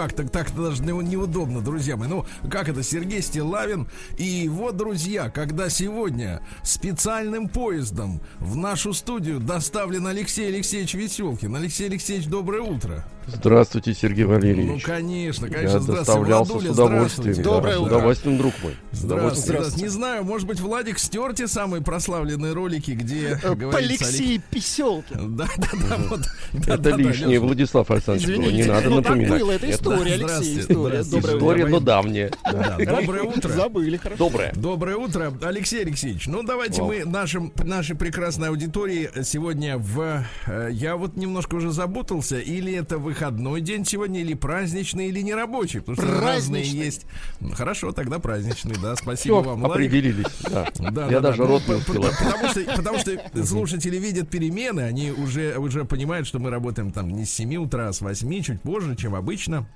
Как так так даже не- неудобно, друзья мои. Ну как это Сергей Стилавин и его друзья, когда сегодня специальным поездом в нашу студию доставлен Алексей Алексеевич Веселкин. Алексей Алексеевич, доброе утро. Здравствуйте, Сергей Ну Валерьевич. конечно, конечно, Я здравствуйте. доставлялся Владуля, с удовольствием. здравствуйте. да, Доброе с утро. удовольствием, друг мой. С удовольствием. Здравствуйте. Не знаю, может быть, Владик стер те самые прославленные ролики, где Э, говорится... Алексей Писелкин. Да, да, да, вот. Да, Это да, лишнее. Владислав Александрович, было, не надо ну напоминать. было, это Нет, история, Алексей, Здравствуйте, история. здравствуйте. Доброе История, утро. но давняя. Да, доброе утро. Забыли, хорошо. Доброе. Доброе утро, Алексей Алексеевич. Ну, давайте Вау. мы нашим, нашей прекрасной аудитории сегодня в... э, Я вот немножко уже запутался. Или это выходной день сегодня, или праздничный, или не рабочий. Потому что разные Праздничный. есть. Ну, Хорошо, тогда праздничный, да. Спасибо Все, вам, определились. Да. Да, Я да, даже да. рот не успел. Потому что, потому что слушатели видят перемены, они уже, уже понимают, что мы работаем там не с 7 утра, а с 8, чуть позже, чем обычно.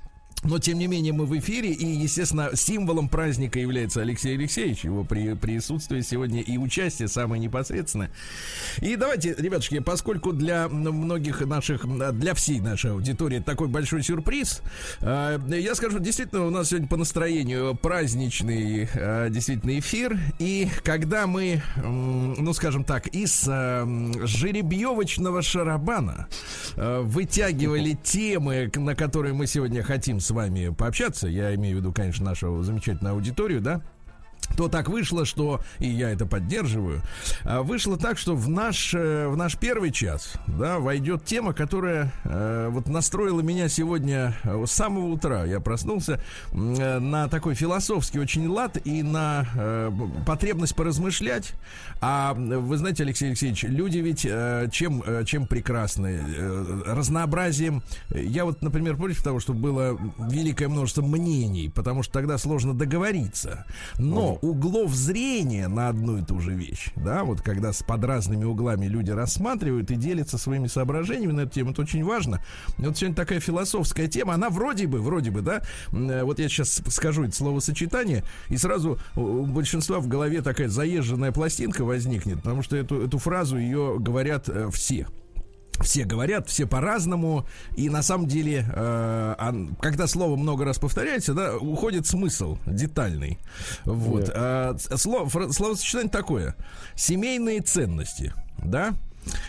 Но, тем не менее, мы в эфире, и, естественно, символом праздника является Алексей Алексеевич. Его при, присутствие сегодня и участие самое непосредственное. И давайте, ребятушки, поскольку для многих наших, для всей нашей аудитории такой большой сюрприз, э, я скажу, действительно, у нас сегодня по настроению праздничный э, действительно эфир. И когда мы, ну, скажем так, из э, жеребьевочного шарабана э, вытягивали темы, на которые мы сегодня хотим с вами пообщаться, я имею в виду, конечно, нашу замечательную аудиторию, да, то так вышло, что, и я это поддерживаю, а, вышло так, что в наш, э, в наш первый час, да, войдет тема, которая э, вот настроила меня сегодня э, с самого утра. Я проснулся э, на такой философский очень лад и на э, потребность поразмышлять. А вы знаете, Алексей Алексеевич, люди ведь э, чем, э, чем прекрасны? Э, разнообразием. Я вот, например, против того, чтобы было великое множество мнений, потому что тогда сложно договориться. Но углов зрения на одну и ту же вещь, да, вот когда с под разными углами люди рассматривают и делятся своими соображениями на эту тему, это очень важно. Вот сегодня такая философская тема, она вроде бы, вроде бы, да, э, вот я сейчас скажу это словосочетание, и сразу у большинства в голове такая заезженная пластинка возникнет, потому что эту, эту фразу ее говорят э, все. Все говорят, все по-разному, и на самом деле, э, когда слово много раз повторяется, да, уходит смысл детальный. Вот. Ц- слово, словосочетание такое: семейные ценности, да.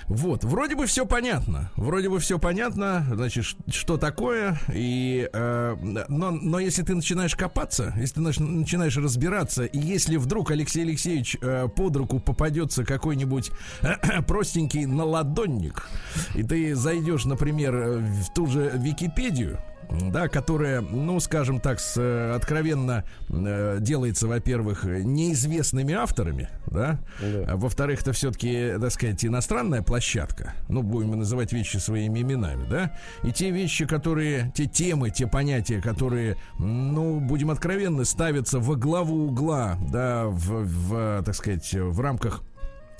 Вот, вроде бы все понятно, вроде бы все понятно, значит, что такое, и, э, но, но если ты начинаешь копаться, если ты нач- начинаешь разбираться, и если вдруг Алексей Алексеевич э, под руку попадется какой-нибудь простенький наладонник, и ты зайдешь, например, э, в ту же Википедию, да, которая, ну, скажем так, с, э, откровенно э, делается, во-первых, неизвестными авторами, да, Да. а во-вторых, это все-таки, так сказать, иностранная площадка, ну, будем называть вещи своими именами, да, и те вещи, которые, те темы, те понятия, которые, ну, будем откровенны, ставятся во главу угла, да, в, в, так сказать, в рамках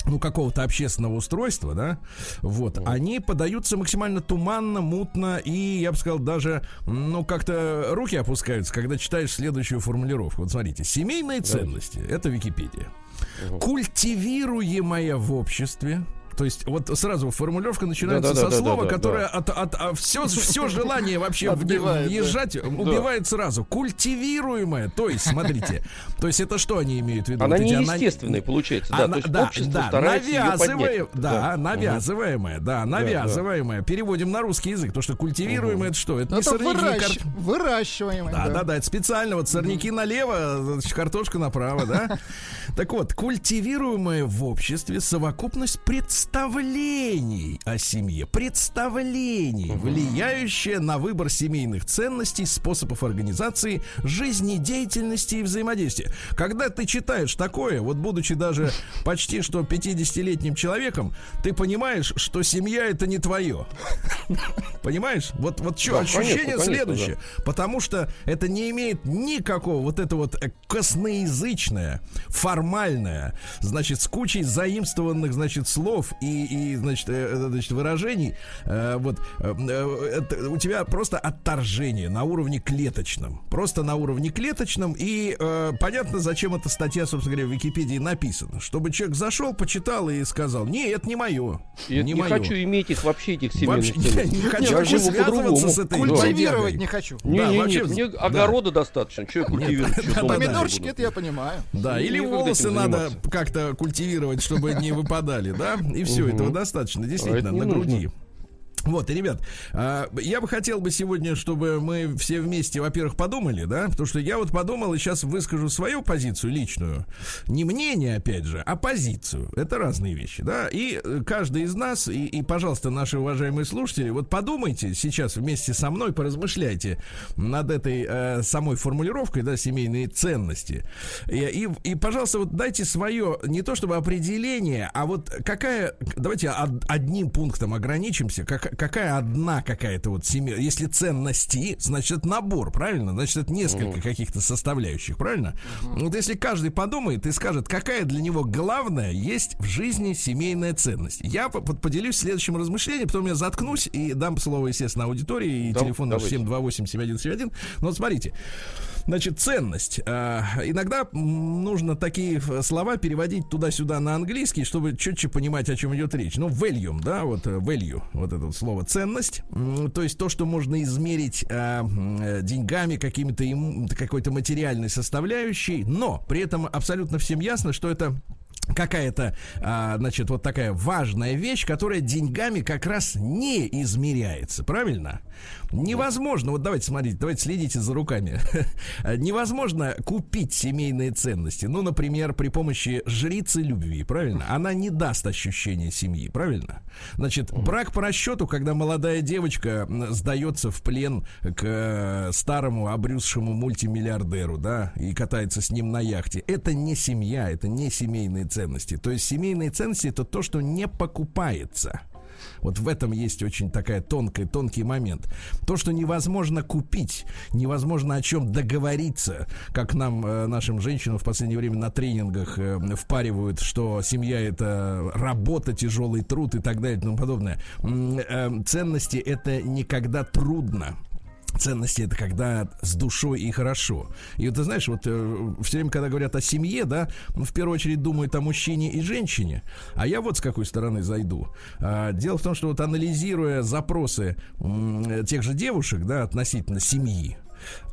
ну, какого-то общественного устройства, да, вот, они подаются максимально туманно, мутно, и, я бы сказал, даже, ну, как-то руки опускаются, когда читаешь следующую формулировку. Вот смотрите, семейные ценности, это Википедия. Культивируемая в обществе, то есть вот сразу формулировка начинается со Да-да-да-да-да-да, слова, да. которое от, от, все, все желание вообще Отбивает, да. въезжать убивает сразу. Культивируемая, то есть, смотрите, то есть это что они имеют в виду? Она Вот неестественная получается, да. она- То есть да, общество да, старается ее навязывая- поднять. да, навязываемое, да, навязываемое. Переводим на русский язык, потому что культивируемое это что? Это не Это сорняки, выращ- кар- выращиваемый. Да, да, да, это специально. Вот сорняки налево, значит, картошка направо, да. Так вот, культивируемая в обществе совокупность представлений о семье, представлений, влияющее на выбор семейных ценностей, способов организации, жизнедеятельности и взаимодействия. Когда ты читаешь такое, вот будучи даже почти что 50-летним человеком, ты понимаешь, что семья это не твое. Понимаешь? Вот, вот что, Да, ощущение конечно, конечно, следующее. Потому что это не имеет никакого вот это вот э, косноязычное, формальное, значит, с кучей заимствованных, значит, слов и, и значит, э, значит, выражений. Э, вот э, э, это у тебя просто отторжение на уровне клеточном. Просто на уровне клеточном. И э, понятно, зачем эта статья, собственно говоря, в Википедии написана. Чтобы человек зашел, почитал и сказал, не, это не мое. Я не, моё». хочу иметь их вообще, этих семейных Вообще, я не хочу Я связываться с этой Культивировать бодягой. не хочу. Не, Да, не, вообще, нет, мне да. огорода достаточно. Что я культивирую? да, Чё да, дома да. Помидорчики, это я понимаю. Да, или волосы надо как-то культивировать, чтобы не выпадали, да? И все, этого достаточно, действительно, А не на нужно. Вот, ребят, а, я бы хотел бы сегодня, чтобы мы все вместе, во-первых, подумали, да, потому что я вот подумал и сейчас выскажу свою позицию личную. Не мнение, опять же, а позицию. Это разные вещи, да. И э, каждый из нас, и, и, пожалуйста, наши уважаемые слушатели, вот подумайте сейчас вместе со мной, поразмышляйте над этой э, самой формулировкой, да, семейные ценности. И, и, и, пожалуйста, вот дайте свое, не то чтобы определение, а вот какая, давайте од- одним пунктом ограничимся, как, какая одна какая-то вот семья, если ценности, значит, это набор, правильно? Значит, это несколько каких-то составляющих, правильно? Вот если каждый подумает и скажет, какая для него главная есть в жизни семейная ценность. Я по- под- поделюсь следующим размышлением, потом я заткнусь и дам слово, естественно, аудитории и Да, телефон наш давайте. 728-7171. Но вот смотрите, Значит, ценность. А, иногда нужно такие э, слова переводить туда-сюда на английский, чтобы четче понимать, о чем идет речь. Ну, value, да, вот э, value, вот это слово ценность. То есть то, что можно измерить а, э, деньгами, какими-то им- какой-то материальной составляющей, но при этом абсолютно всем ясно, что это какая-то, а, значит, вот такая важная вещь, которая деньгами как раз не измеряется, правильно? Невозможно, вот давайте смотрите, давайте следите за руками. Невозможно купить семейные ценности, ну, например, при помощи жрицы любви, правильно? Она не даст ощущения семьи, правильно? Значит, брак по расчету, когда молодая девочка сдается в плен к э, старому обрюзшему мультимиллиардеру, да, и катается с ним на яхте, это не семья, это не семейные ценности. То есть семейные ценности это то, что не покупается. Вот в этом есть очень такая тонкая, тонкий момент. То, что невозможно купить, невозможно о чем договориться, как нам, э, нашим женщинам в последнее время на тренингах э, впаривают, что семья это работа, тяжелый труд и так далее и тому подобное. Э, Ценности это никогда трудно. Ценности это когда с душой и хорошо. И вот ты знаешь, вот э, все время, когда говорят о семье, да, в первую очередь думают о мужчине и женщине. А я вот с какой стороны зайду. А, дело в том, что вот анализируя запросы м, тех же девушек, да, относительно семьи,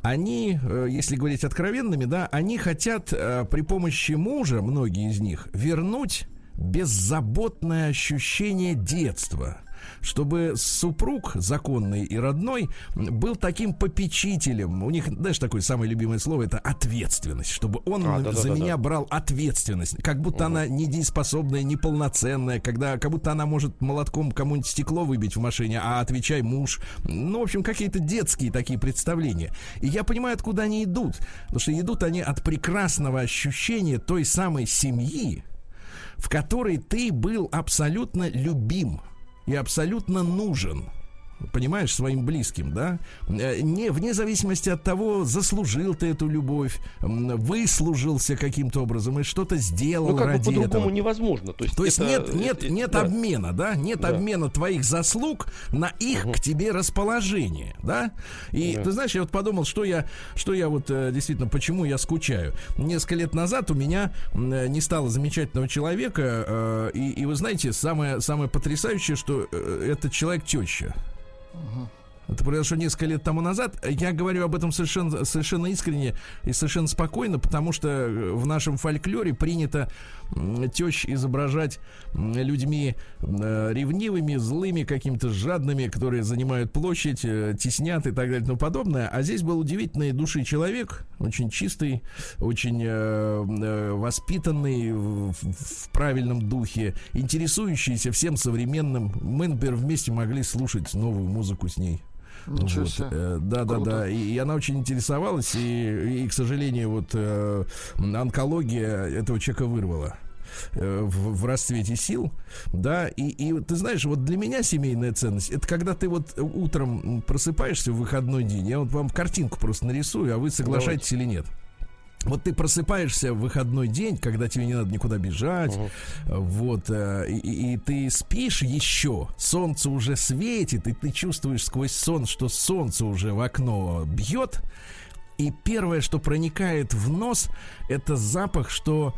они, э, если говорить откровенными, да, они хотят э, при помощи мужа, многие из них, вернуть беззаботное ощущение детства чтобы супруг законный и родной был таким попечителем. У них, знаешь, такое самое любимое слово это ответственность, чтобы он А, за да-да-да-да. меня брал ответственность, как будто она недееспособная, неполноценная, когда как будто она может молотком кому-нибудь стекло выбить в машине, а отвечай муж. Ну, в общем, какие-то детские такие представления. И я понимаю, откуда они идут, потому что идут они от прекрасного ощущения той самой семьи, в которой ты был абсолютно любим и абсолютно нужен. Понимаешь, своим близким, да? Э, Не, вне зависимости от того, заслужил ты эту любовь, выслужился каким-то образом и что-то сделал Ну, как бы ради по-другому этого. невозможно. То есть, То есть это- нет, нет, э, нет да. обмена, да, нет Да. обмена твоих заслуг на их к тебе расположение, да. И Да. ты знаешь, я вот подумал, что я, что я вот э, действительно, почему я скучаю. Несколько лет назад у меня э, не стало замечательного человека, и, и вы знаете, самое самое потрясающее, что этот человек теща. Это произошло несколько лет тому назад. Я говорю об этом совершенно, совершенно искренне и совершенно спокойно, потому что э, в нашем фольклоре принято тещ изображать людьми э, ревнивыми, злыми, какими-то жадными, которые занимают площадь, э, теснят и так далее и тому подобное. А здесь был удивительной души человек, очень чистый, очень э, воспитанный в, в правильном духе, интересующийся всем современным. Мы, например, вместе могли слушать новую музыку с ней. Ничего Вот, себе. э, да, да, Круто. да. И, и она очень интересовалась, и, и, к сожалению, вот э, онкология этого человека вырвала э, в, в расцвете сил, да, и, и ты знаешь, вот для меня семейная ценность, это когда ты вот утром просыпаешься в выходной день, я вот вам картинку просто нарисую, а вы соглашаетесь или нет. Вот ты просыпаешься в выходной день, когда тебе не надо никуда бежать, вот, э, и- и ты спишь еще, солнце уже светит, и ты чувствуешь сквозь сон, что солнце уже в окно бьет, и первое, что проникает в нос, это запах, что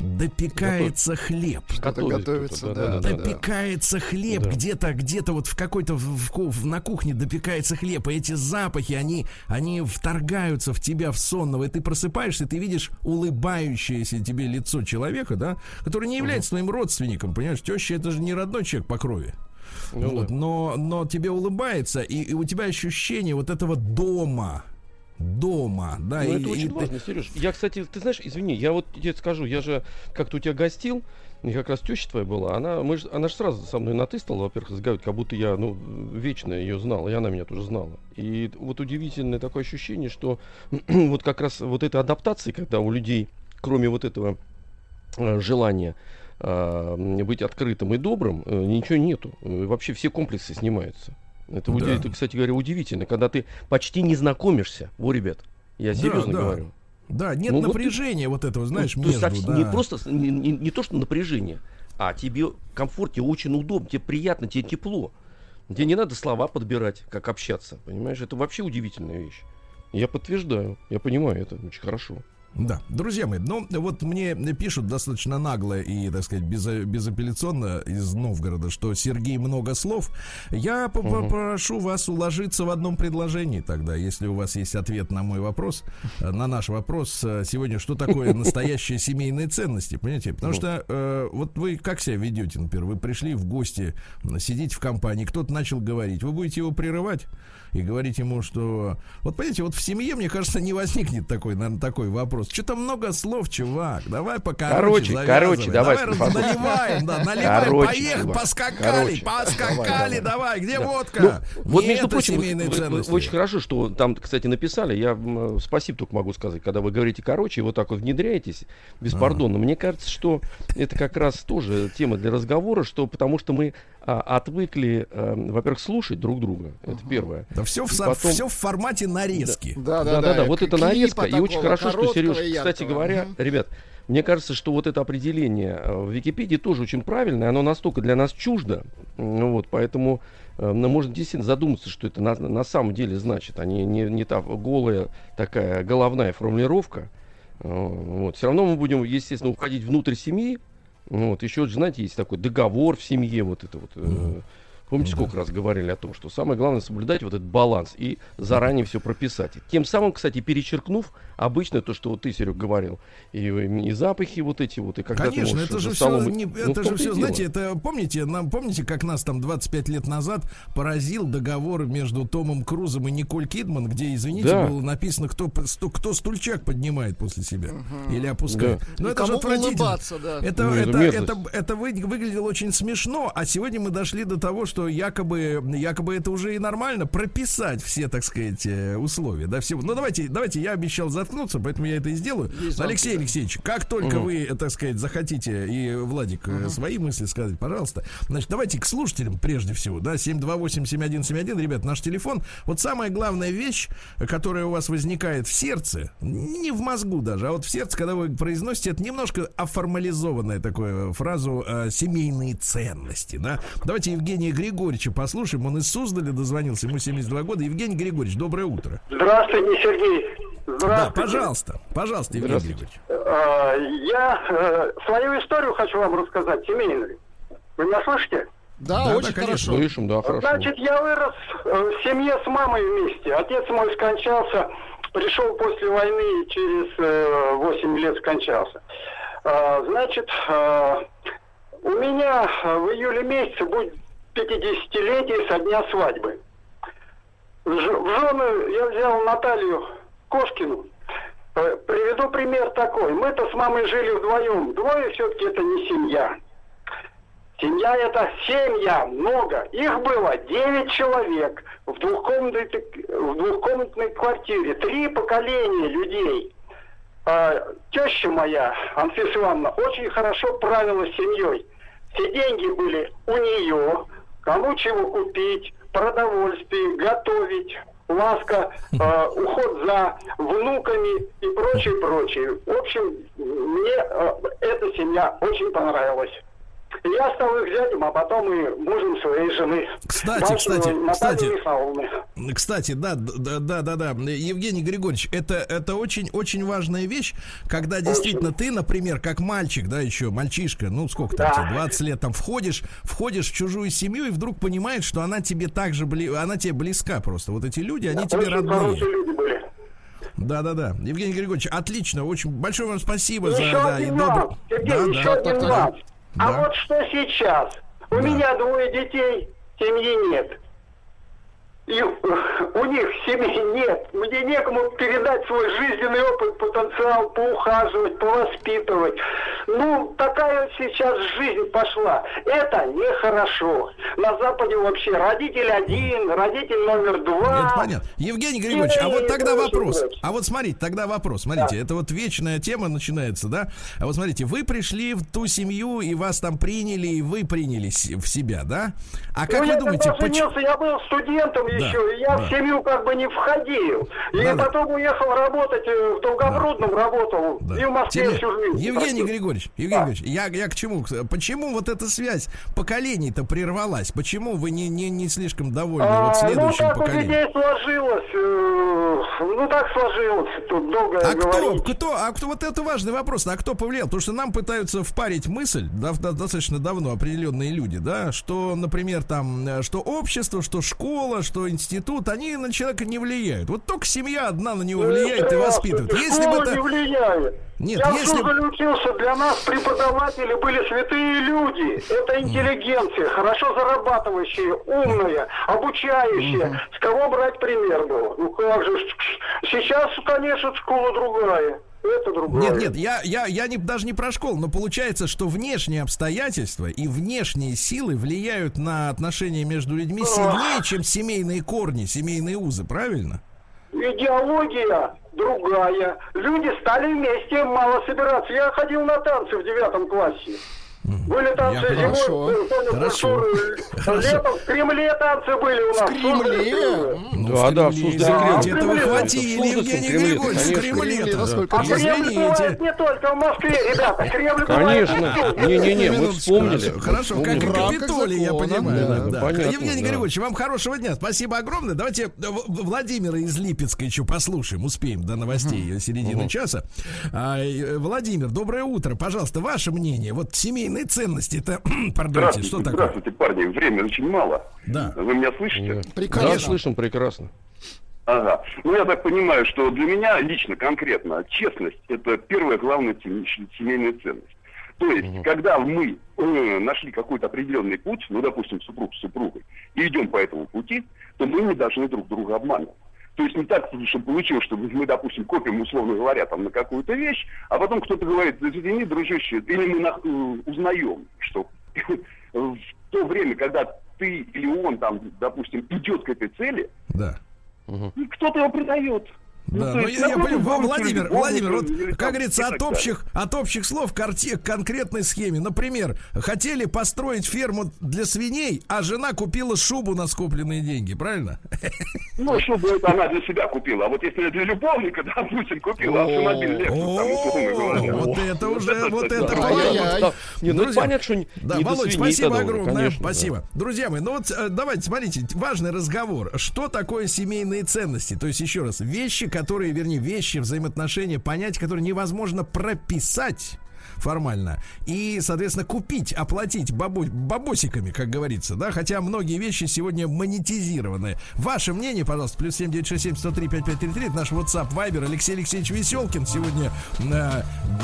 допекается хлеб. Что-то готовится, да, да, да. Допекается хлеб Да. где-то, где-то вот в какой-то в- в на кухне допекается хлеб, и эти запахи, они, они вторгаются в тебя в сонного, и ты просыпаешься, ты видишь улыбающееся тебе лицо человека, да, который не является твоим родственником, понимаешь, теща это же не родной человек по крови. Ну Вот, да. но, но тебе улыбается, и, и у тебя ощущение вот этого дома. Дома, да. Ну, и- это и очень ты- важно, Сереж. Я, кстати, ты знаешь, извини, я вот тебе скажу, я же как-то у тебя гостил, и как раз теща твоя была, она, мы она же сразу со мной на ты стала, во-первых, разговаривать, как будто я, ну, вечно ее знал, и она меня тоже знала. И вот удивительное такое ощущение, что вот как раз вот этой адаптации, когда у людей, кроме вот этого э, желания э, быть открытым и добрым, э, ничего нету. Э, Вообще все комплексы снимаются. Это, Да. это, кстати говоря, удивительно, когда ты почти не знакомишься. Во, ребят, я Да, серьезно да. говорю. Да, нет Ну, вот напряжения вот этого, знаешь, Ну, то есть между, совсем да. не просто не, не- не то, что напряжение, а тебе комфорт, тебе очень удобно, тебе приятно, тебе тепло. Тебе не надо слова подбирать, как общаться. Понимаешь, это вообще удивительная вещь. Я подтверждаю, я понимаю это очень хорошо. Да, друзья мои, ну вот мне пишут достаточно нагло и, так сказать, без, безапелляционно из Новгорода, что Сергей много слов. Я попрошу вас уложиться в одном предложении тогда, если у вас есть ответ на мой вопрос, э, на наш вопрос э, сегодня, что такое настоящие семейные ценности, понимаете? Потому Ну. что э, вот вы как себя ведете, например, вы пришли в гости, сидите в компании, кто-то начал говорить, вы будете его прерывать и говорить ему, что... Вот понимаете, вот в семье, мне кажется, не возникнет такой, наверное, такой вопрос. Что-то много слов, чувак. Давай покороче Короче, короче, давай, Степан. наливаем, да, наливаем, Короче, поехали, чувак, поскакали, короче. поскакали, Давай, давай, где Да. водка? Ну, вот, между прочим, семейные вы- вы- очень хорошо, что там, кстати, написали. Я спасибо только могу сказать, когда вы говорите короче, и вот так вот внедряетесь беспардонно. Мне кажется, что это как раз тоже тема для разговора, что потому что мы а, отвыкли, э, во-первых, слушать друг друга. Это первое. Да все в, потом- всё в формате нарезки. Да, Да, да, да, вот это нарезка. И очень хорошо, что Сереж, кстати говоря, Мгм. ребят, мне кажется, что вот это определение э, в Википедии тоже очень правильное, оно настолько для нас чуждо, ну вот, поэтому э, ну, можно действительно задуматься, что это на, на самом деле значит, а не, не, не та голая такая головная формулировка. Э, Вот. Все равно мы будем, естественно, уходить внутрь семьи. Вот. Еще, вот, знаете, есть такой договор в семье, вот это вот. э, Помните, сколько раз говорили о том, что самое главное соблюдать вот этот баланс и заранее все прописать. Тем самым, кстати, перечеркнув обычно то, что вот ты, Серег, говорил, и, и запахи вот эти вот, и когда ты Конечно, можешь это же за все, не, Ну, это же все, знаете, это помните, нам помните, как нас там 25 лет назад поразил договор между Томом Крузом и Николь Кидман, где, извините, Да. было написано, кто, кто стульчак поднимает после себя или опускает. Да. Ну И это же отвратительно. да. Это, Ну, это это, это, это вы- выглядело очень смешно, а сегодня мы дошли до того, что якобы, якобы это уже и нормально прописать все, так сказать, э, условия, да, всего. Ну давайте, давайте, я обещал заткнуться, поэтому я это и сделаю. Есть Алексей да. Алексеевич, как только Мгм. вы, э, так сказать, захотите, и Владик, э, свои мысли сказать, пожалуйста. Значит, давайте к слушателям прежде всего, да, 728-7171, ребят, наш телефон. Вот самая главная вещь, э, которая у вас возникает в сердце, не в мозгу даже, а вот в сердце, когда вы произносите, это немножко оформализованная такую фразу э, семейные ценности, да. Давайте Евгения Григорьевича послушаем, он из Суздаля дозвонился, ему 72 года. Евгений Григорьевич, доброе утро. Здравствуйте, Сергей. Да, Здравствуйте. пожалуйста, пожалуйста, Евгений. Григорьевич. А, Я э, свою историю хочу вам рассказать, семейную. Вы меня слышите? Да, Да, очень да, конечно. хорошо. Слышим, да, хорошо. Значит, я вырос э, в семье с мамой вместе. Отец мой скончался, пришел после войны и через э, 8 лет скончался. А, значит, у меня в июле месяце будет 50-летие со дня свадьбы. В жены я взял Наталью Кошкину. Э, Приведу пример такой. Мы-то с мамой жили вдвоем. Двое все-таки это не семья. Семья это семья, много. Их было 9 человек в двухкомнатной, в двухкомнатной квартире. Три поколения людей. А, теща моя, Анфиса Ивановна, очень хорошо правила семьей. Все деньги были у нее. Кому чего купить, продовольствие, готовить, ласка, э, уход за внуками и прочее, прочее. В общем, мне э, эта семья очень понравилась. Я стал их зятем, а потом и мужем своей жены. Кстати, кстати, кстати. Кстати, да, да, да, да, да. Евгений Григорьевич, это, это очень, очень важная вещь, когда действительно ты, например, как мальчик, да, еще мальчишка, ну, сколько там Да. тебе, 20 лет, там, входишь, входишь в чужую семью и вдруг понимаешь, что она тебе так же, бли... она тебе близка просто. Вот эти люди, они тебе Очень родные. люди были. Да, да, да. Евгений Григорьевич, отлично, очень большое вам спасибо за... Еще да, и один нюанс, Сергей, Да, еще да, один да, нюанс. А Да. вот что сейчас? У Да. меня двое детей, семьи нет. И э, у них семьи нет. Мне некому передать свой жизненный опыт, потенциал, поухаживать, повоспитывать. Ну, такая сейчас жизнь пошла. Это нехорошо. На Западе вообще родитель один, родитель номер два. Это понятно. Евгений Григорьевич, а вот тогда вопрос. точно. А вот смотрите, тогда вопрос. Смотрите, это вот вечная тема начинается, да? А вот смотрите, вы пришли в ту семью, и вас там приняли, и вы приняли с- в себя, да? А как ну, вы я думаете, когда почему... женился, я был студентом еще, и я да. в семью как бы не входил. И Да, да. потом уехал работать, э, в Долгопрудном работал, Да. и в Москве Тем не- всю жизнь. Евгений. Григорьевич, Евгений Григорьевич, я, я к чему? Почему вот эта связь поколений-то прервалась? Почему вы не, не, не слишком довольны А, вот ну, следующим так у поколением? людей сложилось. э, ну, так сложилось. Тут долго А кто, говорить. кто, а кто, вот это важный вопрос, а кто повлиял? Потому что нам пытаются впарить мысль, да, да, достаточно давно определенные люди, да, что, например, там, э, что общество, что школа, что институт, они на человека не влияют. Вот только семья одна на него влияет и воспитывает. Если бы школа не это... влияет. Нет, Я если- в учился, для нас преподаватели были святые люди. Это интеллигенция, хорошо зарабатывающая, умная, обучающая. С кого брать пример было? Ну как же, сейчас, конечно, школа другая. Это другое. Нет, нет, я, я, я не, даже не про школу, но получается, что внешние обстоятельства и внешние силы влияют на отношения между людьми сильнее, чем семейные корни, семейные узы, правильно? Идеология другая. Люди стали вместе мало собираться. Я ходил на танцы в девятом классе. Были танцы Я- зимой, Хорошо. Доме Хорошо. культуры, Хорошо. летом в Кремле танцы были у нас. В Кремле? Ну, Да, в да, в это вы Да, хватили, в Суздальском Евгений Григорьевич, в. Кремле, А Кремль бывает не только в Москве, ребята. Кремль Конечно. Не-не-не, мы вспомнили. Хорошо, как Капитолий, я понимаю. да, да, да, да. Евгений да. Григорьевич, вам хорошего дня. Спасибо огромное. Давайте э, Владимира из Липецка еще послушаем. Успеем до новостей середины часа. А, э, Владимир, доброе утро. Пожалуйста, ваше мнение. Вот семейные ценности, это, пардонте, что такое? Здравствуйте, парни. Время очень мало. Да. Вы меня слышите? Да, Прекрасно. слышим прекрасно. Ага. Ну, я так понимаю, что для меня лично, конкретно, честность – это первая главная сем- семейная ценность. То есть, когда мы э, нашли какой-то определенный путь, ну, допустим, супруг с супругой, и идем по этому пути, то мы не должны друг друга обманывать. То есть не так, чтобы получилось, что мы, допустим, копим, условно говоря, там, на какую-то вещь, а потом кто-то говорит, «Да извини, дружище, или мы на- э, узнаем, что в то время, когда ты или он там, допустим, идет к этой цели, Да. кто-то его предает. Ну, Да, ну я, я понимаю, Владимир, Владимир, вот, как говорится, от общих, от общих слов к арте- к конкретной схеме. Например, хотели построить ферму для свиней, а жена купила шубу на скопленные деньги, правильно? Ну, чтобы это она для себя купила. А вот если для любовника, допустим, купила автомобиль Lexus, вот это уже, вот это Да, понятно. Да. Не, ну Друзья, понятно, что не Да, Володь, спасибо огромное. да. спасибо. Друзья мои, ну вот э, давайте, смотрите, важный разговор. Что такое семейные ценности? То есть, еще раз, вещи, которые, вернее, вещи, взаимоотношения, понятия, которые невозможно прописать. формально. И, соответственно, купить, оплатить бабо бабосиками, как говорится, да, хотя многие вещи сегодня монетизированы. Ваше мнение, пожалуйста, плюс 7967 103 5533, это наш WhatsApp, Viber, Алексей Алексеевич Веселкин сегодня э,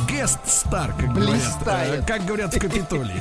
гест стар, как говорят, Блистает. э, как говорят в Капитолии.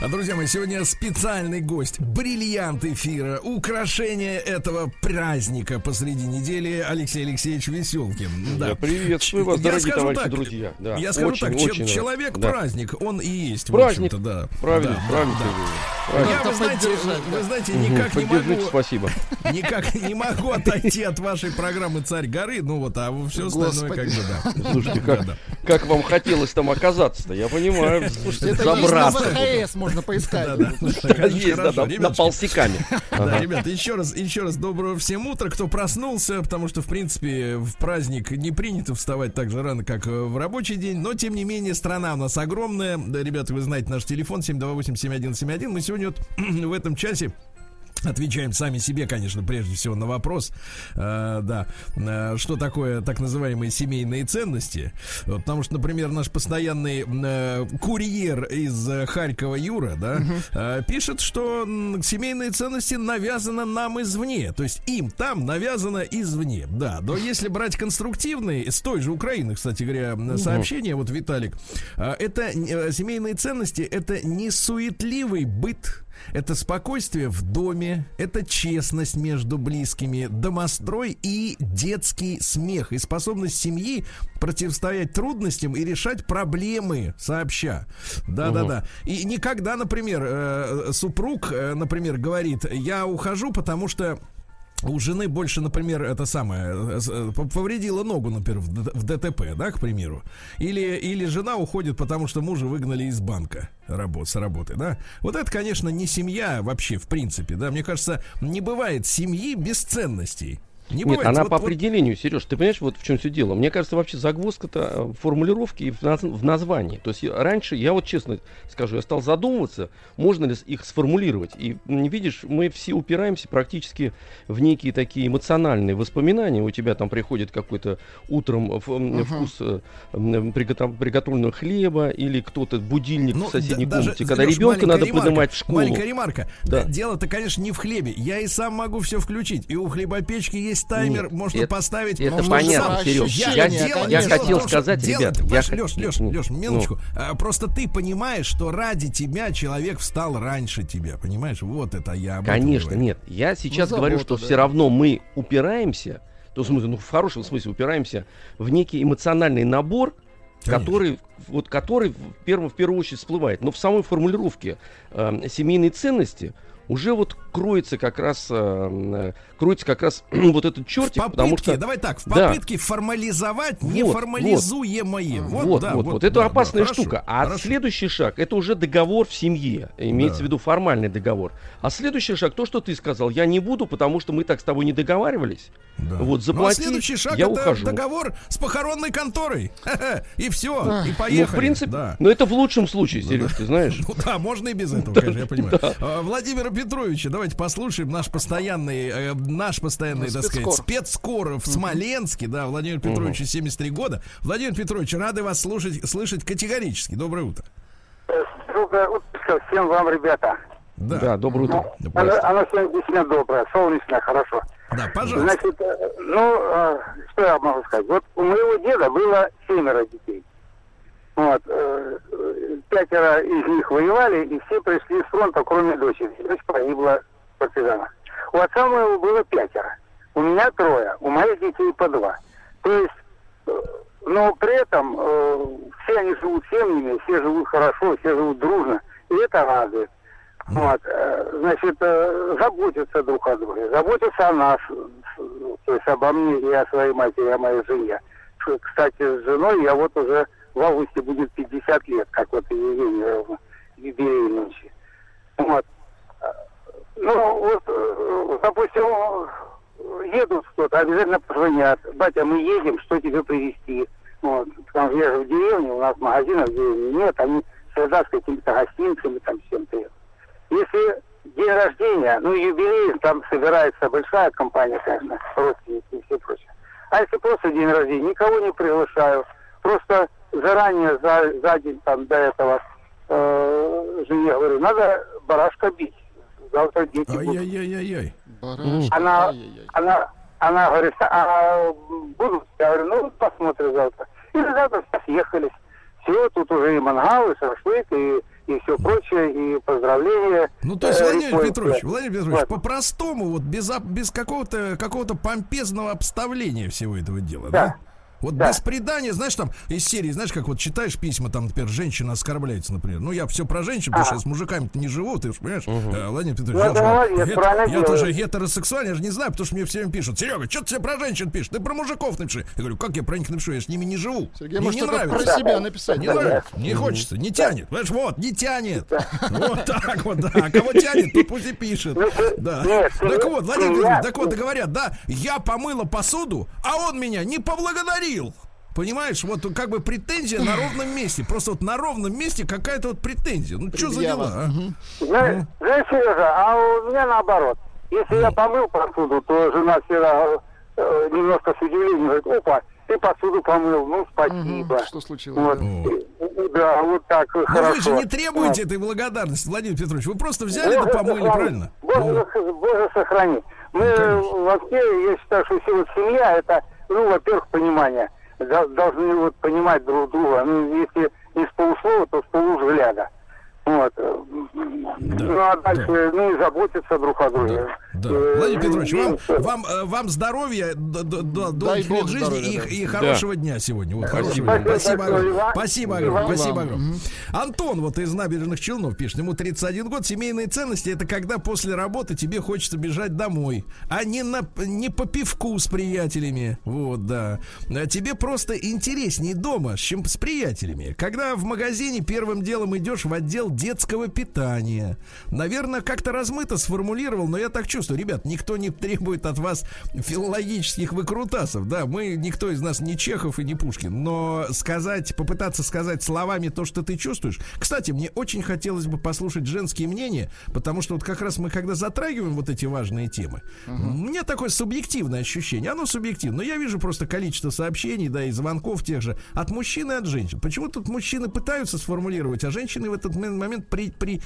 Друзья мои, сегодня специальный гость, бриллиант эфира, украшение этого праздника посреди недели Алексей Алексеевич Веселкин. Я приветствую вас, Я дорогие товарищи, так, друзья. Да, я скажу очень, так, че- очень человек-праздник, он и есть, Праздник. в общем-то, да. Правильно, Да, правильно. да, да. говоришь. Я, Правильно. вы знаете, вы да. знаете, никак не могу, спасибо. никак не могу отойти от вашей программы «Царь горы», ну вот, а все остальное как бы, да. Слушайте, Да, как, да. как вам хотелось там оказаться-то, я понимаю. Слушайте, это есть на забраться. ВХС, можно поискать. Да, да. Да, Есть, да, на полсеками. Да, ребята, еще раз, еще раз доброго всем утра, кто проснулся, потому что, в принципе, в праздник не принято вставать так же рано, как э, в рабочий день, но, тем не менее, страна у нас огромная. Да, ребята, вы знаете наш телефон 728-7171. Мы сегодня вот в этом часе Отвечаем сами себе, конечно, прежде всего на вопрос, э, да, э, что такое так называемые семейные ценности. Вот, потому что, например, наш постоянный э, курьер из э, Харькова Юра, да, э, пишет, что м, семейные ценности навязаны нам извне, то есть им там навязано извне, да. Но если брать конструктивные, с той же Украины, кстати говоря, сообщение, вот Виталик, э, это э, семейные ценности, это не суетливый быт, это спокойствие в доме, это честность между близкими, домострой и детский смех, и способность семьи противостоять трудностям и решать проблемы сообща. Да-да-да. И никогда, например, э, супруг, э, например, говорит, я ухожу, потому что у жены больше, например, это самое, э, э, повредила ногу, например, в ДТП, да, к примеру. Или, или жена уходит, потому что мужа выгнали из банка работ, с работы, да. Вот это, конечно, не семья вообще, в принципе, да. Мне кажется, не бывает семьи без ценностей. Не Нет, бывает. она Вот- по вот- определению, Сереж, ты понимаешь, вот в чем все дело. Мне кажется, вообще загвоздка-то э, в формулировке и в, наз- в названии. То есть раньше, я вот честно скажу, я стал задумываться, можно ли их сформулировать. И видишь, мы все упираемся практически в некие такие эмоциональные воспоминания. У тебя там приходит какой-то утром в- м, вкус э, приготов- приготовленного хлеба или кто-то будильник Ну, в соседней да- даже, комнате, когда Лёш, ребенка надо ремарка, поднимать в школу. Маленькая ремарка. Да. Дело-то, конечно, не в хлебе. Я и сам могу все включить. И у хлебопечки есть таймер, Нет, можно это- поставить. это понятно, Серёж. Я, Я- дело- я дело хотел том, что сказать, дело- ребят, я хот- Лёш, Лёш, ну, Лёш, ну. минуточку. А, Просто ты понимаешь, что ради тебя человек встал раньше тебя, понимаешь? Вот это я об этом Конечно, говорю. нет. Я сейчас Ну, говорю, забота, что да. все равно мы упираемся, то в смысле, ну в хорошем смысле упираемся в некий эмоциональный набор, Конечно. который, вот, который в, первом, в первую очередь всплывает. Но в самой формулировке э, семейной ценности уже вот кроется как раз, э, э, кроется как раз вот этот чертик, попытке, потому что... давай так, в Да. попытке формализовать Вот, неформализуемое. Вот, Вот, да, вот, вот, вот, это да, да, опасная хорошо, штука. А хорошо. следующий шаг это уже договор в семье. Имеется Да. в виду формальный договор. А следующий шаг, то, что ты сказал, я не буду, потому что мы так с тобой не договаривались. Да. Вот Ну, а заплати, следующий шаг я это ухожу. договор с похоронной конторой. И все, и Ну, поехали. в принципе, да. но это в лучшем случае, Сереж, ты знаешь. Ну да, можно и без этого, конечно, я понимаю. А, Владимира Петровича, давайте послушаем наш постоянный, э, наш постоянный, так сказать, Спецкор. спецкор в Смоленске, да, Владимир Петрович 73 года. Владимир Петрович, рады вас слушать, слышать категорически. Доброе утро. Доброе утро всем вам, ребята. Да, Да, доброе утро. Да, Оно, сегодня действительно доброе, солнечное, хорошо. Да, пожалуйста. Значит, э, ну, э, что я могу сказать? Вот у моего деда было семеро детей. Вот, э, э, пятеро из них воевали, и все пришли с фронта, кроме дочери. Дочь погибла в партизанах. У отца моего было пятеро. У меня трое, у моих детей по два. То есть, э, но при этом э, все они живут семьями, все живут хорошо, все живут дружно. И это радует. Вот, э, значит, заботятся друг о друге, заботятся о нас, то есть обо мне и о своей матери, и о моей жене. Кстати, с женой я вот уже в августе будет 50 лет, как вот и Евгений ровно, юбилей нынче. Вот. Ну, вот, э, допустим, едут кто-то, обязательно позвонят. Батя, мы едем, что тебе привезти? Вот. Что я же в деревне, у нас магазинов в деревне нет, они всегда с какими-то гостинцами, там, всем то Если день рождения, ну, юбилей, там собирается большая компания, конечно, родственники и все прочее. А если просто день рождения, никого не приглашаю. Просто заранее, за, за день там до этого э, жене говорю, надо барашка бить. Завтра дети будут. Ай-яй-яй-яй-яй. Она, она, она говорит, а будут? Я говорю, ну, посмотрим завтра. И завтра все съехались. Все, тут уже и мангал, и шашлык, и, и все прочее, и поздравления. Ну, то есть, Э, Владимир рекой. Петрович, Владимир Петрович, Вот. по-простому, вот без, без какого-то какого-то помпезного обставления всего этого дела, Да. да? Вот Да. без предания, знаешь, там из серии, знаешь, как вот читаешь письма, там, например, женщина оскорбляется, например. Ну, я все про женщин, потому что я с мужиками-то не живу, ты же понимаешь, Э, Владимир Петрович, Ну, я, это же, правильно я тоже гетеросексуальный, я же не знаю, потому что мне все время пишут, Серега, что ты себе про женщин пишешь? Ты про мужиков напиши. Я говорю, как я про них напишу, я с ними не живу. Сергей, Мне может, не нравится. про себя написать. Не да? нравится, не хочется, не тянет. Понимаешь, вот, не тянет. Вот так вот, да. А Кого тянет, тот пусть и пишет. Ну, Да. Так вот, Владимир Петрович, я- так вот, и говорят, да, я помыла посуду, а он меня не поблагодарил. Понимаешь, вот как бы претензия на ровном месте. Просто вот на ровном месте какая-то вот претензия. Ну, что за дела, а? Знаешь, знаешь, Сережа, а у меня наоборот. Если я помыл посуду, то жена всегда э, немножко с удивлением говорит, опа, ты посуду помыл, ну, спасибо. Что случилось? Вот. да? Вот так Но хорошо. вы же не требуете этой благодарности, Владимир Петрович. Вы просто взяли да помыли, сохрани. правильно? Боже, Ну, сох- Боже сохрани. Мы конечно. вообще, я считаю, что все вот семья, это, ну, во-первых, понимание. Дол- Должны вот понимать друг друга. Ну, если не с полуслова, то с полувзгляда. Вот. Ну, а дальше, ну, и заботиться друг о друге. Да. Э, Владимир Петрович, вам, вам, э, вам здоровья, долгих лет жизни здоровья, да. и, и хорошего дня сегодня. Вот, хорошего Спасибо. дня. Спасибо Спасибо огромное. Спасибо И огромное. Спасибо И огромное. Антон вот из набережных Челнов пишет, ему 31 год. Семейные ценности это когда после работы тебе хочется бежать домой, а не, на, не по пивку с приятелями. Вот, да. А тебе просто интереснее дома, чем с приятелями. Когда в магазине первым делом идешь в отдел детского питания. Наверное, как-то размыто сформулировал, но я так чувствую. Ребят, никто не требует от вас филологических выкрутасов. Да, мы, никто из нас не Чехов и не Пушкин. Но сказать, попытаться сказать словами то, что ты чувствуешь. Кстати, мне очень хотелось бы послушать женские мнения, потому что вот как раз мы, когда затрагиваем вот эти важные темы, у меня такое субъективное ощущение. Оно субъективно. Но я вижу просто количество сообщений, да, и звонков тех же от мужчин и от женщин. Почему тут мужчины пытаются сформулировать, а женщины в этот м- момент при, при,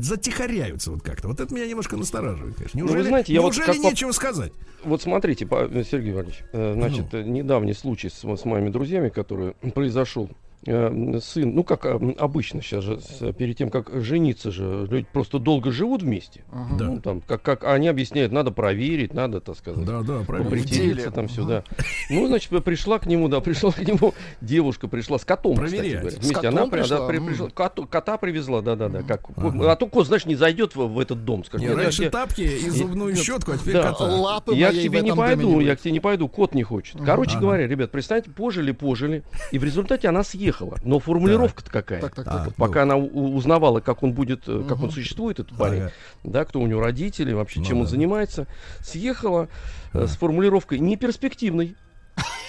затихаряются вот как-то. Вот это меня немножко настораживает, конечно. Ну, вы Неужели, знаете, я вот неужели как по- нечего сказать? Вот смотрите, Сергей Иванович, э, значит, Ну. э, недавний случай с, с моими друзьями, который произошел. Э, Сын, ну как э, обычно сейчас же, с- перед тем, как жениться же, люди просто долго живут вместе. Ага. Да. Ну, там, как, как они объясняют, надо проверить, надо, так сказать. Да, да, деле. там сюда. Ну, значит, пришла к нему, да, пришла к нему девушка, пришла с котом, кстати Проверять. говоря. С Вместе котом она при- да, пришла? при- пришла, коту- кота привезла, да, да, да. Как, Ага. А то кот, знаешь, не зайдет в, в этот дом. Скажет, Не, «Нет, я раньше тебе- тапки и зубную Нет. щетку, а теперь Да. кота. Лапы я к тебе не пойду, я к тебе не пойду, кот не хочет. Короче Ага. говоря, ребят, представьте, пожили, пожили, и в результате она съехала. Но формулировка-то какая? Так, так, Так, так. Пока она у- узнавала, как он будет, э, как он существует, этот парень, Ага. да, кто у него родители, вообще, Ну чем он да. занимается, съехала э, с формулировкой неперспективной.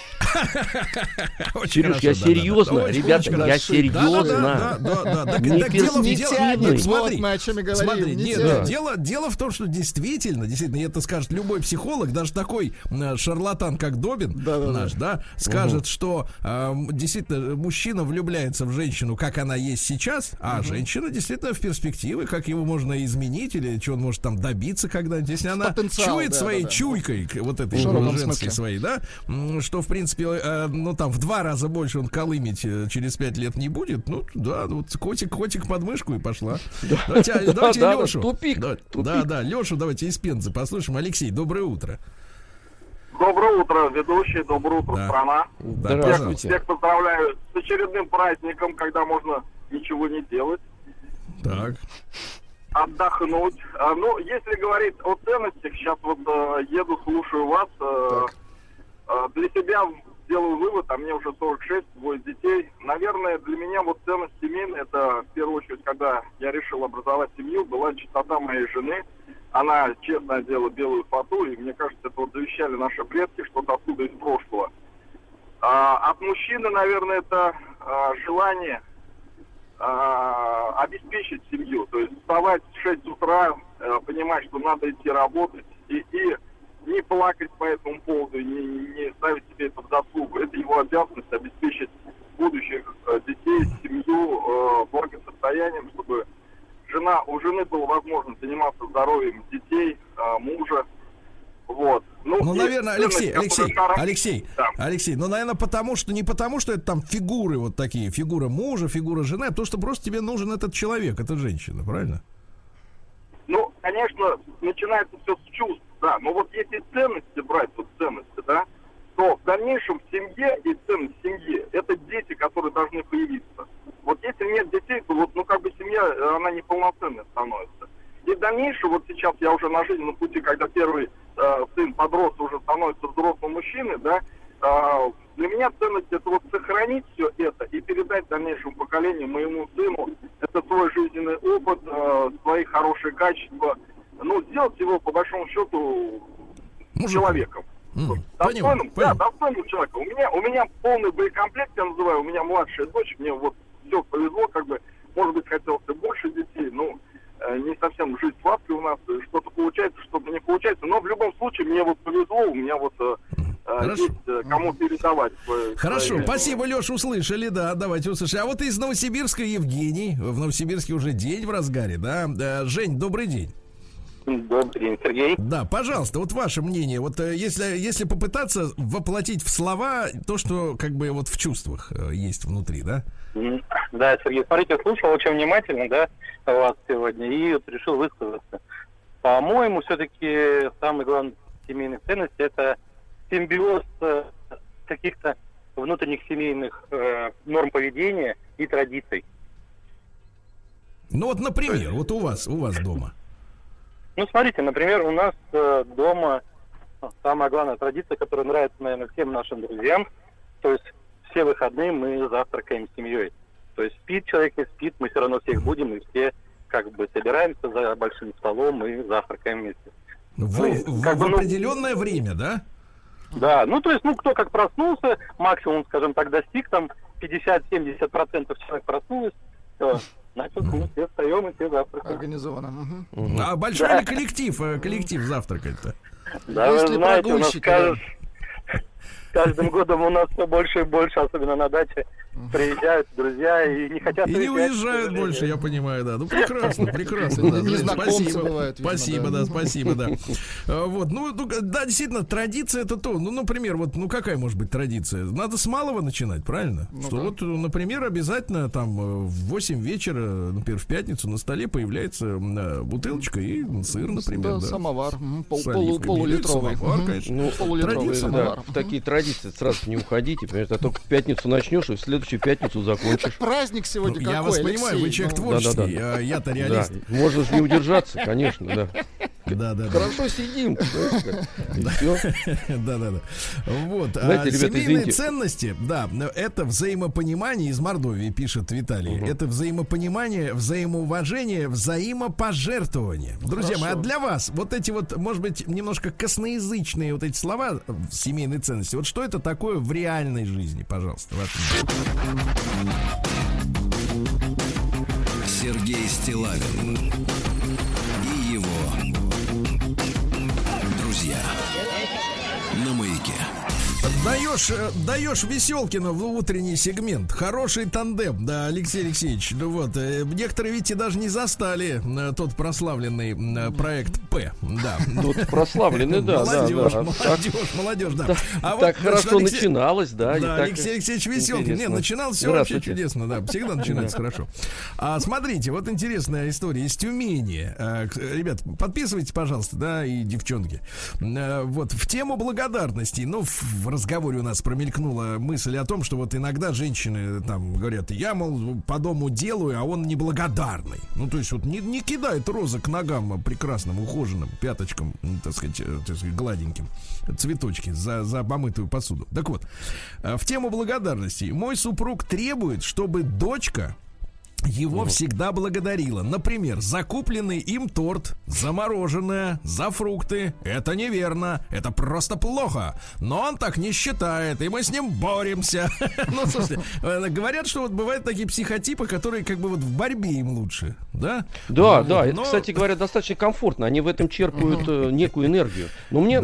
Очень Сереж, я серьезно, ребята, очень я серьезно. Не смотри. нет, дело, дело в том, что действительно, действительно, это скажет любой психолог, даже такой э, шарлатан, как Добин наш, да, скажет, что м, действительно мужчина влюбляется в женщину, как она есть сейчас, а женщина действительно в перспективе, как его можно изменить или чего он может там добиться когда-нибудь, если она чует своей чуйкой, вот этой женской своей, да, что в принципе, э, ну там в два раза больше он колымить э, через пять лет не будет, ну да, вот котик, котик под мышку и пошла. Давайте, а, давайте да, да, Лешу. тупик, Да, тупик. да, да, Лешу давайте из Пензы послушаем. Алексей, доброе утро. Доброе утро, ведущий, доброе утро, Да. страна. Да, Всех, всех поздравляю с очередным праздником, когда можно ничего не делать, Так. отдохнуть. А, ну, если говорить о ценностях, сейчас вот э, еду, слушаю вас, э, э, для себя делаю вывод, а мне уже 46, двое детей. Наверное, для меня вот ценность семейная, это в первую очередь, когда я решил образовать семью, была чистота моей жены, она честно одела белую фату, и мне кажется, это вот завещали наши предки, что-то оттуда из прошлого. А, от мужчины, наверное, это а, желание а, обеспечить семью. То есть вставать в 6 утра, а, понимать, что надо идти работать, и, и не плакать по этому поводу, не, не ставить себе это в заслугу. Это его обязанность обеспечить будущих э, детей, семью э, благосостоянием, чтобы жена, у жены была возможность заниматься здоровьем детей, э, мужа. Вот. Ну, и наверное, Алексей, Алексей, которая- Алексей, Да. Алексей, ну, наверное, потому что, не потому что это там фигуры вот такие, фигура мужа, фигура жены, а то, что просто тебе нужен этот человек, эта женщина, правильно? Ну, конечно, начинается все с чувств, да. Но вот если ценности брать, вот ценности, да, то в дальнейшем в семье и ценность семьи это дети, которые должны появиться. Вот если нет детей, то вот, ну, как бы семья, э, она неполноценной становится. И в дальнейшем, вот сейчас я уже на жизненном пути, когда первый э, сын подрос, уже становится взрослым мужчиной, да, э, для меня ценность это вот сохранить все это и передать дальнейшему поколению, моему сыну, это свой жизненный опыт, э, свои хорошие качества, ну, сделать его, по большому счету, Мужиком. человеком. М, Вот, понимаю, достойным, да, понимаю. достойным человеком. У меня, у меня полный боекомплект, я называю, у меня младшая дочь, мне вот все повезло, как бы, может быть, хотелось бы больше детей, ну, э, не совсем жизнь сладкая у нас, э, что-то получается, что-то не получается, но в любом случае мне вот повезло, у меня вот э, э, Хорошо. есть э, кому передавать. Хорошо, свои- спасибо, Леш, услышали, да, давайте услышим. А вот из Новосибирска Евгений, в Новосибирске уже день в разгаре. Да, Жень, добрый день. Добрый день, Сергей. Да, пожалуйста, вот ваше мнение. Вот э, если, если попытаться воплотить в слова то, что как бы вот в чувствах э, есть внутри, да? Да, Сергей, смотрите, слушал очень внимательно, да, вас сегодня, и вот решил высказаться. По-моему, все-таки самый главный семейных ценностей это симбиоз э, каких-то внутренних семейных э, норм поведения и традиций. Ну вот, например, вот у вас, у вас дома. Ну, смотрите, например, у нас э, дома ну, самая главная традиция, которая нравится, наверное, всем нашим друзьям, то есть все выходные мы завтракаем с семьей. То есть спит человек и спит, мы все равно всех будем, и все как бы собираемся за большим столом и завтракаем вместе. В, Ну, в- как в бы, ну- определенное время, да? Да, ну то есть, ну кто как проснулся, максимум, скажем так, достиг, там 50-70% человек проснулось, значит, мы все встаем и все завтракаем. Организовано. мгм. А большой ли коллектив, э, коллектив завтракает-то? Да, Есть вы знаете, у нас прогульщики, да? кажд- с каждым годом у нас все больше и больше, особенно на даче, приезжают друзья и не хотят И не уезжают больше, я понимаю, да. Ну, прекрасно, прекрасно. Да, спасибо, бывают, видимо, спасибо, да. да, спасибо, да. А, Вот, ну, ну, да, действительно, традиция это то. Ну, например, вот, ну, какая может быть традиция? Надо с малого начинать, правильно? Ну Что да. вот, например, обязательно там э, в 8 вечера, например, в пятницу на столе появляется бутылочка и сыр, например, Да, да. самовар. пол- полу- полулитровый. Самовар, конечно. Ну, Полулитровый традиция, да, самовар. в такие традиции сразу не уходите, понимаешь, а только в пятницу начнешь и в следующую пятницу закончишь. Праздник сегодня Ну, какой, я вас понимаю, вы человек Ну, творческий, а я-то Да, реалист. можно же не удержаться, конечно, да. Да, да, да. Хорошо сидим. И всё. Да, да, да. Вот. Знаете, а ребята, семейные извините. ценности, да, это взаимопонимание из Мордовии, пишет Виталий. Это взаимопонимание, взаимоуважение, взаимопожертвование. Друзья мои, а для вас вот эти вот, может быть, немножко косноязычные вот эти слова семейные ценности, вот что это такое в реальной жизни, пожалуйста, ваше мнение? Сергей Стилавин Даешь, э, даешь Веселкину в утренний сегмент. Хороший тандем, да, Алексей Алексеевич. Ну вот, э, некоторые, видите, даже не застали э, тот прославленный проект П. Да. Тут прославлены, да, молодежь, да. молодежь, молодежь, да. А Так хорошо Алексей- начиналось, да. Да, Алексей Алексеевич Веселкин. Не, интересно. начинал все вообще чудесно, да. Всегда начинается хорошо. А смотрите, вот интересная история из Тюмени. А, Ребят, подписывайтесь, пожалуйста, да, и девчонки. Вот в тему благодарности. Ну, в разговоре у нас промелькнула мысль о том, что вот иногда женщины там говорят, я, мол, по дому делаю, а он неблагодарный. Ну, то есть вот не, не кидает розы к ногам прекрасным, ухоженным, пяточкам, так сказать, э, так сказать, гладеньким, цветочки за, за помытую посуду. Так вот, э, в тему благодарности. Мой супруг требует, чтобы дочка его всегда благодарила. Например, закупленный им торт, замороженное, за фрукты. Это неверно, это просто плохо. Но он так не считает, и мы с ним боремся. Ну, слушайте, э, говорят, что вот бывают такие психотипы, которые как бы вот в борьбе им лучше, да? Да, Вот, да, это, кстати говоря, достаточно комфортно. Они в этом черпают э, некую энергию. Но мне,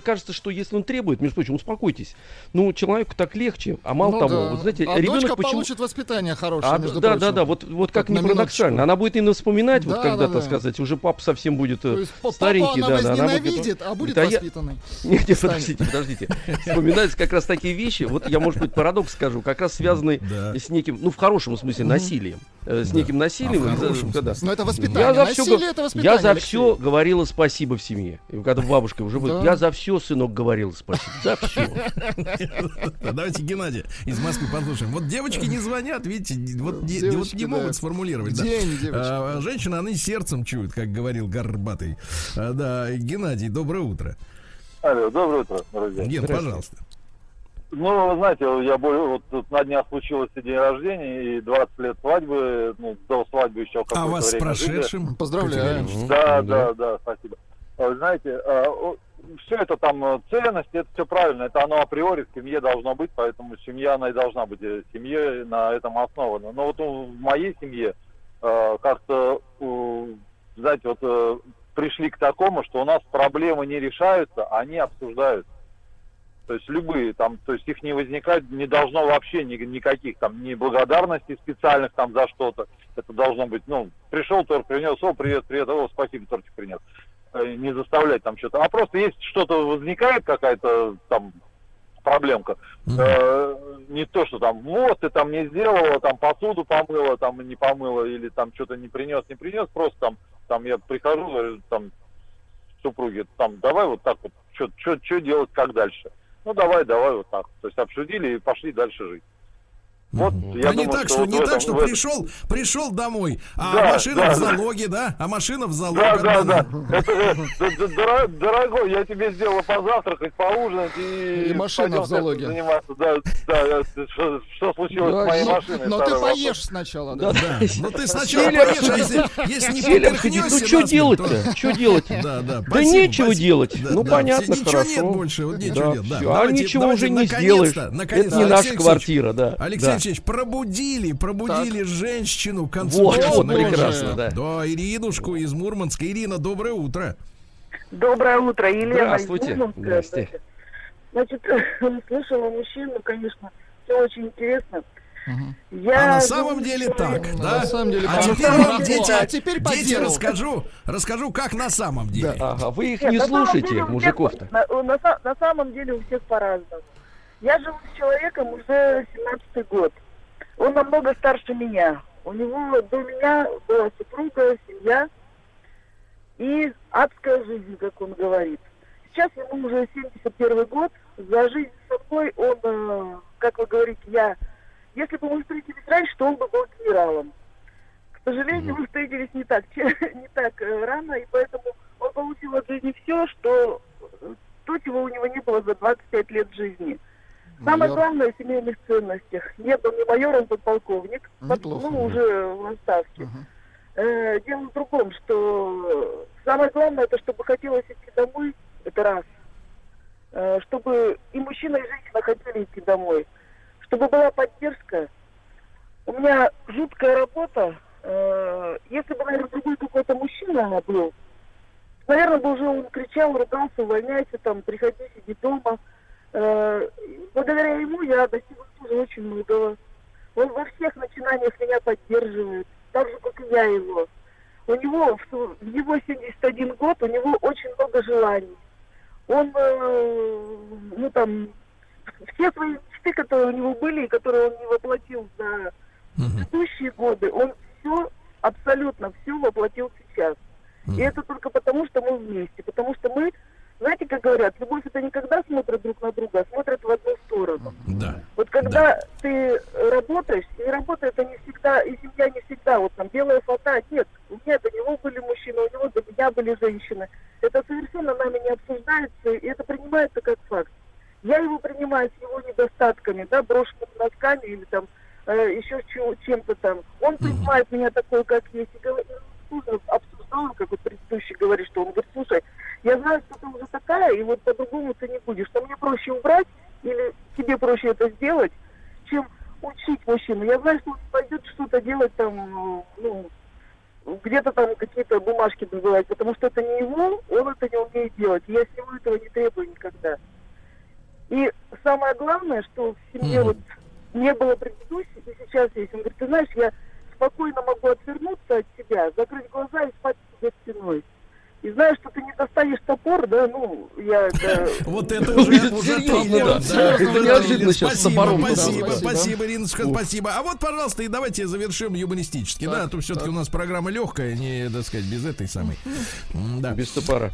кажется, что если он требует, между прочим, успокойтесь. Ну, человеку так легче, а мало Ну того, вот знаете, а ребенок почему... получит воспитание хорошее, А, между да, да, да, вот, вот как на ни парадоксально. Она будет именно вспоминать, вот Да, когда, да, так да. сказать, уже папа совсем будет э, То есть старенький, папу она да, да, она будет а будет я- воспитанной. Нет, нет, подождите, подождите. Вспоминаются как раз такие вещи. Вот я, может быть, парадокс скажу, как раз связанный с неким, ну, в хорошем смысле, насилием. Э, С неким насилием. А да. Но это воспитание. Я за все, Насилие это воспитание, я за все говорила спасибо в семье. Когда бабушка уже будет, Да. я за все, сынок, говорила спасибо. За все. Давайте Геннадий из Москвы послушаем. Вот девочки не звонят, видите, вот не, Не да. могут сформулировать. да. День, девочки. А, женщины, они сердцем чуют, как говорил Горбатый. А, да, Геннадий, доброе утро. Алло, доброе утро, друзья. Ген, пожалуйста. Ну, вы знаете, я более, вот тут на днях случился день рождения и 20 лет свадьбы, ну, до свадьбы еще какое-то А вас с время жили. прошедшим. Поздравляем. Категорически. Да, Мгм. да, да, спасибо. А, вы Знаете, все это там э, ценности, это все правильно, это оно априори в семье должно быть, поэтому семья, она и должна быть э, семьей на этом основана. Но вот ну, в моей семье э, как-то, э, знаете, вот э, пришли к такому, что у нас проблемы не решаются, а они обсуждаются. То есть любые там, то есть их не возникает, не должно вообще ни- никаких там ни благодарностей специальных там за что-то. Это должно быть, ну, пришел торт принес, о, привет, привет, о, спасибо, тортик принес. Э, Не заставлять там что-то. А просто если что-то возникает, какая-то там проблемка, э, не то, что там, вот, ты там не сделала, там посуду помыла, там не помыла, или там что-то не принес, не принес, просто там, там я прихожу, говорю, там, супруге, там, давай вот так вот, что делать, как дальше? Ну, давай, давай вот так. То есть обсудили и пошли дальше жить. Вот, я а не думаю, так, что, вот не так, этом- что пришел, пришел домой, а Да, машина да, в да. залоге, да? А машина в залоге. Да, да, да. Это, дорогой, я тебе сделала позавтракать, поужинать и... И машина в залоге. Заниматься. Да, да, что, что случилось Да, с моей ну, машиной? Но ты вопрос. поешь сначала, да? Да, Да, ну ты сначала поешь, а если, если не поперхнешься Ну, что делать-то? то- Что делать? Да, да. Да нечего делать. Да, Ну, да, понятно, все, Ничего хорошо. нет больше, вот нечего Да, нет. Да. А ничего уже не сделаешь. наконец-то, Это не наша квартира, да. Алексей Да. Алексеевич, пробудили, пробудили женщину к концу Вот, вот, прекрасно, да. Да, Иринушку из Мурманска. Ирина, доброе утро. Доброе утро, Елена. из Здравствуйте. Мурманска. Здрасте. Значит, слышала мужчину, конечно, все очень интересно. Мгм. Я а на самом деле так, Ну, да? на самом деле, а теперь вам, дети, А теперь по дети, расскажу, расскажу, как на самом деле. Ага, вы их Нет, не всех- мужиков-то. На, на на самом деле у всех по-разному. Я живу с человеком уже 17-й год. Он намного старше меня. У него до меня была супруга, семья и адская жизнь, как он говорит. Сейчас ему уже 71 год. За жизнь со мной он, э, как вы говорите, я... Если бы мы встретились раньше, то он бы был генералом. К сожалению, мы встретились не так, не так э, рано, и поэтому он получил от жизни все, что э, то, чего у него не было за 25 лет жизни. Самое Майор. главное в семейных ценностях. Нет, он не майор, он подполковник. Неплохо. Ну, уже в отставке. Мгм. Э, дело в другом, что самое главное, это чтобы хотелось идти домой, это раз. Э, чтобы и мужчина, и женщина хотели идти домой. Чтобы была поддержка. У меня жуткая работа. Э, если бы, наверное, другой какой-то мужчина был, наверное, бы уже он кричал, ругался, увольняйся, там, приходи, сиди дома. Э, благодаря ему я достигла тоже очень многого. Он во всех начинаниях меня поддерживает, так же, как и я его. У него, в, его 71 год, у него очень много желаний. Он, э, ну там, все свои мечты, которые у него были, и которые он не воплотил за предыдущие годы, он все, абсолютно все воплотил сейчас. И это только потому, что мы вместе. Потому что мы, знаете, как говорят, любовь это не когда смотрят друг на друга, а смотрят в одну сторону. Да. Вот когда ты работаешь, и работа это не всегда, и семья не всегда, вот там белая фата, нет, у меня до него были мужчины, у него до меня были женщины. Это совершенно нами не обсуждается, и это принимается как факт. Я его принимаю с его недостатками, да, брошенными носками или там э, еще чем-то там. Он принимает меня такой, как есть, и говорит, ну, обсуждал, как вот предыдущий говорит, что он говорит, слушай, я знаю, что ты уже такая, и вот по-другому ты не будешь. Что мне проще убрать, или тебе проще это сделать, чем учить мужчину. Я знаю, что он пойдет что-то делать там, ну, где-то там какие-то бумажки добывать, потому что это не его, он это не умеет делать. И я с него этого не требую никогда. И самое главное, что в семье вот не было предыдущих, и сейчас есть. Он говорит, ты знаешь, я спокойно могу отвернуться от тебя, закрыть глаза и спать к тебе спиной. И знаешь, что ты не достанешь топор, да, ну, я. Вот это уже, уже триллер. это неожиданно сейчас с Спасибо, топором спасибо, спасибо. Ириночка, спасибо. А вот, пожалуйста, и давайте завершим юмористически, да, а то все-таки у нас программа легкая, не, так сказать, без этой самой. Да. Без топора.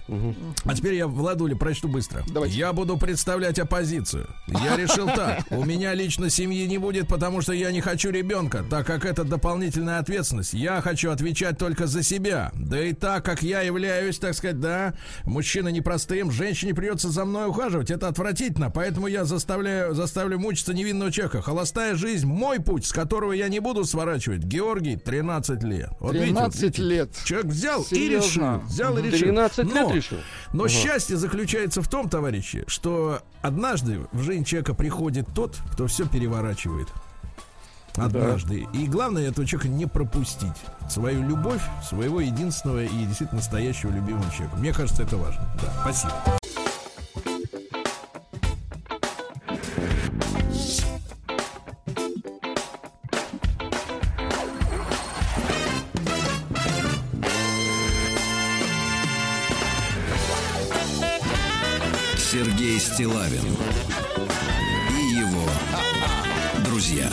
А теперь я, Владуля, прочту быстро. Давайте. Я буду представлять оппозицию. Я решил так. У меня лично семьи не будет, потому что я не хочу ребенка, так как это дополнительная ответственность. Я хочу отвечать только за себя. Да и так как я являюсь, так сказать, да, мужчина непростым, женщине придется за мной ухаживать. Это отвратительно, поэтому я заставляю, заставлю мучиться невинного человека. Холостая жизнь, мой путь, с которого я не буду сворачивать. Георгий, 13 лет. Вот видите, вот 13 видите, лет. Человек взял и Серьезно? решил. Взял и решил. 13 лет Но- решил? но Ага. счастье заключается в том, товарищи, что однажды в жизнь человека приходит тот, кто все переворачивает. Однажды. И главное этого человека не пропустить. Свою любовь, своего единственного и действительно настоящего любимого человека. Мне кажется, это важно. Да, спасибо. Сергей Стилавин и его друзья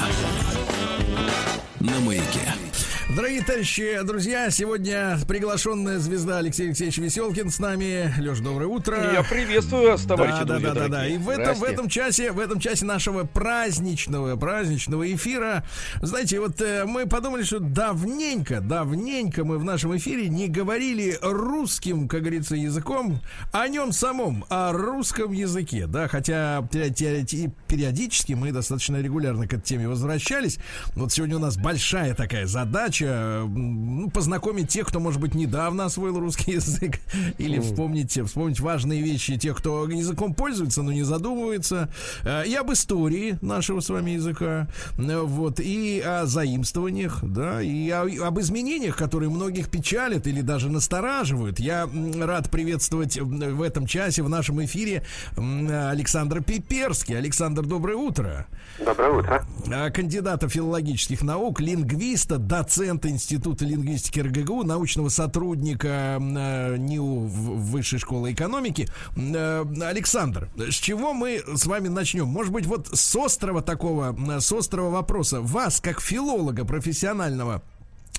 на маяке. Дорогие товарищи, друзья, сегодня приглашенная звезда Алексей Алексеевич Веселкин с нами. Леш, доброе утро. Я приветствую вас, товарищи да, да, друзья да, да, да. дорогие. И в этом, в этом часе, в этом часе нашего праздничного, праздничного эфира, знаете, вот э, мы подумали, что давненько, давненько мы в нашем эфире не говорили русским, как говорится, языком, о нем самом, о русском языке, да, хотя периодически мы достаточно регулярно к этой теме возвращались. Вот сегодня у нас большая такая задача, э, ну, познакомить тех, кто, может быть, недавно освоил русский язык, или вспомнить, вспомнить важные вещи тех, кто языком пользуется, но не задумывается, Э, и об истории нашего с вами языка, Э, вот, и о заимствованиях, да, и о- об изменениях, которые многих печалят или даже настораживают. Я рад приветствовать в этом часе в нашем эфире Александра Пиперский. Александр, доброе утро. Доброе утро. Кандидата филологических наук, лингвиста, доцента Института лингвистики РГГУ, научного сотрудника э, НИУ Высшей школы экономики. Э, Александр, с чего мы с вами начнем? Может быть, вот с острого такого, м, с острого вопроса. Вас, как филолога профессионального,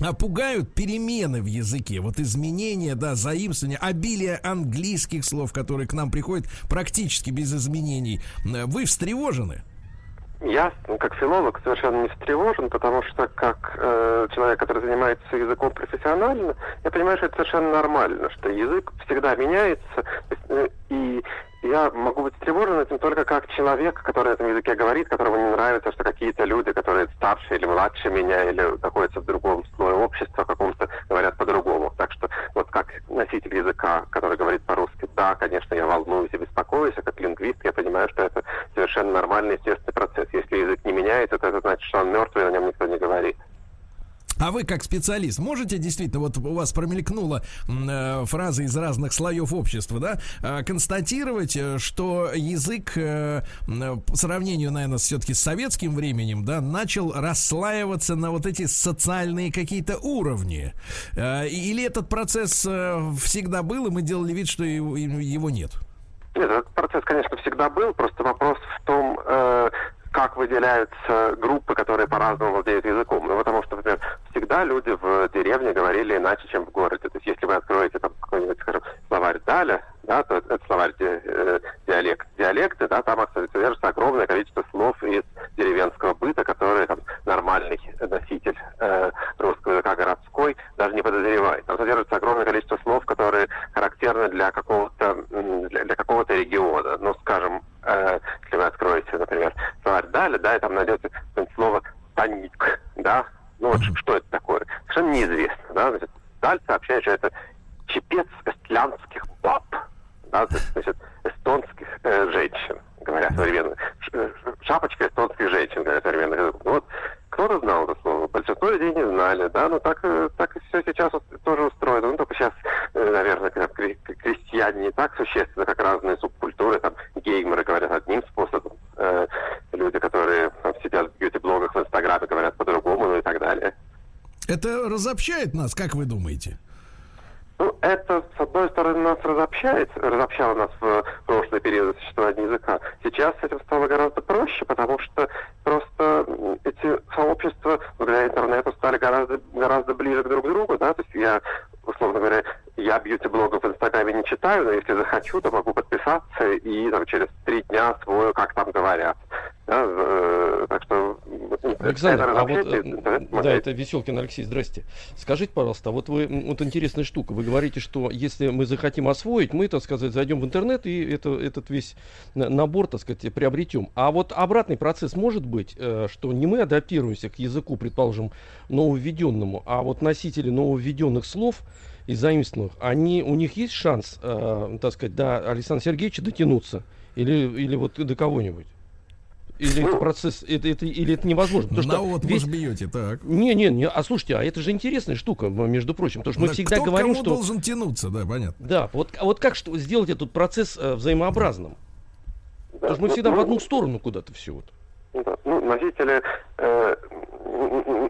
а пугают перемены в языке, вот изменения, да, заимствования, обилие английских слов, которые к нам приходят практически без изменений. Вы встревожены? Я, как филолог, совершенно не встревожен, потому что как э, человек, который занимается языком профессионально, я понимаю, что это совершенно нормально, что язык всегда меняется, э, и я могу быть встревожен этим только как человек, который на этом языке говорит, которому не нравится, что какие-то люди, которые старше или младше меня, или находятся в другом слое общества каком-то, говорят по-другому. Так что вот как носитель языка, который говорит по-русски, да, конечно, я волнуюсь и беспокоюсь, а как лингвист я понимаю, что это совершенно нормальный, естественный процесс. Если язык не меняется, то это значит, что он мертвый, и на нем никто не говорит. А вы, как специалист, можете действительно, вот у вас промелькнула э, фраза из разных слоев общества, да, э, констатировать, э, что язык э, м, по сравнению, наверное, все-таки с советским временем, да, начал расслаиваться на вот эти социальные какие-то уровни. Э, или этот процесс э, всегда был, и мы делали вид, что его, его нет? Нет, этот процесс, конечно, всегда был, просто вопрос в том, э, как выделяются группы, которые по-разному владеют языком. Ну, потому что, например, всегда люди в деревне говорили иначе, чем в городе. То есть, если вы откроете там какой-нибудь, скажем, словарь Даля, да, то это словарь ди- э, диалект, диалекты, да, там содержится огромное количество слов из деревенского быта, которые там нормальный носитель э, русского языка городской даже не подозревает. Там содержится огромное количество слов, которые характерны для какого-то для, для какого-то региона. Ну, скажем, э, если вы откроете, например, словарь Даля, да, и там найдете слово станица, Что это такое? Совершенно неизвестно. Да? Значит, Даль сообщает, что это чепец эстлянских баб, да, значит, эстонских э, женщин, говоря современно. Ш- Шапочка эстонских женщин, говоря современно. Вот кто-то знал это слово, большинство людей не знали, да, но так, э, так все сейчас ус- тоже устроено. Ну, только сейчас, э, наверное, как кре- крестьяне не так существенно, как разные субкультуры, там, геймеры говорят одним способом, э, люди, которые сидят в бьюти-блогах в Инстаграме, говорят по-другому, ну и так далее. Это разобщает нас, как вы думаете? Ну, это, с одной стороны, нас разобщает, разобщало нас в прошлый период существования языка. Сейчас с этим стало гораздо проще, потому что просто эти сообщества благодаря интернету стали гораздо, гораздо ближе друг к другу, да, то есть я, условно говоря, я бьюти-блогов в Инстаграме не читаю, но если захочу, то могу подписаться и там, через три дня освою, как там говорят. Да, так что... Александр, это а вот, э, да, помогает. это Веселкин Алексей, здрасте. Скажите, пожалуйста, вот вы, вот интересная штука, вы говорите, что если мы захотим освоить, мы, так сказать, зайдем в интернет и это, этот весь на- набор, так сказать, приобретем. А вот обратный процесс может быть, э, что не мы адаптируемся к языку, предположим, нововведенному, а вот носители нововведенных слов и заимствованных, они, у них есть шанс, э, так сказать, до Александра Сергеевича дотянуться? Или, или вот до кого-нибудь? Или это процесс, это, это, или это невозможно? Потому На что вот весь- бьете, так. не, не, не, а слушайте, а это же интересная штука, между прочим, потому что мы Да всегда кто говорим, кому что... должен тянуться, да, понятно. Да, вот, а вот как что, сделать этот процесс э, взаимообразным? Потому что мы ну, всегда в ну, одну сторону куда-то все вот. Да. Ну, носители, э,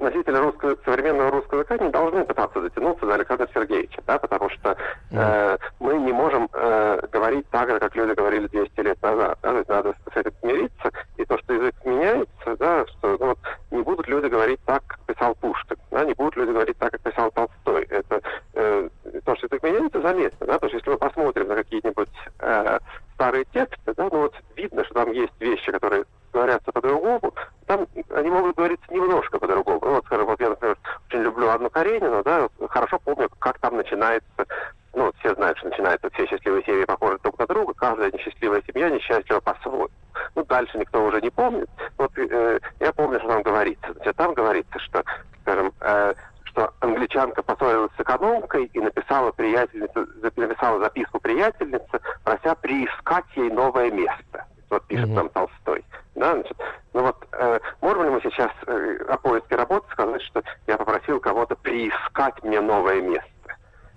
носители русского, современного русского языка не должны пытаться дотянуться до Александра Сергеевича, да, потому что э, мы не можем э, говорить так же, как люди говорили 200 лет назад. Да, то есть надо с этим смириться, и то, что язык меняется, да, что ну, вот, не будут люди говорить так, как писал Пушкин, да, не будут люди говорить так, как писал Толстой. Это э, то, что язык меняется, заметно, да, потому что если мы посмотрим на какие-нибудь э, старые тексты, да, ну вот видно, что там есть вещи, которые говорятся по-другому, там они могут говориться немножко по-другому. Ну, вот, скажем, вот я, например, очень люблю Анну Каренину, да, хорошо помню, как там начинается, ну, вот все знают, что начинается все счастливые семьи похожи друг на друга, каждая несчастливая семья несчастлива по-своему. Ну, дальше никто уже не помнит. Вот э, я помню, что там говорится. Значит, там говорится, что, скажем, э, что англичанка поссорилась с экономкой и написала приятельнице, написала записку приятельнице, прося приискать ей новое место. Вот пишет там Толстой. Да, значит, ну вот, э, можем ли мы сейчас э, о поиске работы сказать, что я попросил кого-то приискать мне новое место?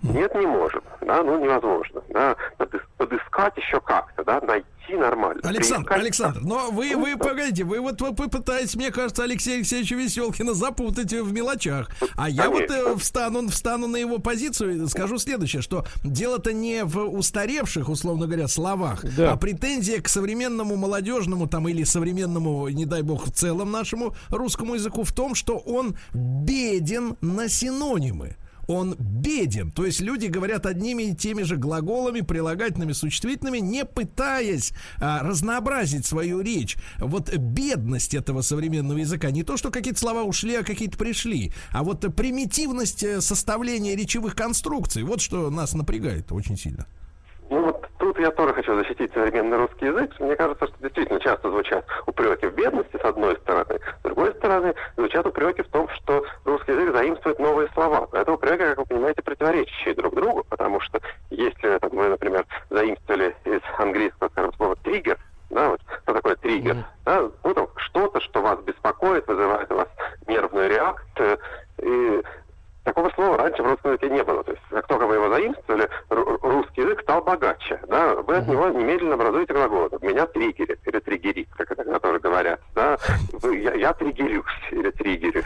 Нет, не можем. Да, ну невозможно. Да, Подыс- подыскать еще как-то, да, найти нормально. Александр, Приискать- Александр, но вы, вы, погодите, вы вот вы попытаетесь, мне кажется, Алексея Алексеевича Веселкина запутать в мелочах. А я вот э, встану, встану на его позицию и скажу следующее, что дело-то не в устаревших, условно говоря, словах, Да. а претензия к современному молодежному там или современному, не дай бог, в целом нашему русскому языку в том, что он беден на синонимы он беден. То есть люди говорят одними и теми же глаголами, прилагательными, существительными, не пытаясь а, разнообразить свою речь. Вот бедность этого современного языка, не то, что какие-то слова ушли, а какие-то пришли, а вот примитивность э, составления речевых конструкций, вот что нас напрягает очень сильно. Тут я тоже хочу защитить современный русский язык. Мне кажется, что действительно часто звучат упреки в бедности, с одной стороны. С другой стороны, звучат упреки в том, что русский язык заимствует новые слова. Это упреки, как вы понимаете, противоречащие друг другу, потому что если там, вы, например, заимствовали из английского, скажем, слова триггер, да, вот, что такое триггер? Да, ну, там, что-то, что вас беспокоит, вызывает у вас нервную реакцию, и Такого слова раньше в русском языке не было. То есть, как только вы его заимствовали, ру- русский язык стал богаче. Да? Вы от него немедленно образуете глагол. Меня триггерит или триггерит, как это тоже говорят. Да? Вы- я, я триггерюсь или триггерюсь.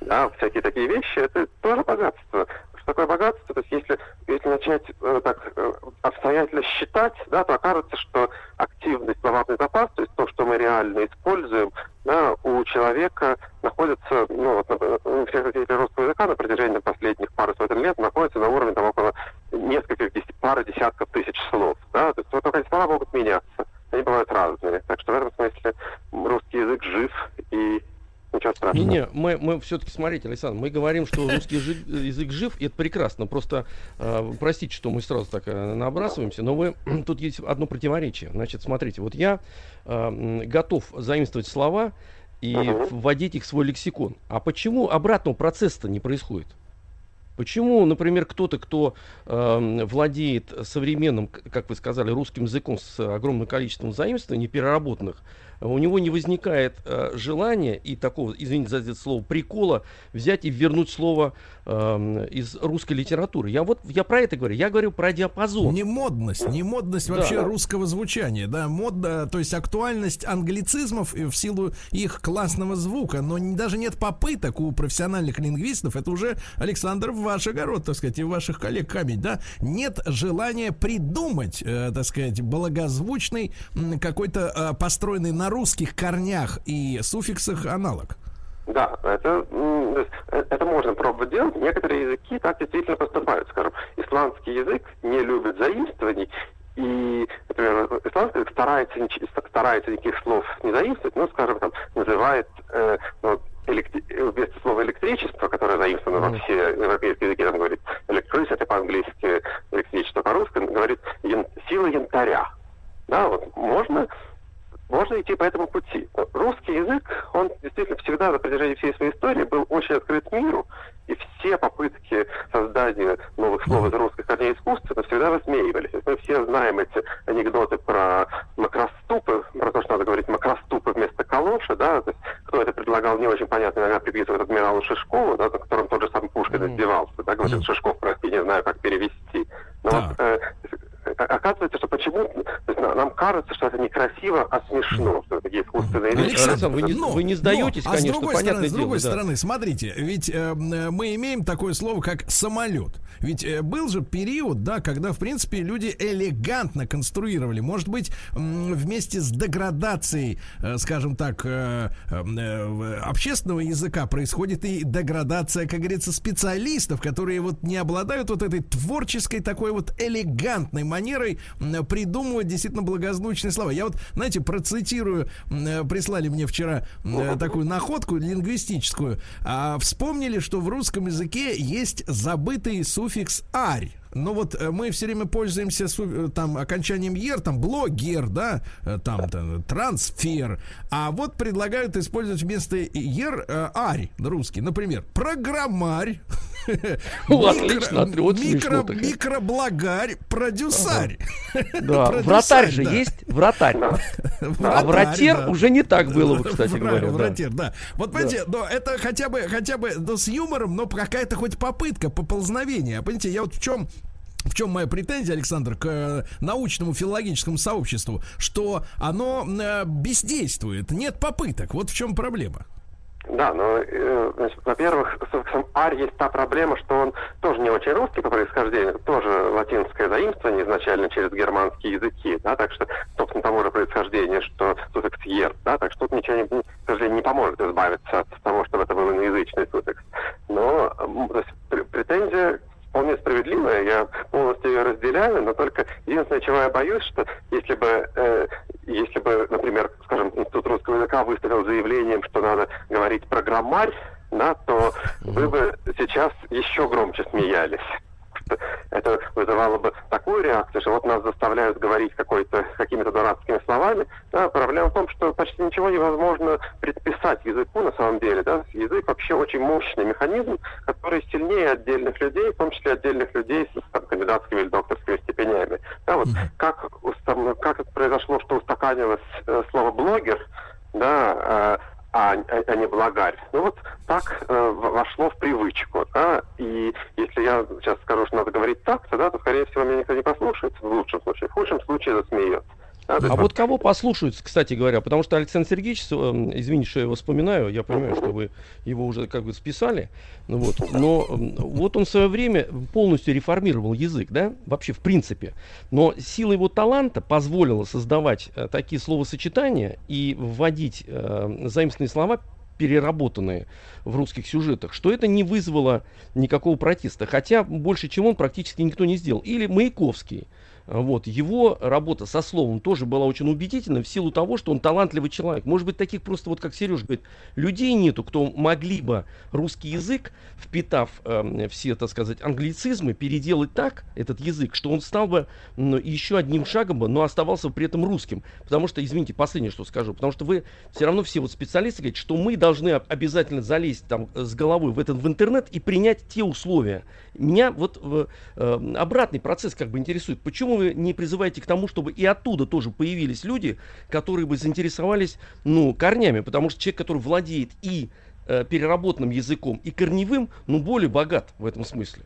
Да? Всякие такие вещи, это тоже богатство. Такое богатство? То есть, если, если начать э, так э, обстоятельно считать, да, то окажется, что активный словарный запас, то есть то, что мы реально используем, да, у человека находится, ну, вот, всех носителей русского языка на протяжении последних пары сотен лет находится на уровне там около нескольких, десяти, пары десятков тысяч слов. Да? То есть вот только эти слова могут меняться. Они бывают разными. Так что в этом смысле русский язык жив и ничего страшного. Не-не, мы, мы все-таки, смотрите, Александр, мы говорим, что русский жи- язык жив, и это прекрасно. Просто э, простите, что мы сразу так э, набрасываемся, но вы, тут есть одно противоречие. Значит, смотрите, вот я э, готов заимствовать слова и вводить их в свой лексикон. А почему обратного процесса не происходит? Почему, например, кто-то, кто эм, владеет современным, как вы сказали, русским языком с огромным количеством заимствований переработанных, у него не возникает э, желания и такого, извините за это слово, прикола взять и вернуть слово эм, из русской литературы. Я вот я про это говорю. Я говорю про диапазон. Не модность, не модность Да. вообще русского звучания, да, модно, то есть актуальность англицизмов в силу их классного звука, но не- даже нет попыток у профессиональных лингвистов, это уже, Александр, ваш огород, так сказать, и ваших коллег камень, да, нет желания придумать, э, так сказать, благозвучный какой-то э, построенный на русских корнях и суффиксах аналог. Да, это, э, это можно пробовать делать. Некоторые языки так действительно поступают. Скажем, исландский язык не любит заимствований, и, например, исландский язык старается, старается никаких слов не заимствовать, но, скажем, там, называет э, ну, электри- вместо слова электричество, которое заимствовано во все европейские языки, там говорит electricity по-английски, электричество по-русски, говорит ян- сила янтаря. Да, вот можно можно идти по этому пути. Русский язык, он действительно всегда на протяжении всей своей истории был очень открыт миру, и все попытки создания новых слов из русских корней искусства всегда высмеивались. Мы все знаем эти анекдоты про макроступы, про то, что надо говорить макроступы вместо калоши, да, то есть кто это предлагал, не очень понятно, иногда приписывают адмиралу Шишкову, да, на котором тот же сам Пушкин издевался, да, говорит, Шишков, прости, не знаю, как перевести. Но вот, э, э, оказывается, что почему нам кажется, что это некрасиво, а смешно, что это такие искусственные вещи. Александр, вы не- вы не сдаетесь, а конечно, с другой понятное стороны, с дело, другой да. стороны, смотрите, ведь э, м, мы имеем такое слово, как самолет. Ведь э, был же период, да, когда, в принципе, люди элегантно конструировали. Может быть, вместе с деградацией, э, скажем так, э, э, э, общественного языка происходит и деградация, как говорится, специалистов, которые вот не обладают вот этой творческой такой вот элегантной манерой придумывать действительно благозвучные слова. Я вот, знаете, процитирую, э, прислали мне вчера э, такую находку лингвистическую. А, вспомнили, что в русском языке есть забытый суффикс «арь». Ну вот э, мы все время пользуемся там окончанием «ер», там блогер, да, там, там, трансфер. А вот предлагают использовать вместо «ер» э, «арь» русский. Например, программарь. Ну, отлично. Микроблагарь, продюсарь. Вратарь же есть, вратарь. А вратер уже не так было, бы, кстати говоря. да. Вратер, да. Вот понимаете, но это хотя бы, хотя бы, ну, с юмором, но какая-то хоть попытка поползновения. Понимаете, я вот в чем в чем моя претензия, Александр, к э, научному филологическому сообществу, что оно э, бездействует, нет попыток. Вот в чем проблема. Да, но, э, значит, во-первых, с суффиксом «арь» есть та проблема, что он тоже не очень русский по происхождению, тоже латинское заимствование изначально через германские языки, да, так что, собственно, того же происхождения, что суффикс «ер», да, так что тут ничего, не, к сожалению, не поможет избавиться от того, чтобы это был иноязычный суффикс. Но то есть, пр- претензия вполне справедливая, я полностью ее разделяю, но только единственное, чего я боюсь, что если бы, э, если бы, например, скажем, Институт русского выставил заявлением, что надо говорить программарь, да, то вы бы сейчас еще громче смеялись. Это вызывало бы такую реакцию, что вот нас заставляют говорить какой-то, какими-то дурацкими словами. Да, проблема в том, что почти ничего невозможно предписать языку на самом деле. Да. Язык вообще очень мощный механизм, который сильнее отдельных людей, в том числе отдельных людей с там, кандидатскими или докторскими степенями. Да, вот как, устам- как это произошло, что устаканилось э, слово блогер, да, э, а, а- а не благарь. Ну вот так э, вошло в привычку. Да? И если я сейчас скажу, что надо говорить так, то, да, то, скорее всего, меня никто не послушается в лучшем случае. В худшем случае засмеется. А вот кого послушаются, кстати говоря, потому что Александр Сергеевич, эм, извините, что я его вспоминаю, я понимаю, что вы его уже как бы списали, ну вот, но эм, вот он в свое время полностью реформировал язык, да, вообще в принципе, но сила его таланта позволила создавать э, такие словосочетания и вводить э, заимственные слова переработанные в русских сюжетах, что это не вызвало никакого протеста. Хотя больше, чем он, практически никто не сделал. Или Маяковский. Вот, его работа со словом тоже была очень убедительна в силу того, что он талантливый человек. Может быть, таких просто, вот как Сереж говорит, людей нету, кто могли бы русский язык, впитав э, все, так сказать, англицизмы, переделать так, этот язык, что он стал бы ну, еще одним шагом, бы, но оставался при этом русским. Потому что, извините, последнее, что скажу, потому что вы все равно все вот специалисты говорят, что мы должны обязательно залезть там с головой в этот в интернет и принять те условия. Меня вот э, обратный процесс как бы интересует. Почему вы не призываете к тому, чтобы и оттуда тоже появились люди, которые бы заинтересовались, ну, корнями? Потому что человек, который владеет и э, переработанным языком, и корневым, ну, более богат в этом смысле.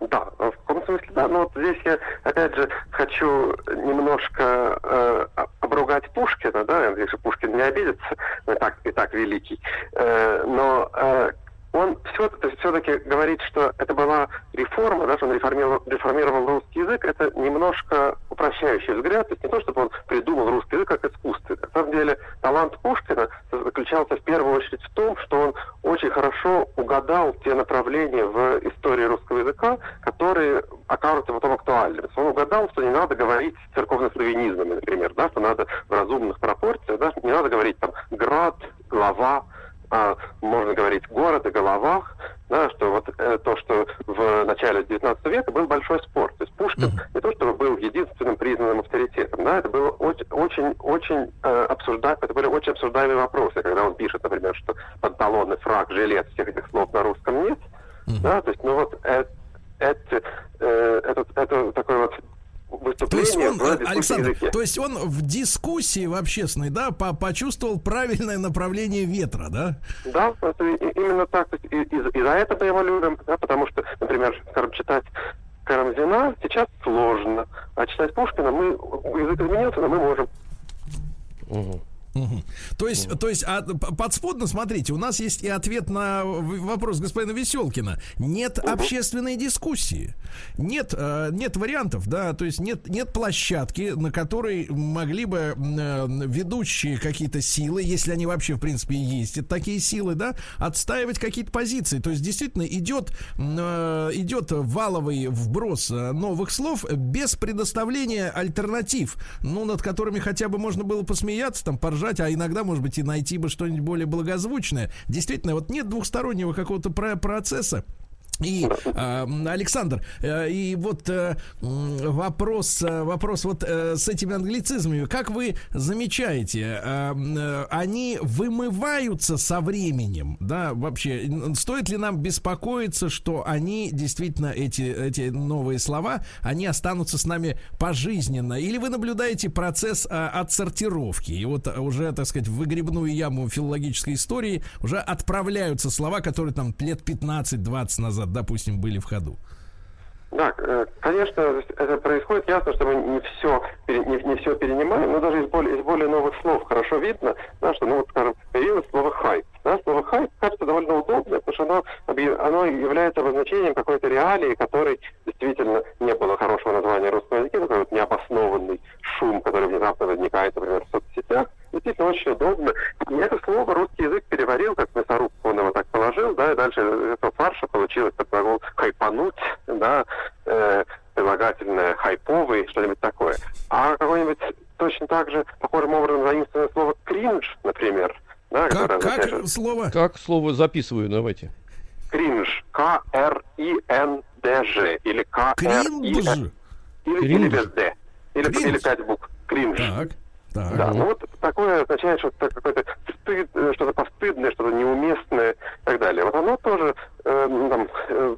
Да, в каком смысле, да. Но вот здесь я, опять же, хочу немножко э, обругать Пушкина, да, я надеюсь, что Пушкин не обидится, он и так, и так великий. Э, но э, он все, все-таки говорит, что это была реформа, да, что он реформировал, реформировал русский язык, это немножко упрощающий взгляд, то есть не то, чтобы он придумал русский язык как искусство. На самом деле талант Пушкина заключался в первую очередь в том, что он очень хорошо угадал те направления в истории русского языка, которые окажутся потом актуальными. Он угадал, что не надо говорить церковно-славянизмами, например, да, что надо в разумных пропорциях, да, не надо говорить там град, глава, а, можно говорить, город и головах, да, что вот э, то, что в начале 19 века был большой спор. То есть Пушкин uh-huh. не то, чтобы был единственным признанным авторитетом, да, это было очень, очень, очень э, обсужда... это были очень обсуждаемые вопросы, когда он пишет, например, что панталоны, фраг, жилет, всех этих слов на русском нет, uh-huh. да, то есть, ну вот это, это, э, это, это такой вот то есть он, Александр, то есть он в дискуссии в общественной, да, по почувствовал правильное направление ветра, да? Да, это именно так. И, и, и за это мы его любим, да, потому что, например, скажем, читать Карамзина сейчас сложно, а читать Пушкина мы язык изменился, но мы можем. Угу. Угу. То есть, то есть, а, подспудно, смотрите, у нас есть и ответ на вопрос господина Веселкина. Нет угу. общественной дискуссии, нет, э, нет вариантов, да, то есть нет, нет площадки, на которой могли бы э, ведущие какие-то силы, если они вообще, в принципе, есть, это такие силы, да, отстаивать какие-то позиции. То есть, действительно, идет, э, идет валовый вброс новых слов без предоставления альтернатив, ну, над которыми хотя бы можно было посмеяться, там, поржать поржать, а иногда, может быть, и найти бы что-нибудь более благозвучное. Действительно, вот нет двухстороннего какого-то процесса. И э, Александр, э, и вот э, вопрос, э, вопрос вот э, с этими англицизмами, как вы замечаете, э, э, они вымываются со временем, да, вообще, стоит ли нам беспокоиться, что они действительно эти эти новые слова, они останутся с нами пожизненно, или вы наблюдаете процесс э, отсортировки, и вот уже, так сказать, в выгребную яму филологической истории уже отправляются слова, которые там лет 15-20 назад допустим, были в ходу? Да, э, конечно, это происходит. Ясно, что мы не все, не, не все перенимаем, но даже из более, из более новых слов хорошо видно, да, что, ну вот, скажем, появилось слово «хайп». Да, слово «хайп» кажется довольно удобным, потому что оно, оно является обозначением какой-то реалии, которой действительно не было хорошего названия русского языка, такой вот необоснованный шум, который внезапно возникает, например, в соцсетях действительно очень удобно. И это слово русский язык переварил, как мясорубку он его так положил, да, и дальше этого фарша получилось как глагол хайпануть, да, э, прилагательное хайповый, что-нибудь такое. А какой-нибудь точно так же похожим образом заимствованное слово кринж, например, да, как, как же... слово? Как слово записываю, давайте. Кринж. К-Р-И-Н-Д-Ж. Или К-Р-И-Н. Или, или без Д. Или, или пять букв. Кринж. Так. Так. Да, ну вот такое означает, что это какой-то стыд, что-то постыдное, что-то неуместное и так далее. Вот оно тоже э, там, э,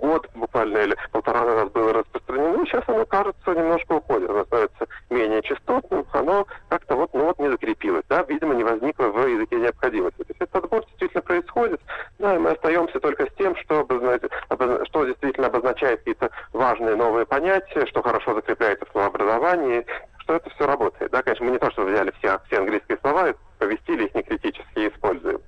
год буквально или полтора назад было распространено, сейчас оно, кажется, немножко уходит, оно становится менее частотным, оно как-то вот, ну вот не закрепилось, да, видимо, не возникло в языке необходимости. То есть этот отбор действительно происходит, да, и мы остаемся только с тем, что, обозна... что действительно обозначает какие-то важные новые понятия, что хорошо закрепляется в словообразовании, что это все работает. Да, конечно, мы не то, что взяли все, все английские слова, повестили их не критически и используем.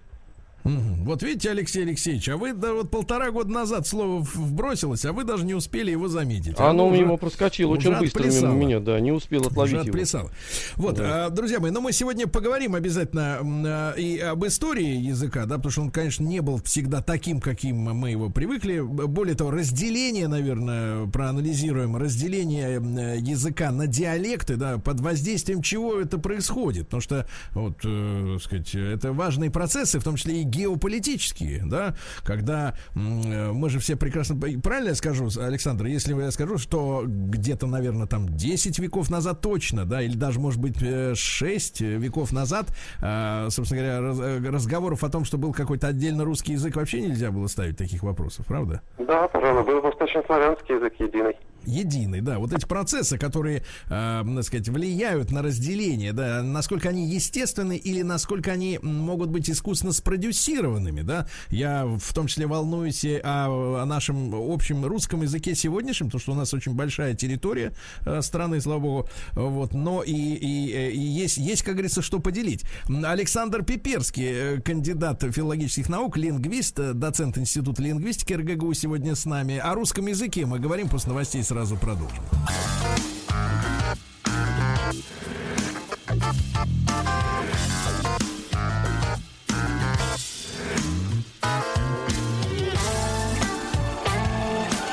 Вот видите, Алексей Алексеевич, а вы да, вот полтора года назад слово вбросилось, а вы даже не успели его заметить. А Оно уже- мимо проскочило очень уже быстро мимо отплясало. меня, да, не успел Уже отловить его. отплясало. Вот, Да. а, друзья мои, но мы сегодня поговорим обязательно а, и об истории языка, да, потому что он, конечно, не был всегда таким, каким мы его привыкли. Более того, разделение, наверное, проанализируем, разделение языка на диалекты, да, под воздействием чего это происходит. Потому что, вот, э, сказать, это важные процессы, в том числе и геополитические, да, когда э, мы же все прекрасно... Правильно я скажу, Александр, если я скажу, что где-то, наверное, там 10 веков назад точно, да, или даже, может быть, 6 веков назад, э, собственно говоря, раз- э, разговоров о том, что был какой-то отдельно русский язык, вообще нельзя было ставить таких вопросов, правда? Да, пожалуй, был восточнославянский язык единый. Единый, да, вот эти процессы, которые, э, так сказать, влияют на разделение, да, насколько они естественны или насколько они могут быть искусственно спродюсированными, да, я в том числе волнуюсь о, о нашем общем русском языке сегодняшнем, потому что у нас очень большая территория э, страны, слава богу, вот, но и, и, э, и есть, есть, как говорится, что поделить. Александр Пиперский, э, кандидат филологических наук, лингвист, э, доцент Института лингвистики РГГУ сегодня с нами. О русском языке мы говорим после новостей, сразу продолжим.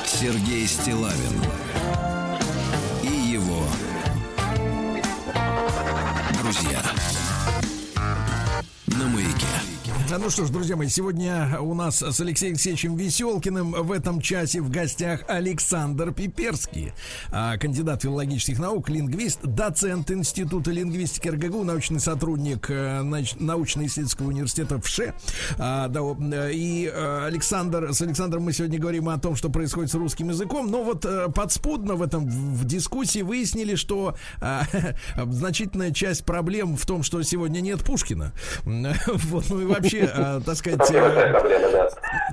Сергей Стилавин и его друзья Ну что ж, друзья мои, сегодня у нас с Алексеем Алексеевичем Веселкиным в этом часе в гостях Александр Пиперский, а, кандидат филологических наук, лингвист, доцент Института лингвистики РГГУ, научный сотрудник э, науч- научно-исследовательского университета вот, э, и э, Александр, с Александром мы сегодня говорим о том, что происходит с русским языком, но вот подспудно в этом в в дискуссии выяснили, что значительная часть проблем в том, что сегодня нет Пушкина. Вот, ну и вообще, э, так сказать, э,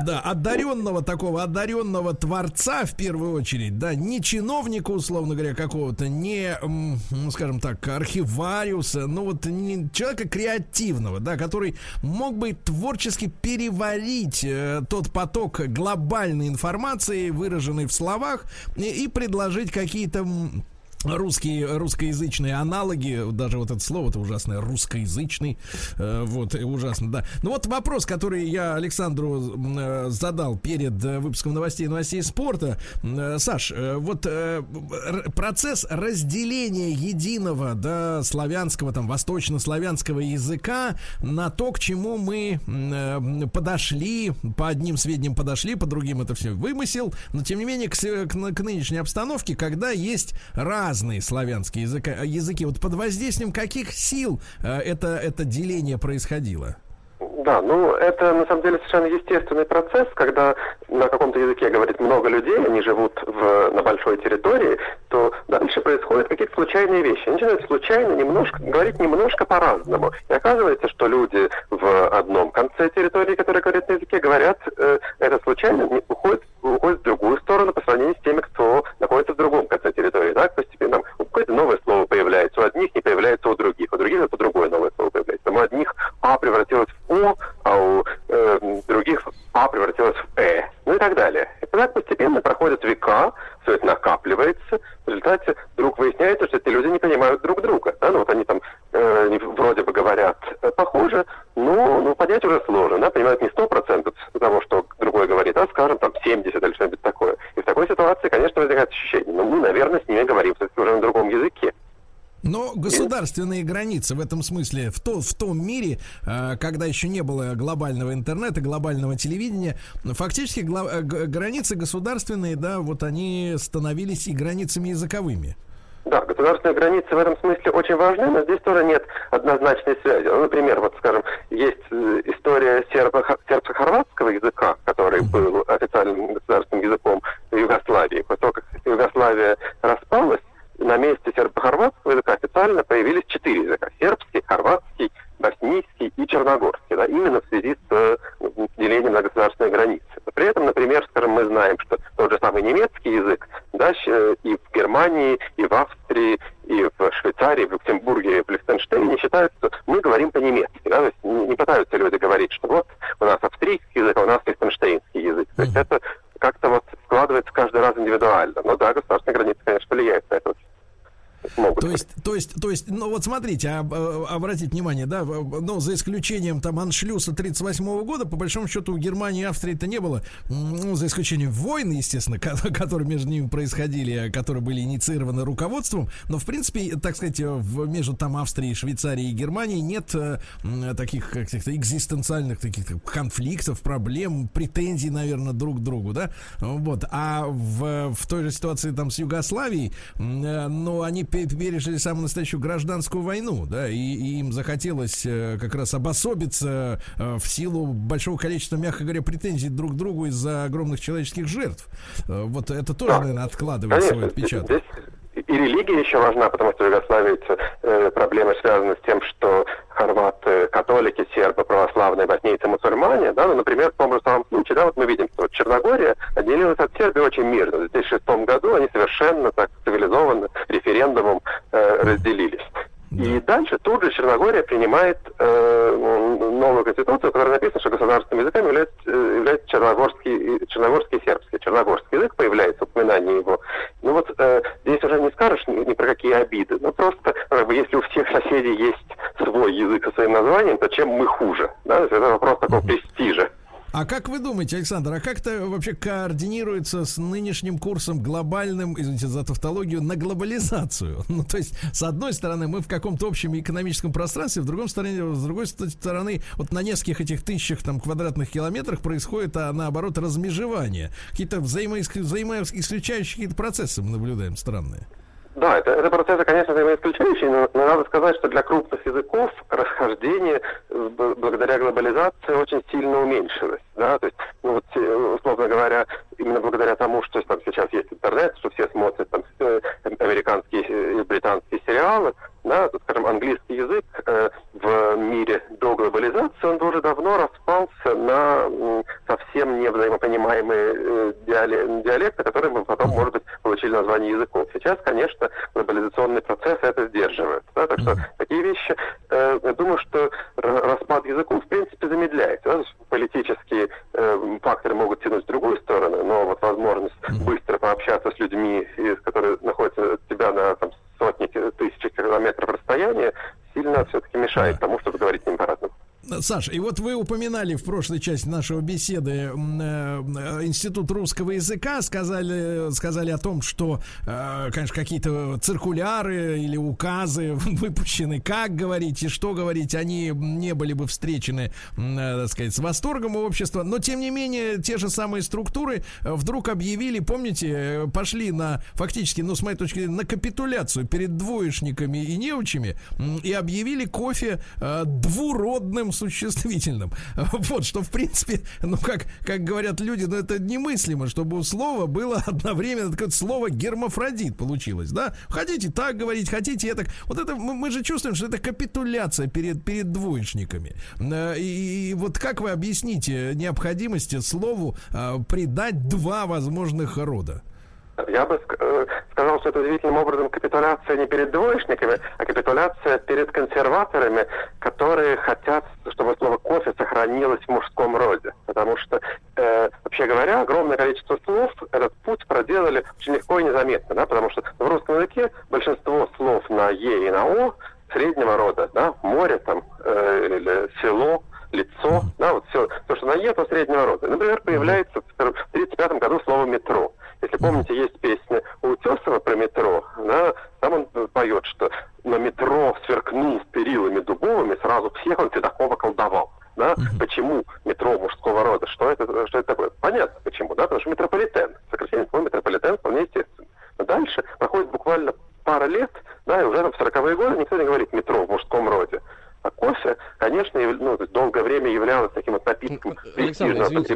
да, одаренного такого, одаренного творца в первую очередь, да, не чиновника, условно говоря, какого-то, не, ну, скажем так, архивариуса, ну вот не человека креативного, да, который мог бы творчески переварить э, тот поток глобальной информации, выраженной в словах, и, и предложить какие-то русские, русскоязычные аналоги, даже вот это слово, это ужасное, русскоязычный, э, вот, ужасно, да. Ну вот вопрос, который я Александру э, задал перед э, выпуском новостей, новостей спорта. Э, Саш, э, вот э, процесс разделения единого, да, славянского, там, восточнославянского языка на то, к чему мы э, подошли, по одним сведениям подошли, по другим это все вымысел, но тем не менее к, к к нынешней обстановке, когда есть разные славянские языка, языки, вот под воздействием каких сил э, это, это деление происходило? Да, ну это на самом деле совершенно естественный процесс, когда на каком-то языке говорит много людей, они живут в, на большой территории, то дальше происходят какие-то случайные вещи. Начинают случайно немножко говорить немножко по-разному. И оказывается, что люди в одном конце территории, которые говорят на языке, говорят, э, это случайно уходит, уходит в другую сторону по сравнению с теми, кто находится в другом конце территории. Так, постепенно какое-то новое слово появляется, у одних не появляется у других, у других это другое новое слово появляется. У одних А превратилось в О, а у э, других А превратилось в Э, ну и так далее. И так постепенно проходят века, все это накапливается, в результате вдруг выясняется, что эти люди не понимают друг друга. Да? Ну вот они там э, вроде бы говорят э, похоже, но ну, понять уже сложно. Да? Понимают не сто процентов того, что другой говорит, а скажем там 70 или что-нибудь такое. И в такой ситуации, конечно, возникает ощущение, ну мы, наверное, с ними говорим все-таки уже на другом языке. Но государственные границы в этом смысле в, то, в том мире, э, когда еще не было глобального интернета, глобального телевидения, фактически гла- э, границы государственные, да, вот они становились и границами языковыми. Да, государственные границы в этом смысле очень важны, но здесь тоже нет однозначной связи. Ну, например, вот, скажем, есть э, история сербо- сербско-хорватского языка, который был официальным государственным языком в Югославии. После того, как Югославия распалась, на месте сербо-хорватского языка официально появились четыре языка. Сербский, хорватский, боснийский и черногорский. Да, именно в связи с э, делением на государственные границы. При этом, например, скажем, мы знаем, что тот же самый немецкий язык да, щ- и в Германии, и в Австрии, и в Швейцарии, в Люксембурге, в Лихтенштейне считают, что мы говорим по-немецки. Да? То есть не, не пытаются люди говорить, что вот у нас австрийский язык, а у нас лихтенштейнский язык. То есть это как-то вот складывается каждый раз индивидуально. Но да, государственные границы, конечно, влияют на это очень могут. То есть, то есть, то есть, ну вот смотрите, а, а, обратите внимание, да, ну за исключением там аншлюса 38 года, по большому счету у Германии и Австрии-то не было, ну за исключением войн, естественно, которые между ними происходили, которые были инициированы руководством, но в принципе, так сказать, в, между там Австрией, Швейцарией и Германией нет э, таких каких-то экзистенциальных таких конфликтов, проблем, претензий, наверное, друг к другу, да, вот, а в, в той же ситуации там с Югославией, э, ну они пережили самую настоящую гражданскую войну, да, и, и им захотелось э, как раз обособиться э, в силу большого количества, мягко говоря, претензий друг к другу из-за огромных человеческих жертв. Э, вот это тоже, наверное, откладывает Конечно, свой отпечаток. Здесь и религия еще важна, потому что в Югославии э, проблемы связаны с тем, что хорваты, католики, сербы, православные, боснийцы, мусульмане, да, ну, например, в том же самом случае, да, вот мы видим, что вот Черногория отделилась от Сербии очень мирно. В 2006 году они совершенно так цивилизованно референдумом э, разделились. И дальше тут же Черногория принимает э, новую конституцию, в которой написано, что государственным языком является, э, является черногорский, черногорский и сербский. Черногорский язык появляется, упоминание его. Ну вот э, здесь уже не скажешь ни, ни про какие обиды. Ну просто, как бы, если у всех соседей есть свой язык со своим названием, то чем мы хуже? Да? Это вопрос такого престижа. А как вы думаете, Александр, а как это вообще координируется с нынешним курсом глобальным, извините за тавтологию, на глобализацию? Ну, то есть, с одной стороны, мы в каком-то общем экономическом пространстве, в другом стороне, с другой стороны, вот на нескольких этих тысячах там квадратных километрах происходит, а наоборот, размежевание. Какие-то взаимоисключающие какие-то процессы мы наблюдаем странные. Да, это, это процессы, конечно, взаимоисключающие, но, но надо сказать, что для крупных языков расхождение благодаря глобализации очень сильно уменьшилось. Да? То есть, ну, вот, э, условно говоря, именно благодаря тому, что там, сейчас есть интернет, что все смотрят там, э, американские и британские сериалы, да, скажем, английский язык э, в мире до глобализации, он уже давно распался на э, совсем невзаимопонимаемые э, диалекты, которые мы потом, может быть, получили название языков. Сейчас, конечно, глобализационный процесс это сдерживает. Да, так что такие вещи, э, я думаю, что распад языков, в принципе, замедляется. Да, политические э, факторы могут тянуть в другую сторону, но вот возможность быстро пообщаться с людьми, которые находятся от тебя на там, сотни тысяч километров расстояния, сильно все-таки мешает тому, чтобы говорить с ним по-разному. Саша, и вот вы упоминали в прошлой части нашего беседы э, Институт русского языка, сказали, сказали о том, что, э, конечно, какие-то циркуляры или указы выпущены, как говорить и что говорить, они не были бы встречены, э, так сказать, с восторгом у общества, но, тем не менее, те же самые структуры вдруг объявили, помните, пошли на, фактически, ну, с моей точки зрения, на капитуляцию перед двоечниками и неучами и объявили кофе двуродным существительным. Вот, что, в принципе, ну, как, как говорят люди, ну, это немыслимо, чтобы у слова было одновременно такое слово гермафродит получилось, да? Хотите так говорить, хотите это. Вот это, мы, мы же чувствуем, что это капитуляция перед, перед двоечниками. Э, и, и вот как вы объясните необходимости слову э, придать два возможных рода? Я бы э, сказал, что это удивительным образом капитуляция не перед двоечниками, а капитуляция перед консерваторами, которые хотят, чтобы слово кофе сохранилось в мужском роде. Потому что, э, вообще говоря, огромное количество слов этот путь проделали очень легко и незаметно, да, потому что в русском языке большинство слов на «е» и на «о» среднего рода, да, море там, э, или село, лицо, да, вот все, то, что на «е», то среднего рода. Например, появляется в 1935 году слово «метро». Если помните, есть песня у Утесова про метро, да, там он поет, что на метро сверкнул перилами дубовыми, сразу всех он Федакова колдовал. Да? Uh-huh. Почему метро мужского рода? Что это, что это такое? Понятно почему, да? Потому что метрополитен. Сокращение слова метрополитен вполне естественно. Но дальше проходит буквально пара лет, да, и уже там в 40-е годы никто не говорит метро в мужском роде. А кофе, конечно, ну, долгое время являлось таким вот напитком Александр, извините,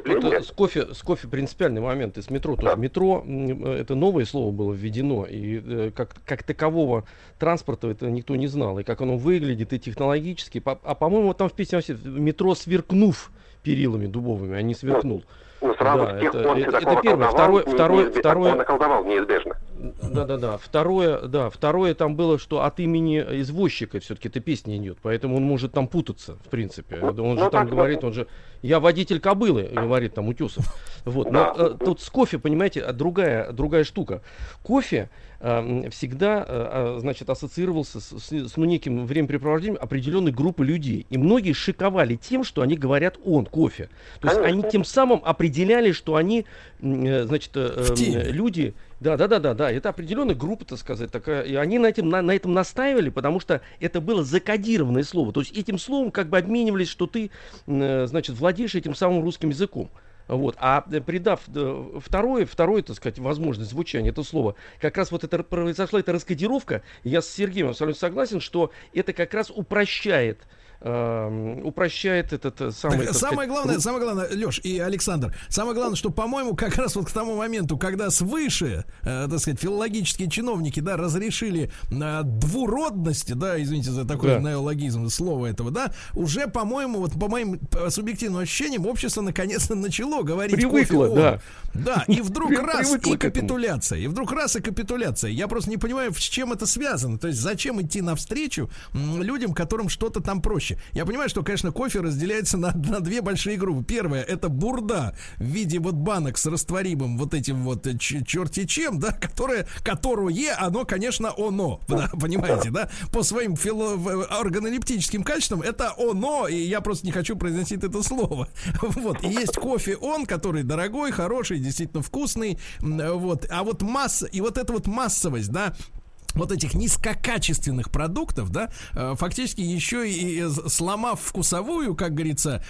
кофе, с кофе принципиальный момент из метро. Да. метро, это новое слово было введено, и э, как, как такового транспорта это никто не знал, и как оно выглядит, и технологически. А, по-моему, там в песне метро сверкнув перилами дубовыми, а не сверкнул. Ну, сразу да, всех это, он это, это первое. Второй, второй, второй... Он наколдовал неизбежно. Да, да, да. Второе, да, второе там было, что от имени извозчика все-таки эта песня идет, поэтому он может там путаться, в принципе. Он же ну, там так, говорит, он же, я водитель кобылы, говорит там Утюсов. Вот, но э, тут с кофе, понимаете, другая, другая штука. Кофе всегда, э, э, значит, ассоциировался с, с, с ну, неким времяпрепровождением определенной группы людей. И многие шиковали тем, что они говорят он, кофе. То есть они тем самым определяли, что они, э, значит, э, В теме. э, люди, да, да, да, да, да, это определенная группа, так сказать, такая, и они на этом, на, на этом настаивали, потому что это было закодированное слово, то есть этим словом как бы обменивались, что ты, э, значит, владеешь этим самым русским языком. Вот. А э, придав э, второе, второе, так сказать, возможность звучания этого слова, как раз вот это произошла эта раскодировка, я с Сергеем абсолютно согласен, что это как раз упрощает эм, упрощает этот э, самый... Так, самое сказать, главное, самое главное, Леш и Александр, самое главное, что, по-моему, как раз вот к тому моменту, когда свыше, э, так сказать, филологические чиновники, да, разрешили э, двуродности, да, извините за такой Да. неологизм слова этого, да, уже, по-моему, вот по моим субъективным ощущениям, общество наконец-то начало говорить Привыкло, кофе, да. Да, и вдруг раз и капитуляция, и вдруг раз и капитуляция. Я просто не понимаю, с чем это связано. То есть зачем идти навстречу людям, которым что-то там проще. Я понимаю, что, конечно, кофе разделяется на, на две большие группы. Первая это бурда в виде вот банок с растворимым вот этим вот э, черти чем, да, которое, которое, оно, конечно, оно, да, понимаете, да, по своим фило- в- органолептическим качествам это оно, и я просто не хочу произносить это слово. Вот, и есть кофе он, который дорогой, хороший, действительно вкусный, м, вот, а вот масса, и вот эта вот массовость, да, вот этих низкокачественных продуктов, да, э, фактически еще и сломав вкусовую, как говорится,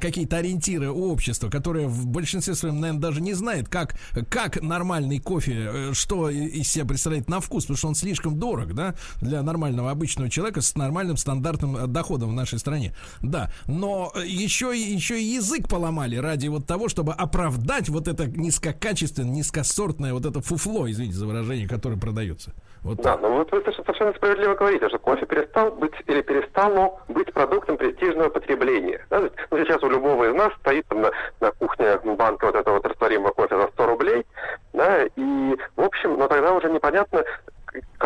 какие-то ориентиры у общества, которое в большинстве своем, наверное, даже не знает, как, как нормальный кофе, э, что из себя представляет на вкус, потому что он слишком дорог, да, для нормального обычного человека с нормальным стандартным э, доходом в нашей стране. Да, но еще, еще и язык поломали ради вот того, чтобы оправдать вот это низкокачественное, низкосортное вот это фуфло, извините за выражение, которое продается. Вот Да, ну вот вы совершенно справедливо говорите, что кофе перестал быть или перестало быть продуктом престижного потребления. Да, ну, сейчас у любого из нас стоит на, на кухне банка вот этого вот растворимого кофе за 100 рублей, да, и, в общем, но тогда уже непонятно,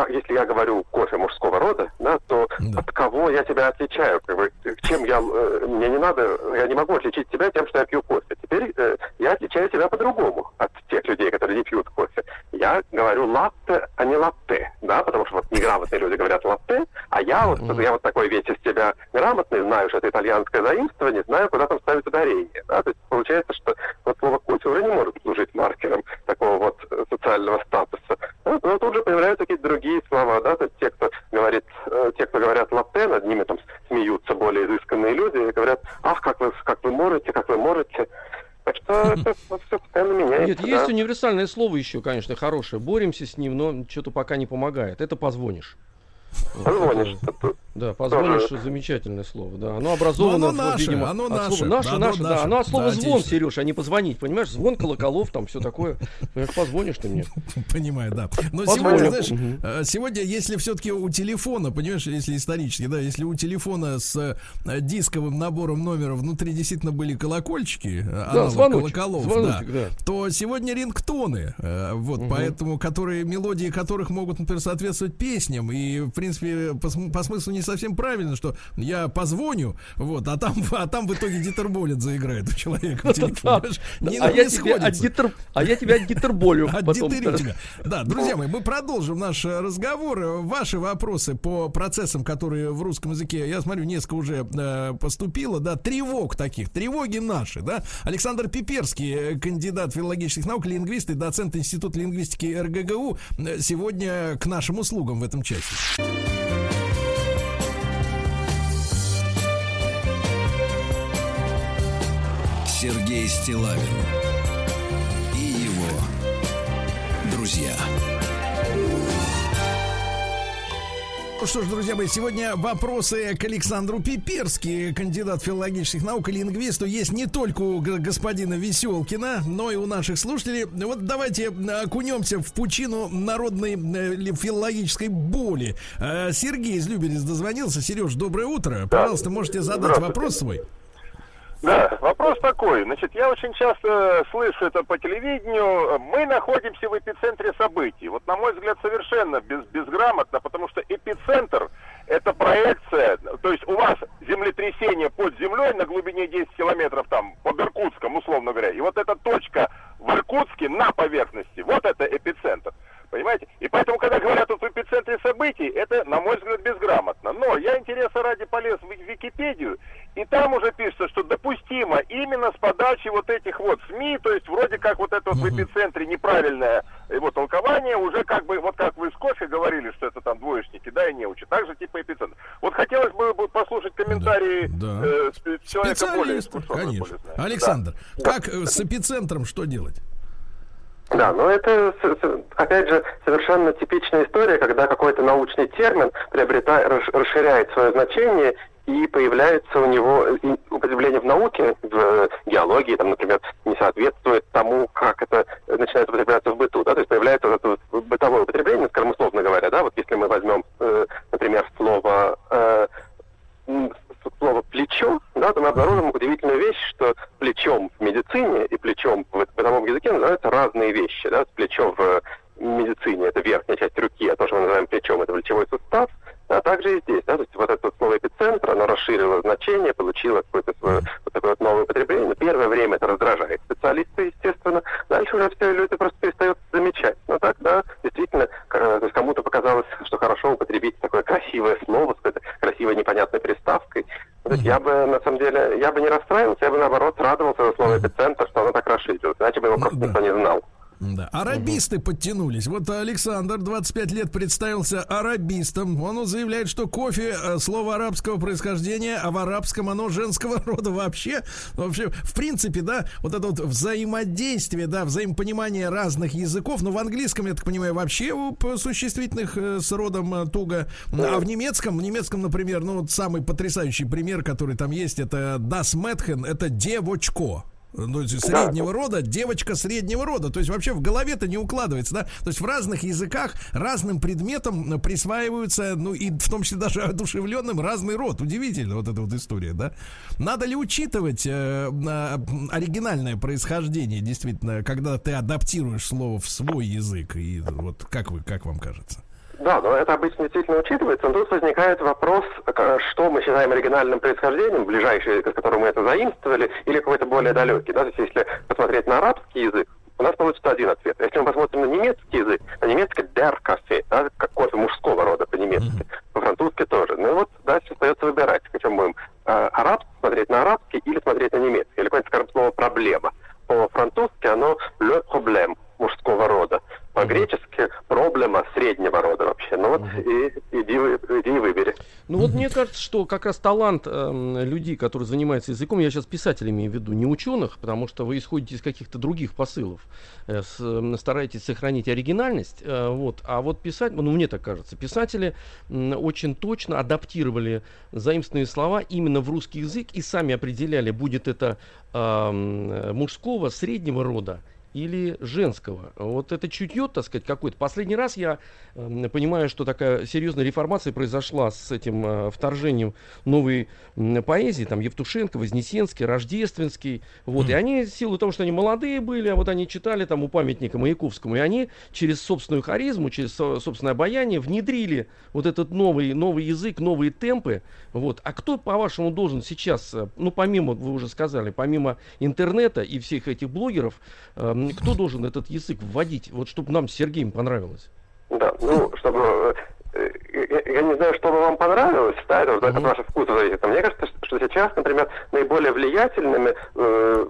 если я говорю кофе мужского рода, да, то от кого я тебя отличаю, как бы, чем я, э, мне не надо, я не могу отличить тебя тем, что я пью кофе. Теперь э, я отличаю тебя по-другому от тех людей, которые не пьют кофе. Я говорю латте, а не латте, да, потому что вот неграмотные люди говорят латте, а я вот, я вот такой весь из себя грамотный, знаю, что это итальянское заимствование, знаю, куда там ставить ударение, да, то есть получается, что вот слово кофе уже не может служить маркером такого вот э, социального статуса. Ну, но тут же появляются какие-то другие слова, да, то есть те, кто говорит, э, те, кто говорят латте, над ними там смеются более изысканные люди и говорят, ах, как вы, как вы можете, как вы можете. Так что это все постоянно меняется. Нет, да. есть универсальное слово еще, конечно, хорошее. Боремся с ним, но что-то пока не помогает. Это позвонишь. Позвонишь. Да, позвонишь, замечательное слово, да. Оно образовано, Но оно наше, видимо, оно наше. слова- наше, Да, наше, да. Оно от слова Да, звон. Сереж, а не позвонить, понимаешь? Звон колоколов, там все такое. Понимаешь, позвонишь ты мне. Понимаю, да. Но сегодня, знаешь, э, сегодня, если все-таки у телефона, понимаешь, если исторически, да, если у телефона с э, дисковым набором номера внутри действительно были колокольчики, э, звоночек, колоколов, звоночек, да, да. то сегодня рингтоны, вот, поэтому, которые, мелодии которых могут, например, соответствовать песням, и, в принципе, по смыслу не совсем правильно, что я позвоню, вот, а там, а там в итоге Дитерболит заиграет у человека в телефоне. понимаешь? Не- А я тебе отгитер- а я тебя. Отдитерю тебя. Да, друзья мои, мы продолжим наш э, разговор. Ваши вопросы по процессам, которые в русском языке, я смотрю, несколько уже э, поступило, да, тревог таких, тревоги наши, да. Александр Пиперский, э, кандидат филологических наук, лингвист и доцент Института лингвистики РГГУ, сегодня к нашим услугам в этом часе. Сергей Стилавин и его друзья. Ну что ж, друзья мои, сегодня вопросы к Александру Пиперски, кандидат филологических наук и лингвисту, есть не только у господина Веселкина, но и у наших слушателей. Вот давайте окунемся в пучину народной э, филологической боли. Э, Сергей из Люберец дозвонился. Сереж, доброе утро. Пожалуйста, можете задать вопрос свой. Да, вопрос такой. Значит, я очень часто слышу это по телевидению. Мы находимся в эпицентре событий. Вот, на мой взгляд, совершенно без, безграмотно, потому что эпицентр – это проекция. То есть у вас землетрясение под землей на глубине 10 километров, там, под Иркутском, условно говоря. И вот эта точка в Иркутске на поверхности, вот это эпицентр. Понимаете? И поэтому, когда говорят вот в эпицентре событий, это, на мой взгляд, безграмотно. Но я интереса ради полез в Википедию, и там уже пишется, что допустимо именно с подачи вот этих вот СМИ, то есть вроде как вот это вот в эпицентре неправильное его толкование, уже как бы, вот как вы с кофе говорили, что это там двоечники, да, и неучи, так же типа эпицентр. Вот хотелось бы послушать комментарии Да, э, спе- человека более конечно. более. Александр, Да. как э, с эпицентром что делать? Да, но это, опять же, совершенно типичная история, когда какой-то научный термин приобретает, расш- расширяет свое значение и появляется у него употребление в науке, в э, геологии, там, например, не соответствует тому, как это начинает употребляться в быту, да, то есть появляется вот это бытовое употребление, скажем, условно говоря, да, вот если мы возьмем, э, например, слово э, слово плечо, да, то мы обнаружим удивительную вещь, что плечом в медицине и плечом в бытовом языке называются разные вещи. Да? Плечо в медицине это верхняя часть руки, а то, что мы называем плечом, это плечевой сустав. А также и здесь, да, то есть вот это слово эпицентр, оно расширило значение, получило какое-то свое вот такое вот новое употребление. Первое время это раздражает специалиста, естественно. Дальше уже все люди просто перестают замечать. Ну так, да, действительно, э, кому-то показалось, что хорошо употребить такое красивое слово с какой-то красивой непонятной приставкой. То есть я бы, на самом деле, я бы не расстраивался, я бы, наоборот, радовался за слово эпицентр, что оно так расширилось. Иначе бы его просто никто не знал. Да. Арабисты подтянулись. Вот Александр, 25 лет, представился арабистом. Он заявляет, что кофе э, слово арабского происхождения, а в арабском оно женского рода вообще. Вообще, в принципе, да, вот это вот взаимодействие, да, взаимопонимание разных языков. Ну, в английском, я так понимаю, вообще у существительных э, с родом э, туго. А в немецком, в немецком, например, ну, вот самый потрясающий пример, который там есть, это Das Mädchen, это девочко. Ну, среднего рода, девочка среднего рода. То есть вообще в голове-то не укладывается, да? То есть в разных языках разным предметам присваиваются, ну и в том числе даже одушевленным разный род. Удивительно вот эта вот история, да? Надо ли учитывать э, на- оригинальное происхождение, действительно, когда ты адаптируешь слово в свой язык? И вот как вы, как вам кажется? Да, но это обычно действительно учитывается, но тут возникает вопрос, к- что мы считаем оригинальным происхождением, ближайший, с которым мы это заимствовали, или какой-то более далекий. Да? То есть если посмотреть на арабский язык, у нас получится один ответ. Если мы посмотрим на немецкий язык, на немецкий der Kaffee, да, как кофе мужского рода по-немецки, по-французски тоже. Ну вот дальше остается выбирать, причем будем э, арабский смотреть на арабский или смотреть на немецкий. Или какое-нибудь, скажем, слово «проблема». По-французски оно le problème мужского рода. По-гречески проблема среднего рода вообще. Ну вот и, иди, иди и выбери. Ну вот мне кажется, что как раз талант эм, людей, которые занимаются языком, я сейчас писателей имею в виду, не ученых, потому что вы исходите из каких-то других посылов, э, с, эм, стараетесь сохранить оригинальность, э, вот, а вот писать, ну мне так кажется, писатели м, очень точно адаптировали заимственные слова именно в русский язык и сами определяли, будет это э, мужского, среднего рода или женского. Вот это чутье, так сказать, какое-то. Последний раз я э, понимаю, что такая серьезная реформация произошла с этим э, вторжением новой м, поэзии, там Евтушенко, Вознесенский, Рождественский, вот, и они, в силу того, что они молодые были, а вот они читали там у памятника Маяковскому, и они через собственную харизму, через со- собственное обаяние внедрили вот этот новый, новый язык, новые темпы, вот. А кто, по-вашему, должен сейчас, э, ну, помимо, вы уже сказали, помимо интернета и всех этих блогеров, эм, кто должен этот язык вводить, вот чтобы нам с Сергеем понравилось? Да, ну, чтобы... э, Я, я не знаю, что бы вам понравилось, да, это вот от ваших вкусов зависит. Но мне кажется, что- сейчас, например, наиболее влиятельными, э,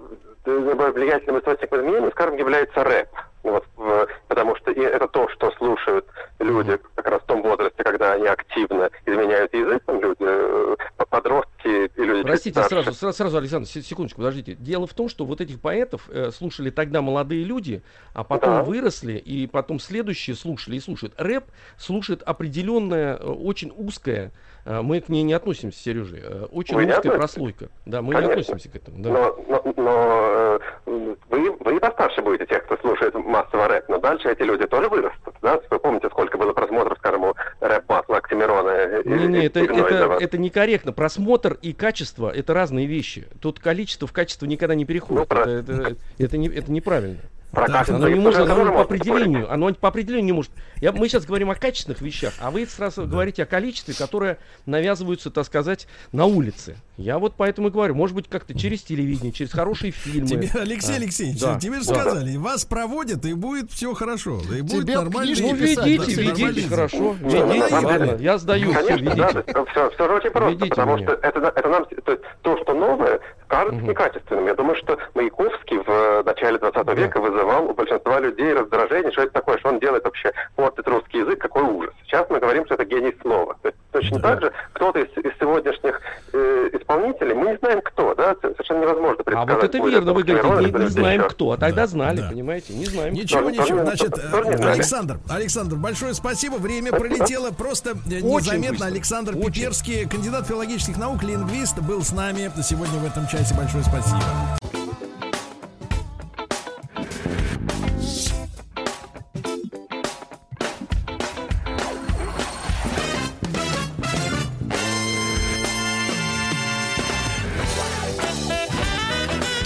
наиболее влиятельным источником изменений, скажем, является рэп. Вот, в- потому что и это то, что слушают люди как раз в том возрасте, когда они активно изменяют язык, там люди, э, подростки и люди чуть Простите, сразу, сразу, сразу, Александр, се- секундочку, подождите. Дело в том, что вот этих поэтов э, слушали тогда молодые люди, а потом Да. выросли, и потом следующие слушали и слушают. Рэп слушает определенная, э, очень узкая, э, мы к ней не относимся, Сережа, э, очень Вы не узкая прослойка. Да, мы не Конечно. относимся к этому. Да. Но, но, но, э, вы, вы и постарше будете тех, кто слушает массово рэп, но дальше эти люди тоже вырастут, да? Вы помните, сколько было просмотров, скажем, у рэп-масла Оксимирона? Не-не, это, это, это некорректно. Просмотр и качество это разные вещи. Тут количество в качество никогда не переходит. Ну, это, это, это, не, это неправильно. Да, качество Оно не может, оно по определению, оно по определению не может. Я, мы сейчас говорим о качественных вещах, а вы сразу говорите о количестве, которое навязываются, так сказать, на улице. Я вот поэтому и говорю, может быть, как-то через телевидение, через хорошие фильмы. Тебе, Алексей А, Алексеевич, да. тебе же Да. сказали, вас проводят, и будет все хорошо. И будет Тебе нормально. книжки Ну, писать, ведите, Алексей ведите, хорошо. Ну, Ведите, ладно, я сдаю, все, Конечно, ведите. да, все, все очень просто, Ведите потому меня. что это, это нам, то, есть то, что новое, кажется некачественным. Я думаю, что Маяковский в э, начале 20 века вызывал у большинства людей раздражение, что это такое, что он делает вообще, портит русский язык, какой ужас. Сейчас мы говорим, что это гений слова. То есть точно так же кто-то из, из сегодняшних э, исполнителей, мы не знаем кто, да, совершенно невозможно А предсказать. вот это верно, вы говорите, не, не знаем еще. кто, а тогда Да, знали, да. понимаете, не знаем кто. Ничего, Тоже- ничего. Значит, э. Александр, Александр, большое спасибо. Время Спасибо. пролетело просто э, Очень незаметно. быстро. Александр Очень. Пиперский, кандидат филологических наук, лингвист, был с нами сегодня в этом часе. Большое спасибо.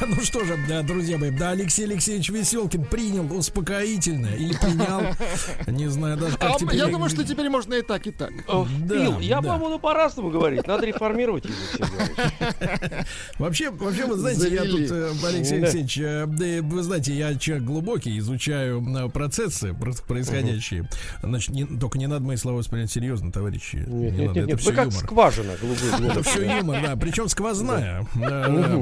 Ну что же, да, друзья мои, да, Алексей Алексеевич Веселкин принял успокоительное или принял, не знаю даже А как теперь. я думаю, что теперь можно и так, и так. Да, Фил, я да. по-моему, по-разному говорить. Надо реформировать Иванович. Вообще, вообще, вы знаете, я Завели. тут, э, Алексей. Алексеевич, э, да, вы знаете, я человек глубокий, изучаю э, процессы про- происходящие. Значит, не- только не надо мои слова воспринять серьезно, товарищи. Нет, Не нет, надо, нет, это нет. все Вы как юмор. скважина голубой Это все юмор, да, причем сквозная. Да, да.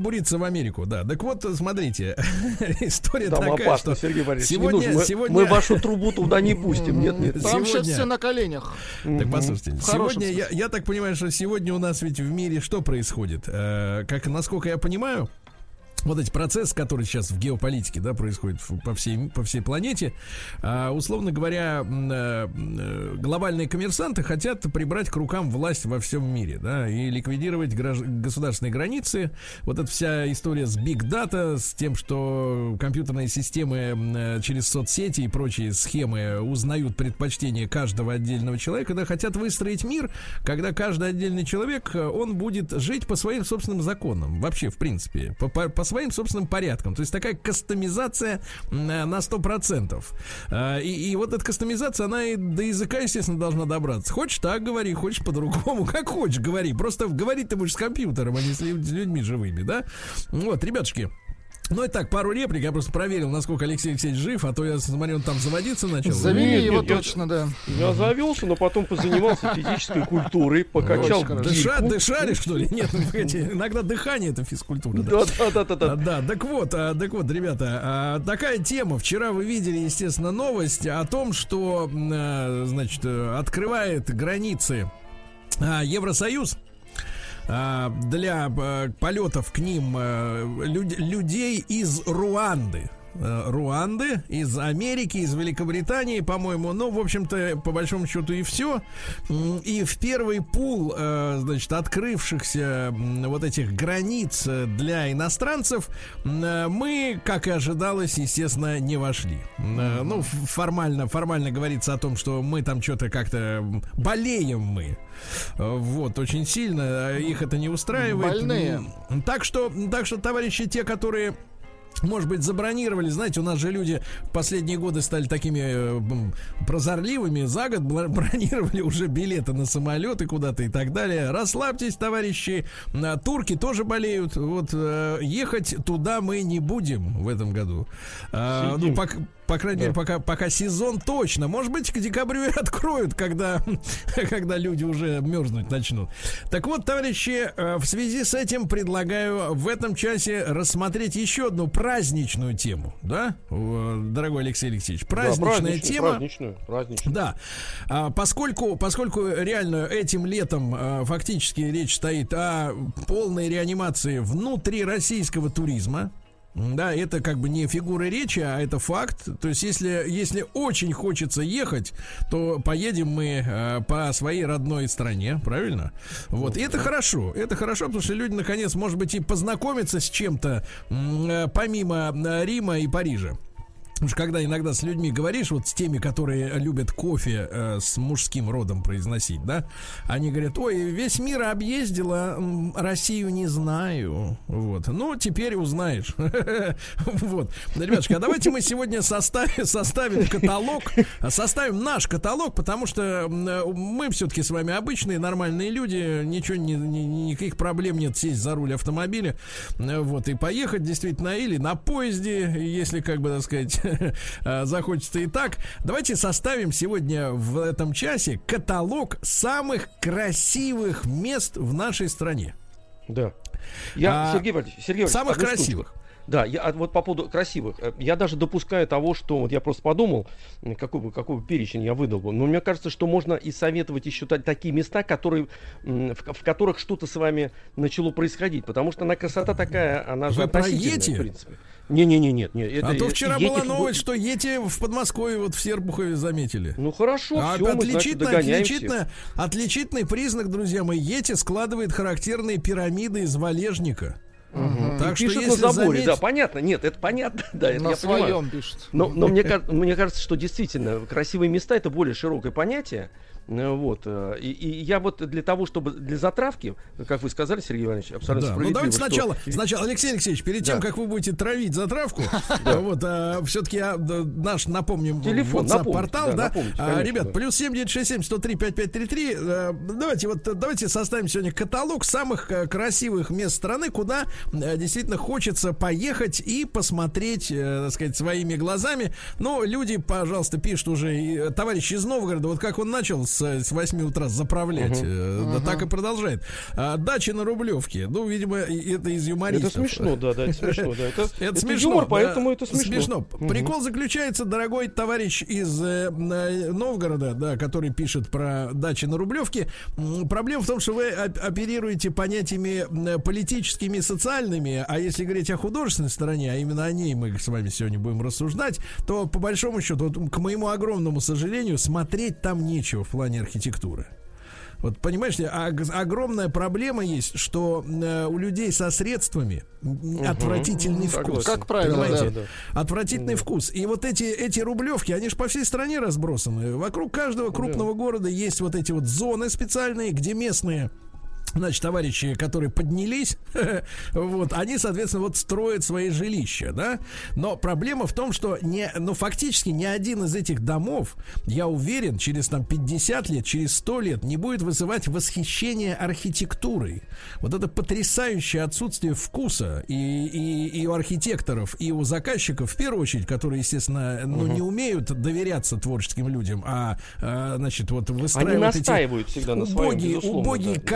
Пробуриться в Америку, да. Так вот, смотрите, история Там такая, опасно, что Сергей Борисович. сегодня, нужно. Мы- сегодня... Мы вашу трубу туда не пустим. Нет, нет. Там сейчас Сегодня- все на коленях. Так послушайте, В сегодня я, я так понимаю, что сегодня у нас ведь в мире что происходит? Э, как насколько я понимаю, вот эти процессы, которые сейчас в геополитике, да, происходят по всей, по всей планете, а, условно говоря, э, глобальные коммерсанты хотят прибрать к рукам власть во всем мире, да, и ликвидировать гражд- государственные границы. Вот эта вся история с Big Data, с тем, что компьютерные системы э, через соцсети и прочие схемы узнают предпочтения каждого отдельного человека, да, хотят выстроить мир, когда каждый отдельный человек, э, он будет жить по своим собственным законам, вообще, в принципе, по- по своим собственным порядкам. То есть такая кастомизация э, на 100%. А, И, и вот эта кастомизация, она и до языка, естественно, должна добраться. Хочешь так говори, хочешь по-другому, как хочешь говори. Просто говорить ты будешь с компьютером, а не с людьми живыми, да? Вот, ребятушки, ну и так, пару реплик. Я просто проверил, насколько Алексей Алексеевич жив, а то я смотрю, он там заводиться начал. Завели Нет, его нет, я- точно, да. Я завелся, но потом позанимался физической культурой, покачал. Дыша, дышали, что ли? Нет, ну, погодите, иногда дыхание это физкультура. да. Да, да, да, да, А, так вот, а, так вот, ребята, а, такая тема. Вчера вы видели, естественно, новость о том, что, а, значит, э, открывает границы а, Евросоюз для а, полетов к ним а, люд- людей из Руанды. Э, Руанды, из Америки, из Великобритании, по-моему. Ну, в общем-то, по большому счету и все. И в первый пул, э, значит, открывшихся вот этих границ э, для иностранцев, мы, как и ожидалось, естественно, не вошли. Ну, формально, формально говорится о том, что мы там что-то как-то болеем мы. Вот, очень сильно. Их это не устраивает. Больные. Так что, так что, товарищи, те, которые может быть, забронировали. Знаете, у нас же люди в последние годы стали такими э, прозорливыми. За год бронировали уже билеты на самолеты куда-то и так далее. Расслабьтесь, товарищи. А, Турки тоже болеют. Вот э, ехать туда мы не будем в этом году. Ну, Сидим. По крайней мере, пока, пока сезон точно. Может быть, к декабрю и откроют, когда, когда люди уже мерзнуть начнут. Так вот, товарищи, э, в связи с этим предлагаю в этом часе рассмотреть еще одну праздничную тему. Да, Э, дорогой Алексей Алексеевич? Да, Праздничная праздничную, тема. Праздничную, праздничную. Да, А, поскольку, поскольку реально этим летом а, фактически речь стоит о полной реанимации внутрироссийского туризма, Да, это как бы не фигура речи, а это факт. То есть, если, если очень хочется ехать, то поедем мы э, по своей родной стране, правильно? Вот, и это хорошо. Это хорошо, потому что люди, наконец, может быть, и познакомятся с чем-то э, помимо э, Рима и Парижа. Потому что когда иногда с людьми говоришь, вот с теми, которые любят кофе э, с мужским родом произносить, да, они говорят, ой, весь мир объездила, Россию не знаю. Вот. Ну, теперь узнаешь. Вот. Ребятушки, а давайте мы сегодня составим, составим каталог, составим наш каталог, потому что мы все-таки с вами обычные, нормальные люди, ничего, ни- ни- никаких проблем нет сесть за руль автомобиля, вот, и поехать действительно, или на поезде, если, как бы, так сказать, захочется и так. Давайте составим сегодня в этом часе каталог самых красивых мест в нашей стране. Да. Я, А, Сергей Валерьевич, Сергей Валерьевич, самых красивых. штучку. Да, я а вот по поводу красивых. э, Я даже допускаю того, что вот я просто подумал, какой бы, какой бы перечень я выдал бы. Но мне кажется, что можно и советовать еще та- такие места, которые, в, в которых что-то с вами начало происходить. Потому что она красота такая, она же Вы относительная, Йети? В принципе. Не-не-не, нет. нет, это- а то вчера Йети была новость, что Ети в Подмосковье, вот в Серпухове заметили. Ну хорошо, А всё, мы, значит, отличительно, отличительно, отличительный признак, друзья мои, Ети складывает характерные пирамиды из валежника. Так И что если на заборе, заметить- да, понятно, нет, это понятно, да, это На я понимаю. своем пишут. Но, но мне, мне кажется, что действительно красивые места это более широкое понятие. Э, Вот. э, И, и я вот для того, чтобы для затравки, как вы сказали, Сергей Иванович, абсолютно Да, ну справедливо, давайте что- сначала, сначала, Алексей Алексеевич, перед тем, Да. как вы будете травить затравку, вот, все-таки наш напомним Телефон, портал, да, А, ребят, плюс 7967 103 5533, э, давайте вот э, давайте составим сегодня каталог самых э, красивых мест страны, куда э, действительно хочется поехать и посмотреть, э, так сказать, своими глазами. Ну, люди, пожалуйста, пишут уже, э, товарищ из Новгорода, вот как он начал с, с 8 утра заправлять, э, да так и продолжает. А, дача на Рублевке, ну, видимо, это из юмористов. Это смешно, да, да, это смешно, да. Это, Это, это смешно. юмор, да, поэтому это смешно. Мгм. Прикол заключается, дорогой товарищ из э, э, Новгорода, да, который пишет про дачи на Рублевке. Проблема в том, что вы оп- оперируете понятиями политическими и социальными, а если говорить о художественной стороне, а именно о ней мы с вами сегодня будем рассуждать, то по большому счету, вот, к моему огромному сожалению, смотреть там нечего в плане архитектуры. Вот понимаешь, ог- огромная проблема есть, что э, у людей со средствами м, отвратительный вкус. Как правило, Понимаете? да. Отвратительный вкус. И вот эти, эти рублевки, они же по всей стране разбросаны. Вокруг каждого крупного города есть вот эти вот зоны специальные, где местные Значит, товарищи, которые поднялись, вот, они, соответственно, вот строят свои жилища, да. Но проблема в том, что не, ну, фактически ни один из этих домов, я уверен, через там 50 лет, через 100 лет не будет вызывать восхищение архитектурой. Вот это потрясающее отсутствие вкуса и, и, и у архитекторов, и у заказчиков, в первую очередь, которые, естественно, ну, не умеют доверяться творческим людям, а, а, значит, вот выстраивают эти настаивают всегда на своем, убогие, безусловно, убогие да, да.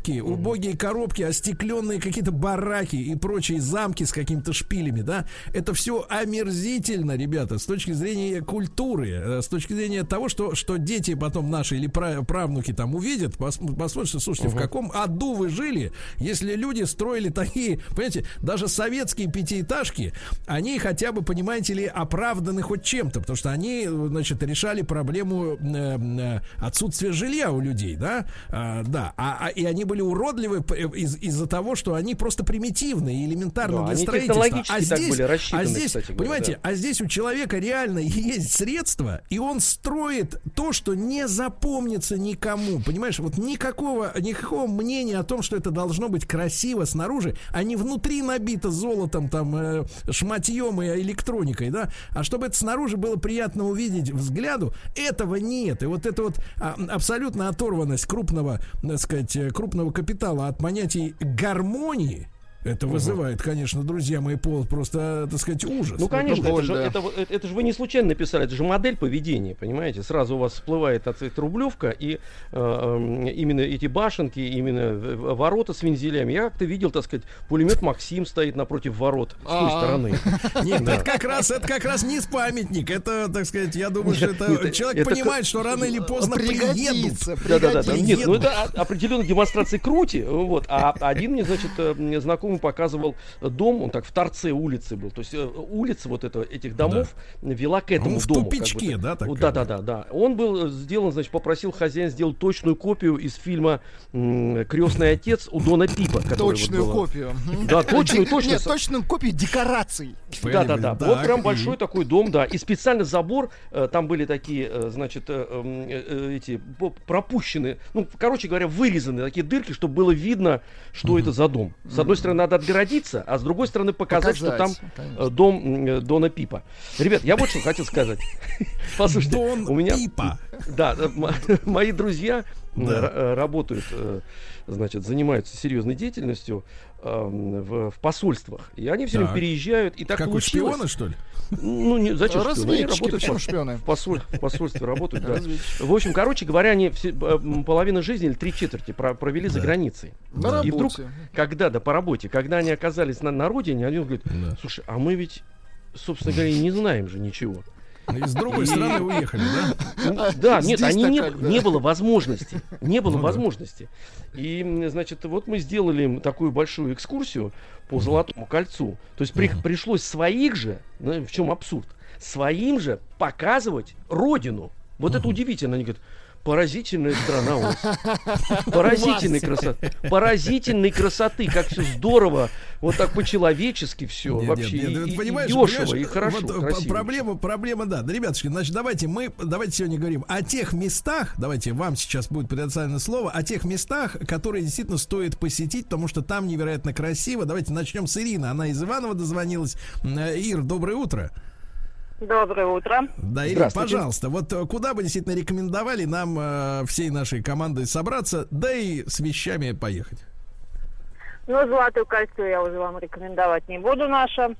Коробки, убогие коробки, остекленные какие-то бараки и прочие замки с какими-то шпилями, да, это все омерзительно, ребята, с точки зрения культуры, э, с точки зрения того, что, что дети потом наши или пра- правнуки там увидят, пос- посмотрят, слушайте, в каком аду вы жили, если люди строили такие, понимаете, даже советские пятиэтажки, они хотя бы, понимаете ли, оправданы хоть чем-то, потому что они, значит, решали проблему э, э, отсутствия жилья у людей, да, А, да, а, а- и они были уродливы п- из- из-за того, что они просто примитивные, элементарно Да, для строительства. А здесь, были а здесь, кстати понимаете, да. а здесь у человека реально есть средства, и он строит то, что не запомнится никому. Понимаешь, вот никакого, никакого мнения о том, что это должно быть красиво снаружи, а не внутри набито золотом, там, э, шматьем и электроникой, да, а чтобы это снаружи было приятно увидеть взгляду, этого нет. И вот это вот а, абсолютно оторванность крупного, так сказать, э, крупного капитала от понятий гармонии, это вызывает, конечно, друзья мои, пол просто, так сказать, ужас. Ну, конечно, это, боль, же, да. это, вот- это, это же вы не случайно написали, это же модель поведения, понимаете? Сразу у вас всплывает от эта рублевка, и э, э, именно эти башенки, именно ворота с вензелями. Я как-то видел, так сказать, пулемет Максим стоит напротив ворот с той стороны. Нет, Да. это как раз это как раз не памятник. Это, так сказать, я думаю, что это человек это понимает, что рано или поздно приедут. Да-да-да, да. пригодится. нет, ну это определенно демонстрация крути, вот, а один мне, значит, э, мне знакомый ему показывал дом, он так в торце улицы был. То есть э, улица вот это, этих домов вела к этому Он в дому. тупичке, да, такая? Да, да, да, да. Он был сделан, значит, попросил хозяин сделать точную копию из фильма Крестный отец у Дона Пипа. вот Точную было. копию. Да, точную, точную. Нет, точную копию декораций. Да, да, да. Так, Вот прям большой такой дом, да. И специально забор, э, там были такие, э, значит, э, э, э, эти пропущенные, ну, короче говоря, вырезанные такие дырки, чтобы было видно, что это за дом. С одной стороны, надо отгородиться, а с другой стороны, показать, что там Показать, конечно. э, дом э, Дона Пипа. Ребят, я вот что хотел сказать. Послушайте, Дон у меня... Пипа. Да, э, мои друзья Да. работают, значит, занимаются серьезной деятельностью эм, в, в посольствах. И они все время Так. переезжают, и так Как у получилось. шпиона, что ли? Ну, не, зачем шпионы? Они работают в- шпионы? В, посоль- в посольстве работают, да. В общем, короче говоря, они все, э, м, половину жизни или три четверти про- провели за границей. На И вдруг, работе. когда, да, по работе, когда они оказались на, на родине, они говорят, Да. слушай, а мы ведь, собственно говоря, и не знаем же ничего. И с другой стороны уехали, да? Да, нет, они не, как, да. не было возможности. Не было Ну да. возможности. И, значит, вот мы сделали им такую большую экскурсию по Золотому кольцу. То есть при- пришлось своих же, ну, в чем абсурд, своим же показывать родину. Вот это удивительно. Они говорят, поразительная страна у нас. Поразительной красоты. Поразительной красоты. Как все здорово. Вот так по-человечески все. Нет, Вообще нет, нет, и, ты и- и понимаешь, дешево, понимаешь, и хорошо, вот, красиво. проблема, проблема, да. Да, ребятушки, значит, давайте мы, давайте сегодня говорим о тех местах, давайте вам сейчас будет предоставлено слово, о тех местах, которые действительно стоит посетить, потому что там невероятно красиво. Давайте начнем с Ирины. Она из Иванова дозвонилась. Э, Ир, доброе утро. Доброе утро. Да, Ирина, пожалуйста, вот э, куда бы действительно рекомендовали нам э, всей нашей командой собраться, да и с вещами поехать? Ну, Золотое кольцо я уже вам рекомендовать не буду наше,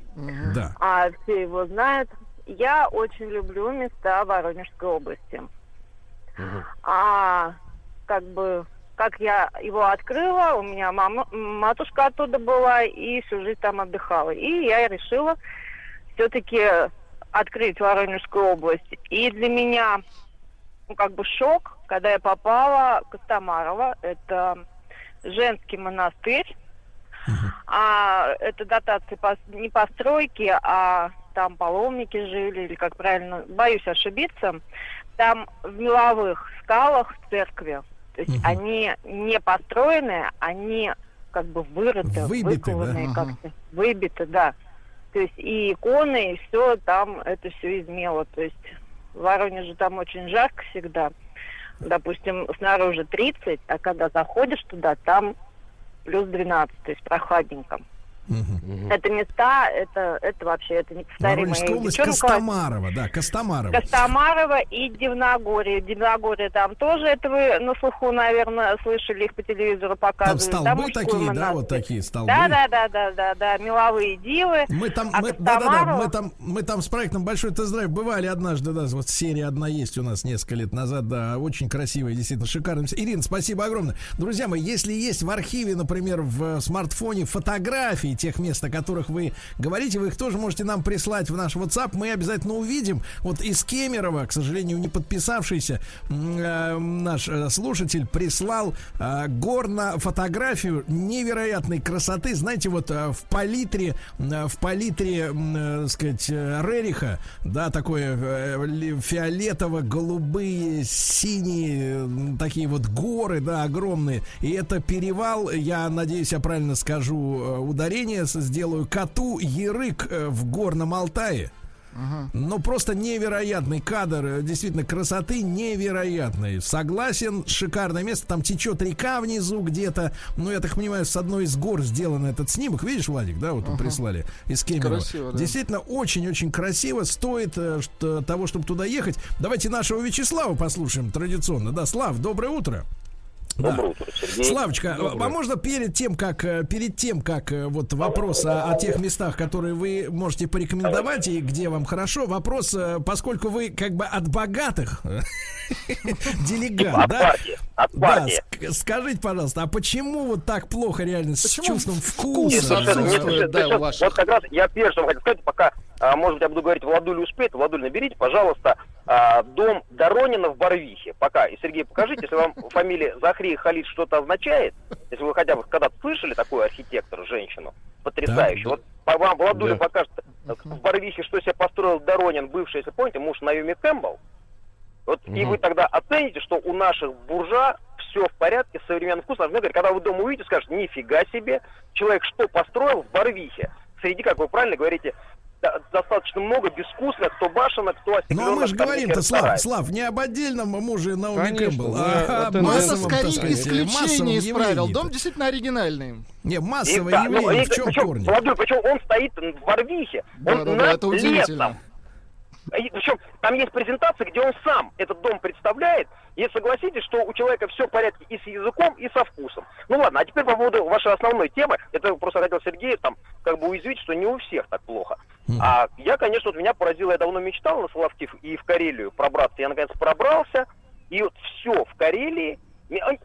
Да. а все его знают. Я очень люблю места Воронежской области. А как бы как я его открыла, у меня мама, матушка оттуда была и всю жизнь там отдыхала. И я решила все-таки открыть Воронежскую область. И для меня ну, как бы шок, когда я попала в Костомарова. Это женский монастырь. А это дотации пос- не постройки, а там паломники жили, или как правильно, боюсь ошибиться. Там в меловых скалах церкви. То есть Мгм. они не построенные, они как бы вырыты, Выбиты, да? выкованные Ага. как-то, выбиты, да. То есть и иконы, и все там, это все из мела. То есть в Воронеже там очень жарко всегда. Допустим, снаружи 30, а когда заходишь туда, там плюс 12, то есть прохладненько. Мгм. Это места, это, это вообще, это неповторимые. Воронежская область, Девчонка- Костомарова, да, Костомарова. Костомарова и Дивногорье. Дивногорье там тоже, это вы на слуху, наверное, слышали, их по телевизору Там показывают. столбы мужской такие, да, вот такие столбы. Да, да, да, да, да, да, меловые дивы. Мы там, А мы, да, да, да, Костомарова- мы там, мы там с проектом Большой тест-драйв бывали однажды, да, вот серия одна есть у нас несколько лет назад, да, очень красивая, действительно шикарная. Ирина, спасибо огромное. Друзья мои, если есть в архиве, например, в смартфоне фотографии тех мест, о которых вы говорите, вы их тоже можете нам прислать в наш WhatsApp, мы обязательно увидим. Вот из Кемерово, к сожалению, не подписавшийся э, наш э, слушатель прислал э, горно фотографию невероятной красоты, знаете, вот э, в палитре, э, в палитре, э, сказать, э, Рериха, да, такое э, фиолетово-голубые, синие, м, такие вот горы, да, огромные. И это перевал, я надеюсь, я правильно скажу э, ударение, с- сделаю, Коту Ярык э, в Горном Алтае. Ну, просто невероятный кадр, э, действительно, красоты невероятной. Согласен, шикарное место, там течет река внизу где-то. Ну, я так понимаю, с одной из гор сделан этот снимок. Видишь, Владик, да, вот Ага. прислали из Кемерово. Красиво, да. Действительно, очень-очень красиво. Стоит э, что- того, чтобы туда ехать. Давайте нашего Вячеслава послушаем традиционно. Да, Слав, доброе утро. Да. Доброе утро, Сергей. Славочка, а можно перед тем, как э, перед тем, как э, вот вопрос о, о тех местах, которые вы можете порекомендовать и где вам хорошо, вопрос, э, поскольку вы как бы от богатых делегат, да? от Да, партии. скажите, пожалуйста, а почему вот так плохо реально с чувством вкус вкуса? Нет, да. Вот как раз я первым хотел сказать, пока а, может быть, я буду говорить, Владуль успеет, Владуль, наберите, пожалуйста, а, дом Доронина в Барвихе. Пока. И, Сергей, покажите, если вам фамилия Захри Халид что-то означает, если вы хотя бы когда-то слышали такую архитектора, женщину, потрясающую. Вот по вам Владуля Да. покажет в Барвихе, что себе построил Доронин, бывший, если помните, муж Наоми Кэмпбелл. Вот и Мгм. вы тогда оцените, что у наших буржуа все в порядке с современным вкусом. А мне говорят, когда вы дома увидите, скажете, нифига себе, человек что построил в Барвихе? Среди, как вы правильно говорите, да- достаточно много безвкусных, кто башенок, кто Ну, а мы же говорим-то, Слав. Слав, не об отдельном муже Наоми Конечно, Кэмпбелл, мы а о так скорее сказать, исключение массовом из правил. явлении. Дом действительно оригинальный. Не, И, массовое да, ну, явление, и в чем причем, корни? Владимир, причем он стоит в Барвихе, он Да-да-да, над это удивительно. И Причем там есть презентация, где он сам этот дом представляет. И согласитесь, что у человека все в порядке и с языком, и со вкусом. Ну ладно, а теперь по поводу вашей основной темы. Это просто хотел Сергея там как бы уязвить, что не у всех так плохо. А я, конечно, вот меня поразило, я давно мечтал на Соловки и в Карелию пробраться. Я наконец пробрался, и вот все в Карелии,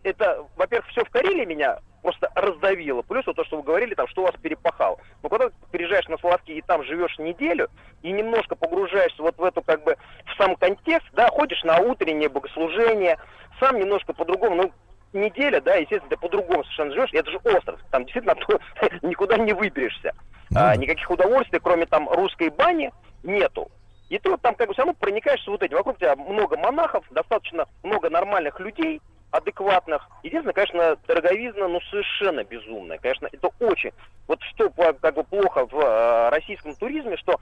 это, во-первых, все в Карелии меня просто раздавило. Плюс вот то, что вы говорили, там, что вас перепахал. Но когда ты приезжаешь на Соловки и там живешь неделю, и немножко погружаешься вот в эту, как бы, в сам контекст, да, ходишь на утреннее богослужение, сам немножко по-другому, ну, неделя, да, естественно, ты по-другому совершенно живешь, это же остров, там действительно никуда не выберешься. А, никаких удовольствий, кроме там русской бани, нету. И ты вот там как бы все равно проникаешься вот этим. Вокруг тебя много монахов, достаточно много нормальных людей, адекватных. Единственное, конечно, дороговизна, ну, совершенно безумная. Конечно, это очень... Вот что как бы плохо в э, российском туризме, что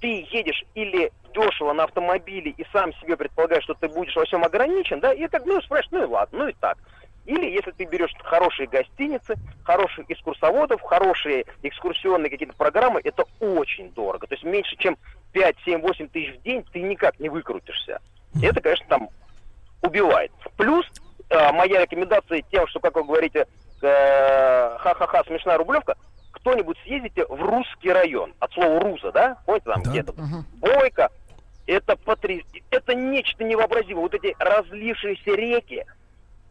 ты едешь или дешево на автомобиле и сам себе предполагаешь, что ты будешь во всем ограничен, да, и как, ну, спрашиваешь, ну и ладно, ну и так. Или если ты берешь хорошие гостиницы, хороших экскурсоводов, хорошие экскурсионные какие-то программы, это очень дорого. То есть меньше, чем 5, 7, 8 тысяч в день ты никак не выкрутишься. Это, конечно, там убивает. Плюс моя рекомендация тем, что, как вы говорите, э, ха-ха-ха, смешная рублевка, кто-нибудь съездите в русский район, от слова руза, да? Помните там где-то Бойко, это потряс... это нечто невообразимое. Вот эти разлившиеся реки,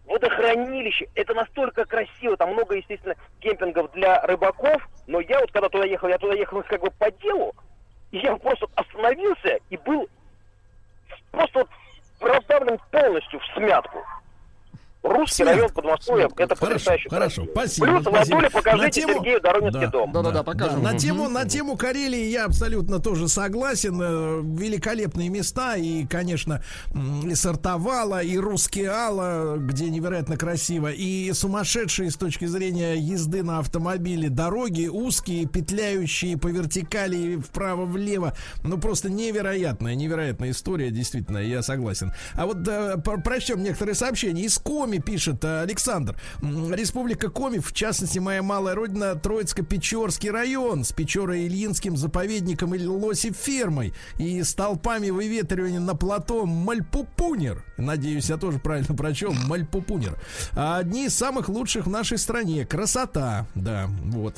водохранилище, это настолько красиво, там много, естественно, кемпингов для рыбаков, но я вот когда туда ехал, я туда ехал как бы по делу, и я просто остановился и был просто вот раздавлен полностью в смятку. Русский Смятку, район Подмосковья, это Хорошо, потрясающе. хорошо, спасибо. Плюс, спасибо. Владуля, покажите На тему- Сергею Доронинский дом. Да-да-да, покажем. На тему, на тему Карелии я абсолютно тоже согласен. Э, Великолепные места. И, конечно, и Сартовала, и Рускеала, где невероятно красиво. И сумасшедшие с точки зрения езды на автомобиле дороги. Узкие, петляющие по вертикали вправо-влево. Ну, просто невероятная, невероятная история, действительно, я согласен. А вот э, про- прочтем некоторые сообщения. Из Коми пишет э, Александр. Республика Коми, в частности, моя малая родина, Троицко-Печорский район с Печоро-Ильинским заповедником и лосифермой и столпами выветривания на плато Мальпупунер. Надеюсь, я тоже правильно прочел. Мальпупунер. А Одни из самых лучших в нашей стране. Красота. Да, вот.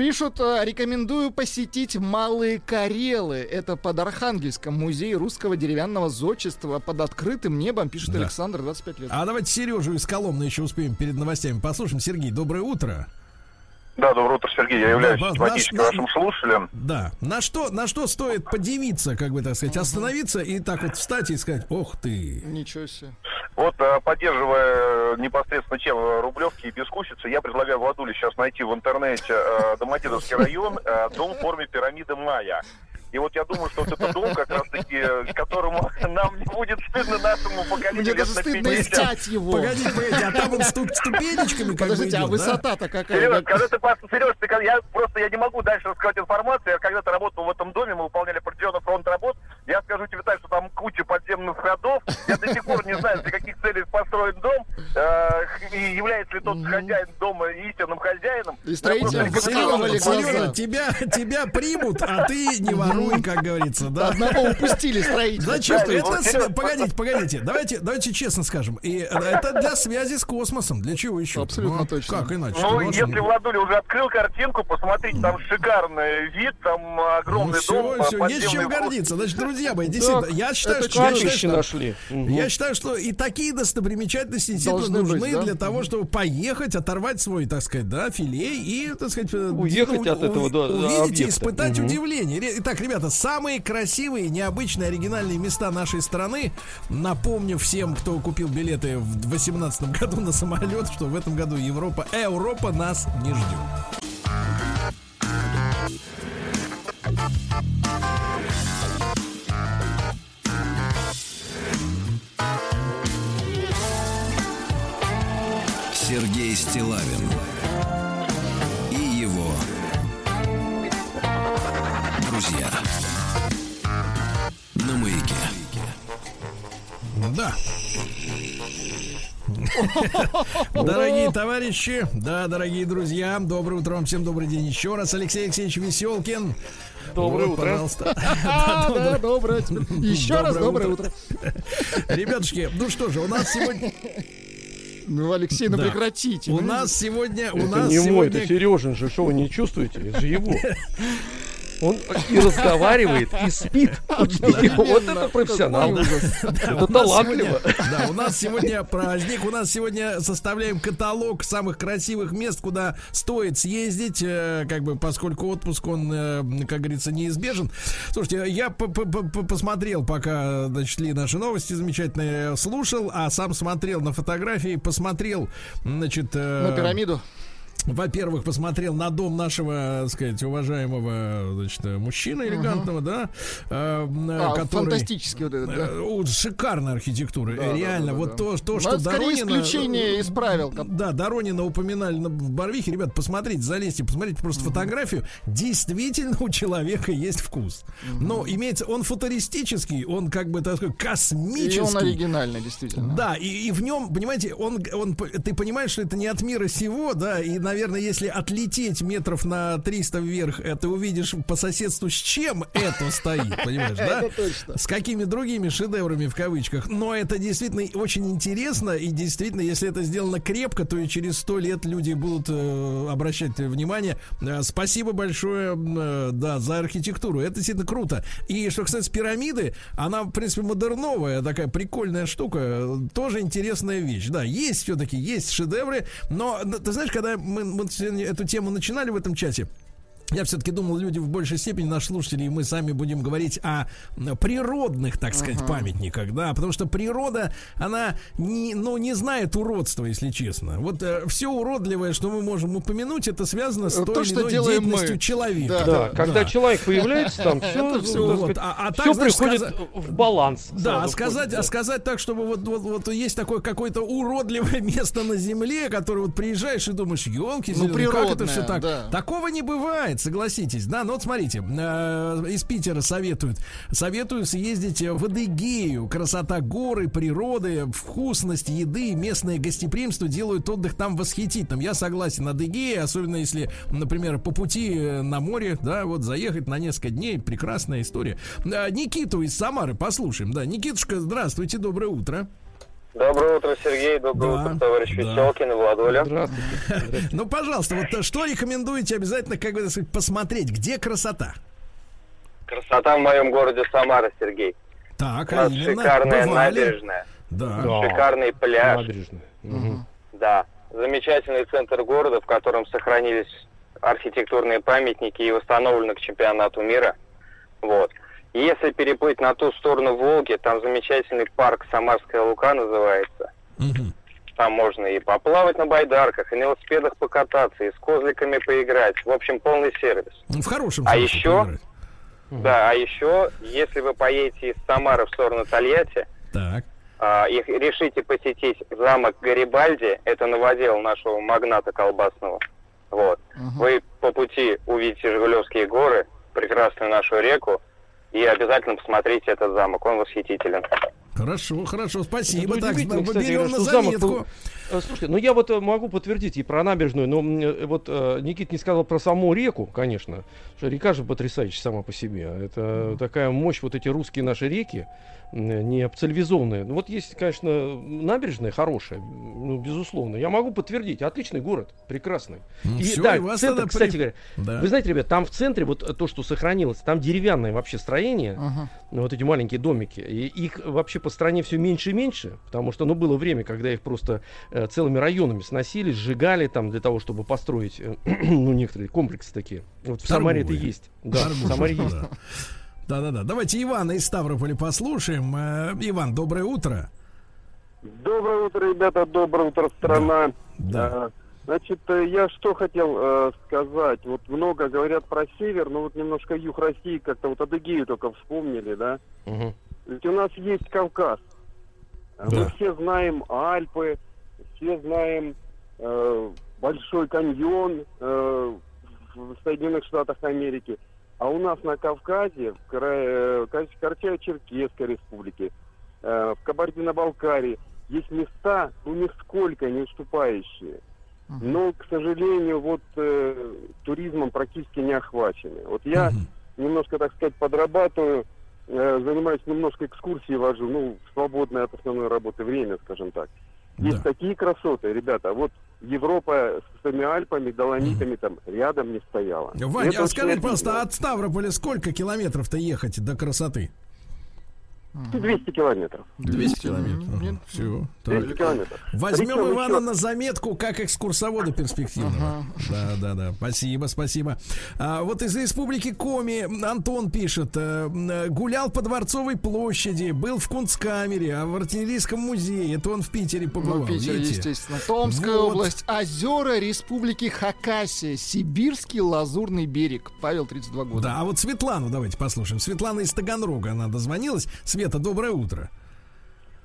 Пишут, э, рекомендую посетить Малые Карелы. Это под Архангельском, музей русского деревянного зодчества под открытым небом, пишет Да. Александр, 25 лет. А давайте Сережу из Коломны еще успеем перед новостями послушаем. Сергей, доброе утро. Да, доброе утро, Сергей. Я являюсь Да, симпатическим наш- вашим слушателем. Да. На что, на что стоит подивиться, как бы так сказать, остановиться и так вот встать и сказать, ох ты. Ничего себе. Вот, э, поддерживая непосредственно тему Рублевки и Бескусицы, я предлагаю Владуле сейчас найти в интернете э, Домодедовский район, э, дом в форме пирамиды Майя. И вот я думаю, что вот этот дом, как раз-таки, э, которому нам не будет стыдно нашему поколению Мне даже стыдно 50. искать его. Погодите, погодите, а там он ступ- ступенечками как Подождите, а да? высота-то какая? Сереж, когда ты, Сереж, ты, я просто я не могу дальше рассказать информацию. Я когда-то работал в этом доме, мы выполняли определенный фронт работ. Я скажу тебе так, что там куча подземных ходов. Я до сих пор не знаю, для каких целей построен дом. э, и является ли тот хозяин дома истинным хозяином. И глаза. Сережа, тебя, тебя примут, а ты не воруй, как говорится, да? Одного упустили строителя. Зачем? Да, Это Погодите, погодите. Давайте, давайте честно скажем. И это для связи с космосом. Для чего еще? Абсолютно точно. Как иначе? Ну, Ну, если Владуля уже открыл картинку, посмотрите, там шикарный вид, там огромный все, дом. все, есть чем гордиться. Значит, друзья друзья мои, действительно, я считаю, что, я считаю, что нашли. Мгм. я считаю, что и такие достопримечательности действительно Должны быть, нужны да? для того, чтобы поехать, оторвать свой, так сказать, да, филе и, так сказать, э, Уехать от этого, да, увидеть и испытать Мгм. удивление. Итак, ребята, самые красивые, необычные, оригинальные места нашей страны. Напомню всем, кто купил билеты в 2018 году на самолет, что в этом году Европа, Европа нас не ждет. Сергей Стилавин и его друзья на маяке. Да. Дорогие товарищи, да, дорогие друзья, доброе утро вам всем, добрый день еще раз. Алексей Алексеевич Веселкин. Доброе Вот, утро. Пожалуйста. А, да, доброе. Еще раз доброе утро. Ребятушки, ну что же, у нас сегодня... Ну, Алексей, ну Да. прекратите. У ну, нас сегодня... У Это нас не мой, это сегодня... Сережин же, что вы не чувствуете? Это же его. Он и разговаривает, и спит. Вот это профессионал. Да, Это талантливо. Да, у нас сегодня праздник. У нас сегодня составляем каталог самых красивых мест, куда стоит съездить, э, как бы, поскольку отпуск, он, э, как говорится, неизбежен. Слушайте, я по- по- по- посмотрел, пока, значит, шли наши новости замечательные, слушал, а сам смотрел на фотографии, посмотрел, значит... э, На пирамиду. Во-первых, посмотрел на дом нашего, так сказать, уважаемого, значит, мужчины элегантного, да, э, А, который... фантастический вот этот, да. Э, шикарная архитектура, Да, э, реально. да, да, вот да. то, то Ну, что Доронина... исключение из правил. Да, Доронина упоминали на, Барвихе. Ребят, посмотрите, залезьте, посмотрите просто фотографию. Действительно у человека есть вкус. Но имеется, он футуристический, он как бы такой И космический. он оригинальный, действительно. Да, и, и в нем, понимаете, он, он, ты понимаешь, что это не от мира сего, да, и, наверное, если отлететь метров на 300 вверх, э, ты увидишь по соседству, с чем это стоит, понимаешь, да? С какими другими шедеврами в кавычках. Но это действительно очень интересно, и действительно, если это сделано крепко, то и через сто лет люди будут э, обращать внимание. Э, спасибо большое, э, да, за архитектуру. Это действительно круто. И что касается пирамиды, она, в принципе, модерновая, такая прикольная штука. Тоже интересная вещь. Да, есть все-таки, есть шедевры. Но, ты знаешь, когда мы, мы сегодня эту тему начинали в этом чате, я все-таки думал, люди в большей степени, наши слушатели, и мы сами будем говорить о природных, так сказать, памятниках, да, потому что природа, она не, ну, не знает уродства, если честно. Вот все уродливое, что мы можем упомянуть, это связано с То, той или что иной делаем мы. деятельностью человека. Да, Да, когда да. человек появляется, там все, Это всё, вот. А- а так, все знаешь, приходит сказа- в баланс. Да, а сказать, входит, а сказать так, чтобы вот, вот, вот есть такое какое-то уродливое место на земле, которое вот приезжаешь и думаешь, елки, Ну, как это все так? да. Такого не бывает, согласитесь. Да, ну вот смотрите, э, из Питера советуют, советую съездить в Адыгею. Красота горы, природы, вкусность еды, местное гостеприимство делают отдых там восхитительным. Я согласен, Адыгея, особенно если, например, по пути э, на море, да, вот заехать на несколько дней, прекрасная история. Э, Никиту из Самары послушаем. Да, Никитушка, здравствуйте, доброе утро. Доброе утро, Сергей. Доброе Да, утро, товарищ да. Веселкин и Владуля. Здравствуйте. Ну, пожалуйста, вот что рекомендуете обязательно, как бы сказать, посмотреть, где красота? Красота в моем городе Самара, Сергей. Так, У а нас именно, шикарная бывали? набережная, Да. Да. шикарный пляж. Набережная. Да, замечательный центр города, в котором сохранились архитектурные памятники и восстановлены к чемпионату мира. Вот. Если переплыть на ту сторону Волги, там замечательный парк Самарская Лука называется. Мгм. Там можно и поплавать на байдарках, и на велосипедах покататься, и с козликами поиграть. В общем, полный сервис. В хорошем А смысле еще- поиграть. Да, а еще, если вы поедете из Самары в сторону Тольятти, Так. а, и решите посетить замок Гарибальди, это новодел нашего магната колбасного, вот, вы по пути увидите Жигулевские горы, прекрасную нашу реку, и обязательно посмотрите этот замок, он восхитителен. Хорошо, хорошо, спасибо. Это так, кстати, берем говоря, на замок заметку. был- Э, Слушайте, ну я вот э, могу подтвердить и про набережную, но м, вот э, Никит не сказал про саму реку, конечно, что река же потрясающая сама по себе. Это такая мощь, вот эти русские наши реки, не цивилизованные. Ну вот есть, конечно, набережная хорошая, ну безусловно. Я могу подтвердить, отличный город, прекрасный. Ну, и всё, да, и вас центр, тогда при- кстати говоря, Да. вы знаете, ребят, там в центре вот э, то, что сохранилось, там деревянное вообще строение, ну, вот эти маленькие домики, и их вообще по стране все меньше и меньше, потому что, ну, было время, когда их просто э, целыми районами сносили, сжигали там для того, чтобы построить, э, ну, некоторые комплексы такие. Вот в Самаре это есть. Да, в Торговые, Самаре да. есть. Да-да-да. Давайте Ивана из Ставрополя послушаем. Э, Иван, доброе утро. Доброе утро, ребята, доброе утро, страна. Да. А, Значит, э, я что хотел э, сказать. Вот много говорят про север, но вот немножко юг России, как-то вот Адыгею только вспомнили, да? Ведь у нас есть Кавказ. А Мы Да. все знаем Альпы, все знаем э, Большой каньон э, в Соединенных Штатах Америки. А у нас на Кавказе, в Кара- э, Кар- Карачаево-Черкесской республике, э, в Кабардино-Балкарии есть места, ну, нисколько не уступающие. Но, к сожалению, вот э, туризмом практически не охвачены. Вот я немножко, так сказать, подрабатываю, занимаюсь немножко экскурсией вожу, ну, свободное от основной работы время, скажем так. Есть такие красоты, ребята. Вот Европа с этими Альпами, Доломитами там рядом не стояла. Ваня, а скажите, пожалуйста, от Ставрополя сколько километров-то ехать до красоты? 200 километров. 200 километров. Все. 200 километров. Возьмем Причем Ивана еще- на заметку как экскурсовода перспективного. Да, да, да. Спасибо, спасибо. А, вот из республики Коми Антон пишет: э, э, гулял по Дворцовой площади, был в Кунсткамере, а в артиллерийском музее. Это он в Питере побывал. Ну, Питер, видите? естественно. Томская Вот. область. Озера Республики Хакасия. Сибирский лазурный берег. Павел, 32 года. Да, а вот Светлану давайте послушаем. Светлана из Таганрога, она дозвонилась. Света, доброе утро.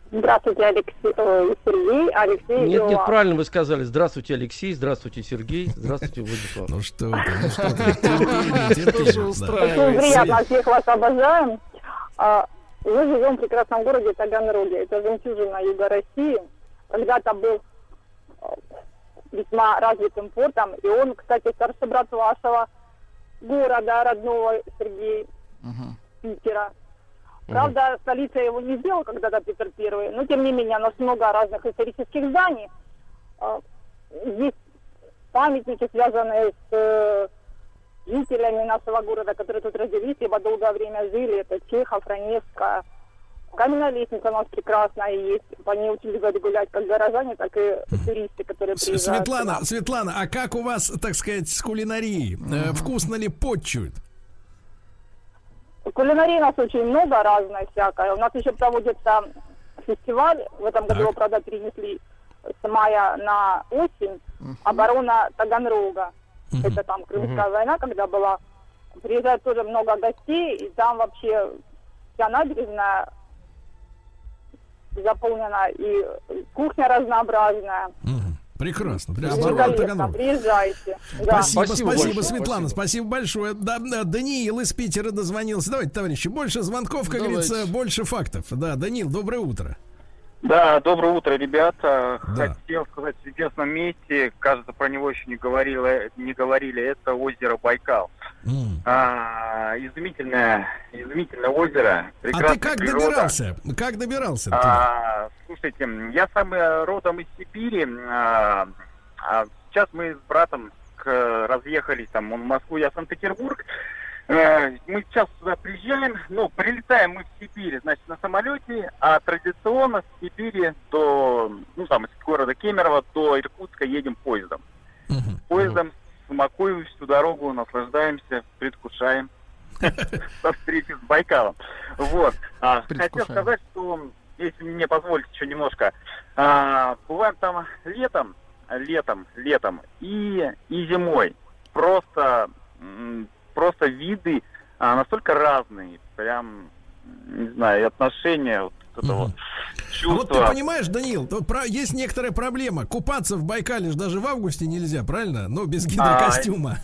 Здравствуйте, Алексей, э, Сергей, Алексей. Нет, нет, правильно вы сказали. Здравствуйте, Алексей, здравствуйте, Сергей, здравствуйте, Владислав. Ну что ну что ты, Очень приятно, всех вас обожаем. А, Мы живем в прекрасном городе Таганроге. Это жемчужина юга России. Когда-то был э, весьма развитым портом. И он, кстати, старший брат вашего города родного Сергей Питера. Правда, столица его не сделал когда-то Петр Первый, но тем не менее, у нас много разных исторических зданий. А, Есть памятники, связанные с э, жителями нашего города, которые тут родились, либо долгое время жили. Это Чехов, Раневская. Каменная лестница у нас прекрасная есть. По ней очень любят гулять как горожане, так и туристы, которые приезжают. Светлана. Светлана, а как у вас, так сказать, с кулинарией? Э, Вкусно ли подчуют? Кулинарии у нас очень много разной всякой. У нас еще проводится фестиваль. В этом году его, правда, перенесли с мая на осень. Оборона Таганрога. Это там Крымская Мгм. война, когда была. Приезжает тоже много гостей, и там вообще вся набережная заполнена, и кухня разнообразная. Прекрасно, прекрасно. Великолепно. Оборона Таганрога. Приезжайте. Да. Спасибо, спасибо, Светлана, спасибо. большое. Да, да, Даниил из Питера дозвонился. Давайте, товарищи, больше звонков, как Давайте. говорится, больше фактов. Да, Даниил, доброе утро. Да, доброе утро, ребята. Хотел сказать, в известном месте, кажется, про него еще не говорили, не говорили это озеро Байкал. А, изумительное, изумительное озеро. А ты как природа. добирался? Как добирался? А, слушайте, я сам э, родом из Сибири. а, а сейчас мы с братом к- разъехались, там, он в Москву, я в Санкт-Петербург. Э, Мы сейчас сюда приезжаем, ну, прилетаем мы в Сибирь, значит, на самолете, а традиционно с Сибири до, ну, там, из города Кемерово до Иркутска едем поездом. Поездом смакуем всю дорогу, наслаждаемся, предвкушаем со встречи с Байкалом. Вот. А, хотел сказать, что, если мне позволите еще немножко, а, бываем там летом, летом, летом и, и зимой. Просто, просто виды а, настолько разные, прям, не знаю, и отношения вот вот А вот ты понимаешь, Данил, тут про- есть некоторая проблема. Купаться в Байкале ж даже в августе нельзя, правильно? Ну, без гидрокостюма.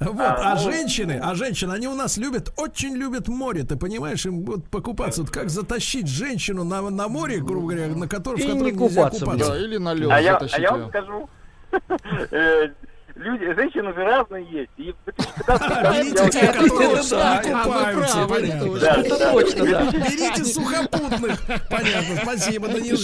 Вот. А, А ну- женщины, а женщины, они у нас любят, очень любят море. Ты понимаешь, им вот покупаться. Вот как затащить женщину на, на море, грубо говоря, на котором, в котором не нельзя купаться. Да, или на лед А я, а я вам скажу, э, люди, женщины же разные есть. И в 2015 году Это точно, да. Берите сухопутных. Понятно, спасибо, Данил.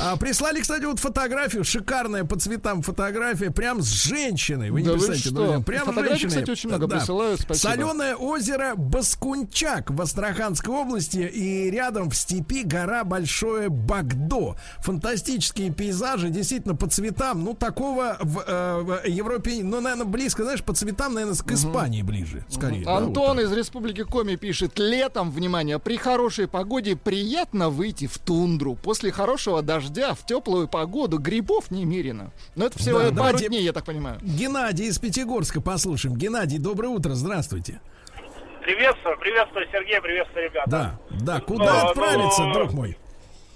А, прислали, кстати, вот фотографию, шикарная по цветам фотография, прям с женщиной. Вы не представляете, что? друзья, прям женщиной. кстати, очень много присылают, спасибо. Соленое озеро Баскунчак в Астраханской области и рядом в степи гора Большое Багдо. Фантастические пейзажи, действительно по цветам, ну такого в, э, в Европе, ну, наверное, близко, знаешь, по цветам, наверное, к Испании ближе, скорее. да, вот Антон так. из Республики Коми пишет, летом, внимание, при хорошей погоде приятно выйти в тундру. После хорошего дождя в теплую погоду грибов немерено. Но это всего Да, пару давайте- дней, я так понимаю. Геннадий из Пятигорска послушаем. Геннадий, доброе утро, здравствуйте. Приветствую, приветствую, Сергей, приветствую, ребята. Да, да, куда Ну, отправиться, ну, друг мой?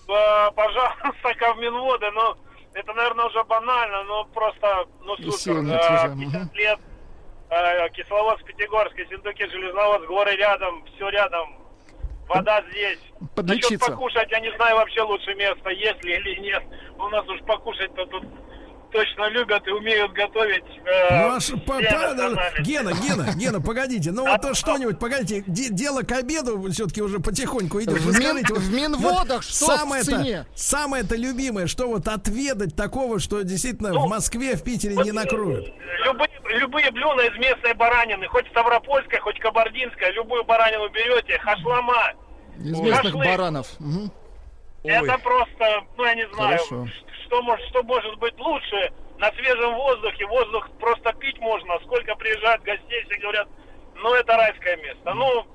Э, Пожалуйста, ко в Минводы, ну, это, наверное, уже банально, но просто, ну, супер. уже, 50 лет, э, Кисловодск, Пятигорск, Ессентуки, Железноводск, горы рядом, все рядом, вода здесь. Насчет Подлечиться. покушать, я не знаю вообще лучше место, есть ли или нет. У нас уж покушать-то тут точно любят и умеют готовить. э, Ну, аж все по- по-. Гена, Гена, Гена, погодите, ну вот то что-нибудь, погодите, де- дело к обеду все-таки уже потихоньку идет. В Вы Мин- скажите, вот- в Минводах вот что в самое-то- цене? Самое-то любимое, что вот отведать такого, что действительно Ну, в Москве, в Питере не накроют. Любые, любые блюда из местной баранины, хоть Ставропольская, хоть Кабардинская, любую баранину берете, хашлама. Из местных Шашлык. баранов. Мгм. Это просто, ну я не знаю, Хорошо. Что может, что может быть лучше. На свежем воздухе, воздух просто пить можно. Сколько приезжают гостей, все говорят, ну это райское место. Ну,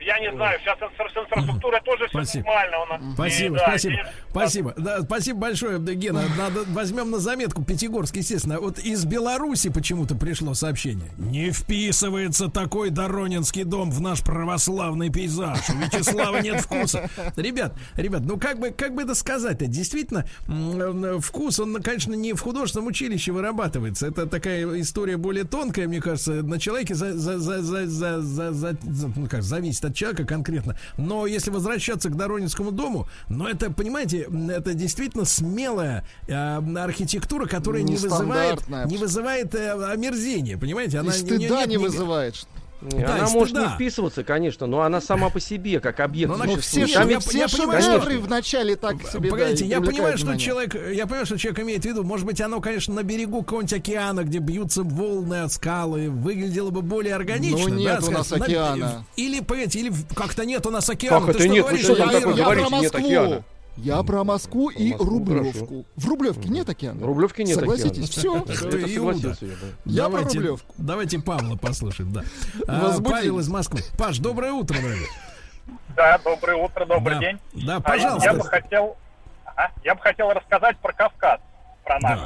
я не знаю, сейчас с инфраструктурой тоже все Спасибо. нормально у нас. Спасибо, И, да, спасибо, и- спасибо. Да, спасибо большое, Гена. Надо возьмем на заметку Пятигорск, естественно. Вот из Беларуси почему-то пришло сообщение. Не вписывается такой Доронинский дом в наш православный пейзаж. У Вячеслава нет вкуса. Ребят, ребят, ну как бы, как бы это сказать-то? Действительно, э, вкус, он, конечно, не в художественном училище вырабатывается. Это такая история более тонкая, мне кажется. На человеке за, за, за, за, за, за- за- за- ну, как, зависит от человека конкретно. Но если возвращаться к Доронинскому дому, но это, понимаете, это действительно смелая э, архитектура, которая не вызывает, не вызывает э, омерзения, понимаете? И стыда не вызывает. Не, Да, она может не вписываться, конечно, но она сама по себе, как объект. Но Ну, все, Там шедевры- ведь- все я понимаю, шедевры что- вначале так себе, да, Погодите, и я понимаю, что внимание. человек, я понимаю, что человек имеет в виду, может быть, оно, конечно, на берегу какого-нибудь океана, где бьются волны от скалы, выглядело бы более органично. Ну, нет да, у нас скажем, на- океана. Или, погодите, или как-то нет у нас океана. Как Ты это нет? Вы говоришь, что там я- такое я- говорите? Нет океана. Я про Москву и Москву, Рублевку. В Рублевке нет океана? В Рублевке нет Согласитесь, океана. все. Это согласился я, да. Я про давайте, Рублевку. давайте Павла послушаем, да. А. Павел из Москвы. Паш, доброе утро, дорогой. Да, доброе утро, добрый Да. день. Да, А, пожалуйста. Я бы хотел, ага, я бы хотел рассказать про Кавказ, про наш.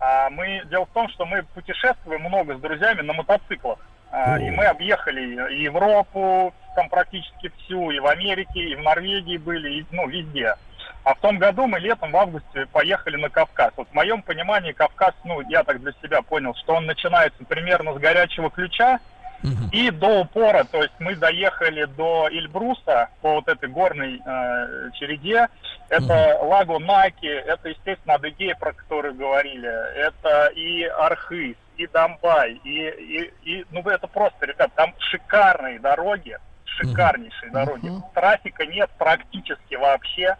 А, мы дело в том, что мы путешествуем много с друзьями на мотоциклах, А, и мы объехали и Европу, там практически всю, и в Америке, и в Норвегии были, и, ну везде. А в том году мы летом в августе поехали на Кавказ. Вот в моем понимании Кавказ, ну я так для себя понял, что он начинается примерно с горячего ключа, и до упора, то есть мы доехали до Эльбруса по вот этой горной э, череде. Это Лаго Наки, это, естественно, Адыгея, про которую говорили. Это и Архыз, и Домбай, и, и, и- ну это просто, ребят, там шикарные дороги, шикарнейшие дороги. Трафика нет практически вообще.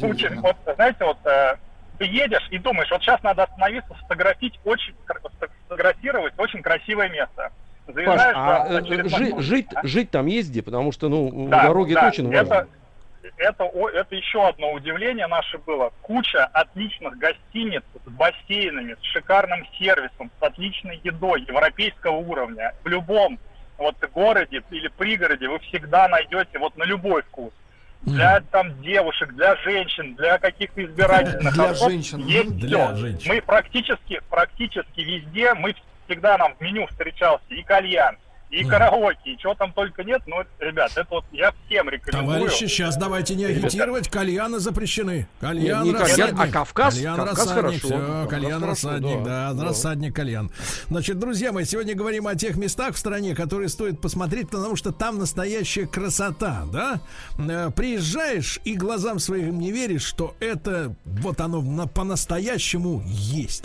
Куча, вот, знаете, вот э, ты едешь и думаешь, вот сейчас надо остановиться, сфотографировать очень, сфотографировать очень красивое место. Паш, а э, жи- жить, а? жить там есть где, потому что, ну, Да, дороги да, это очень важно. это, это, о- это еще одно удивление наше было. Куча отличных гостиниц с бассейнами, с шикарным сервисом, с отличной едой европейского уровня. В любом вот городе или пригороде вы всегда найдете вот на любой вкус. Для там девушек, для женщин, для каких-то избирательных Для женщин. есть Для всё. женщин. Мы практически, практически везде, мы всегда нам в меню встречался и кальян, и караоке, и чего там только нет. Но, ребят, это вот я всем рекомендую. Товарищи, сейчас давайте не агитировать, кальяны запрещены. Кальян, Не- не кальян, а Кавказ? Кальян, Кавказ рассадник, хорошо. всё, Кавказ кальян, хорошо, рассадник, да, да, да. рассадник, кальян. Значит, друзья мои, сегодня говорим о тех местах в стране, которые стоит посмотреть, потому что там настоящая красота, да? Э, Приезжаешь и глазам своим не веришь, что это вот оно на- по-настоящему есть.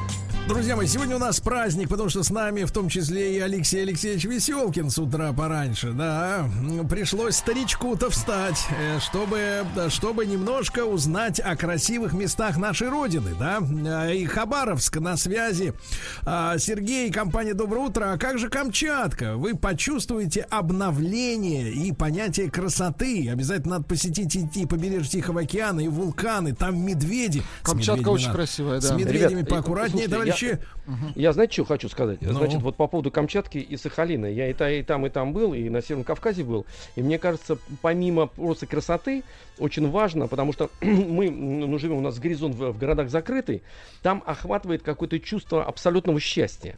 Друзья мои, сегодня у нас праздник, потому что с нами в том числе и Алексей Алексеевич Веселкин с утра пораньше, да. Пришлось старичку-то встать, э, чтобы, чтобы немножко узнать о красивых местах нашей Родины, да. Э, И Хабаровск на связи. А, Сергей, компания «Доброе утро». А как же Камчатка? Вы почувствуете обновление и понятие красоты. Обязательно надо посетить и, побережье Тихого океана, и вулканы, там медведи. С Камчатка очень надо- красивая, С да. медведями Ребят, поаккуратнее, слушайте, товарищи. Я, я знаете, что хочу сказать? Ну? Значит, вот по поводу Камчатки и Сахалина. Я и, та, и там, и там был, и на Северном Кавказе был. И мне кажется, помимо просто красоты, очень важно, потому что мы ну, живем, у нас горизонт в, в городах закрытый, там охватывает какое-то чувство абсолютного счастья.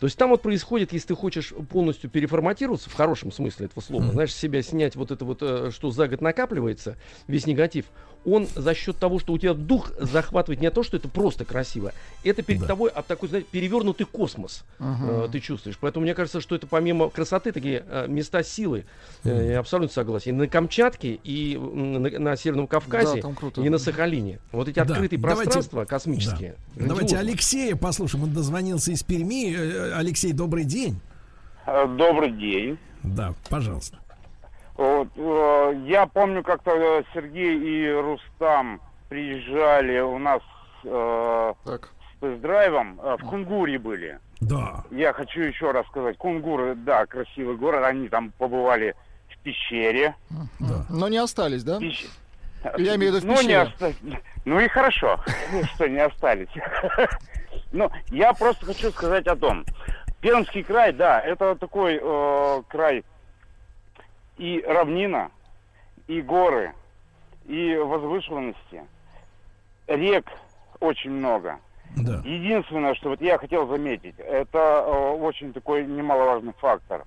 То есть там вот происходит, если ты хочешь полностью переформатироваться, в хорошем смысле этого слова, знаешь, с себя снять вот это вот, э, что за год накапливается, весь негатив, он за счет того, что у тебя дух захватывает не то, что это просто красиво, это перед тобой а, такой, знаете, перевернутый космос Ага. э, ты чувствуешь. Поэтому мне кажется, что это помимо красоты такие э, места силы. Э, Я абсолютно согласен. И на Камчатке, и на, на Северном Кавказе, Да, круто. и на Сахалине. Вот эти Да, открытые давайте- пространства космические. Да. Давайте. Алексея послушаем. Он дозвонился из Перми. Э, Алексей, добрый день. Э, Добрый день. Да, пожалуйста. Вот, э, я помню, как-то э, Сергей и Рустам приезжали у нас э, с тест-драйвом, э, в Кунгуре были. Да. Я хочу еще раз сказать, Кунгур, да, красивый город, они там побывали в пещере. Но не остались, да? Я имею в виду в ну, не пещере. оста- ну и хорошо, Ну, что не остались. Ну, я просто хочу сказать о том. Пермский край, да, это такой э, край и равнина, и горы, и возвышенности. Рек очень много. Да. Единственное, что вот я хотел заметить, это э, очень такой немаловажный фактор.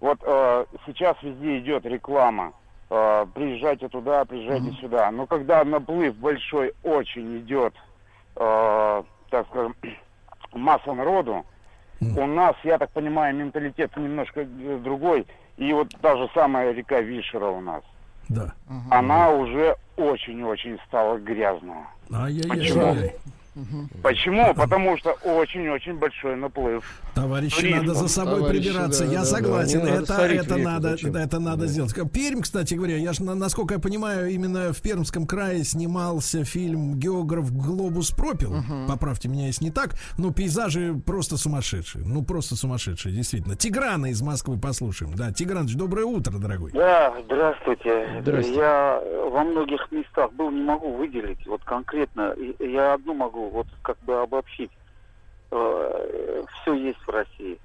Вот э, сейчас везде идет реклама. э, приезжайте туда, приезжайте сюда. Но когда наплыв большой очень идет, э, так скажем, масса народу, у нас, я так понимаю, менталитет немножко э, другой. И вот та же самая река Вишера у нас. Да. Она уже очень-очень стала грязная. Ай-яй-яй. Почему? Потому что очень-очень большой наплыв. Товарищи, туристов. надо за собой Товарищи, прибираться. да, я да, согласен. да, не надо это это надо, зачем? это надо сделать. Пермь, кстати говоря, я же, на- насколько я понимаю, именно в Пермском крае снимался фильм «Географ Глобус пропил». Поправьте меня, если не так. Но пейзажи просто сумасшедшие. Ну, просто сумасшедшие, действительно. Тиграна из Москвы послушаем. Да, Тиграныч, доброе утро, дорогой. Да, здравствуйте. Здрасте. Я во многих местах был, не могу выделить. Вот конкретно, я одну могу вот как бы обобщить. все есть в России.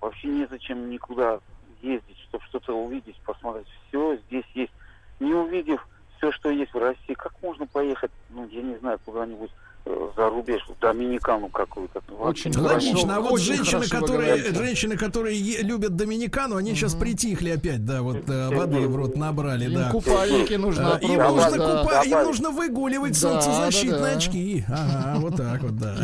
Вообще незачем никуда ездить, чтобы что-то увидеть, посмотреть. Все здесь есть. Не увидев все, что есть в России, как можно поехать, ну, я не знаю, куда-нибудь э, за рубеж, в Доминикану какую-то. Вообще не Логично. пойму. А вот женщины, хорошо вы которые, говорите. женщины, которые е- любят Доминикану, они сейчас притихли опять, да, вот э, воды в рот набрали, Им да. купальники нужно Да, Им нужно, да. купа- им Добавить. нужно выгуливать Да, солнцезащитные да, да. очки. Ага, вот так вот, да.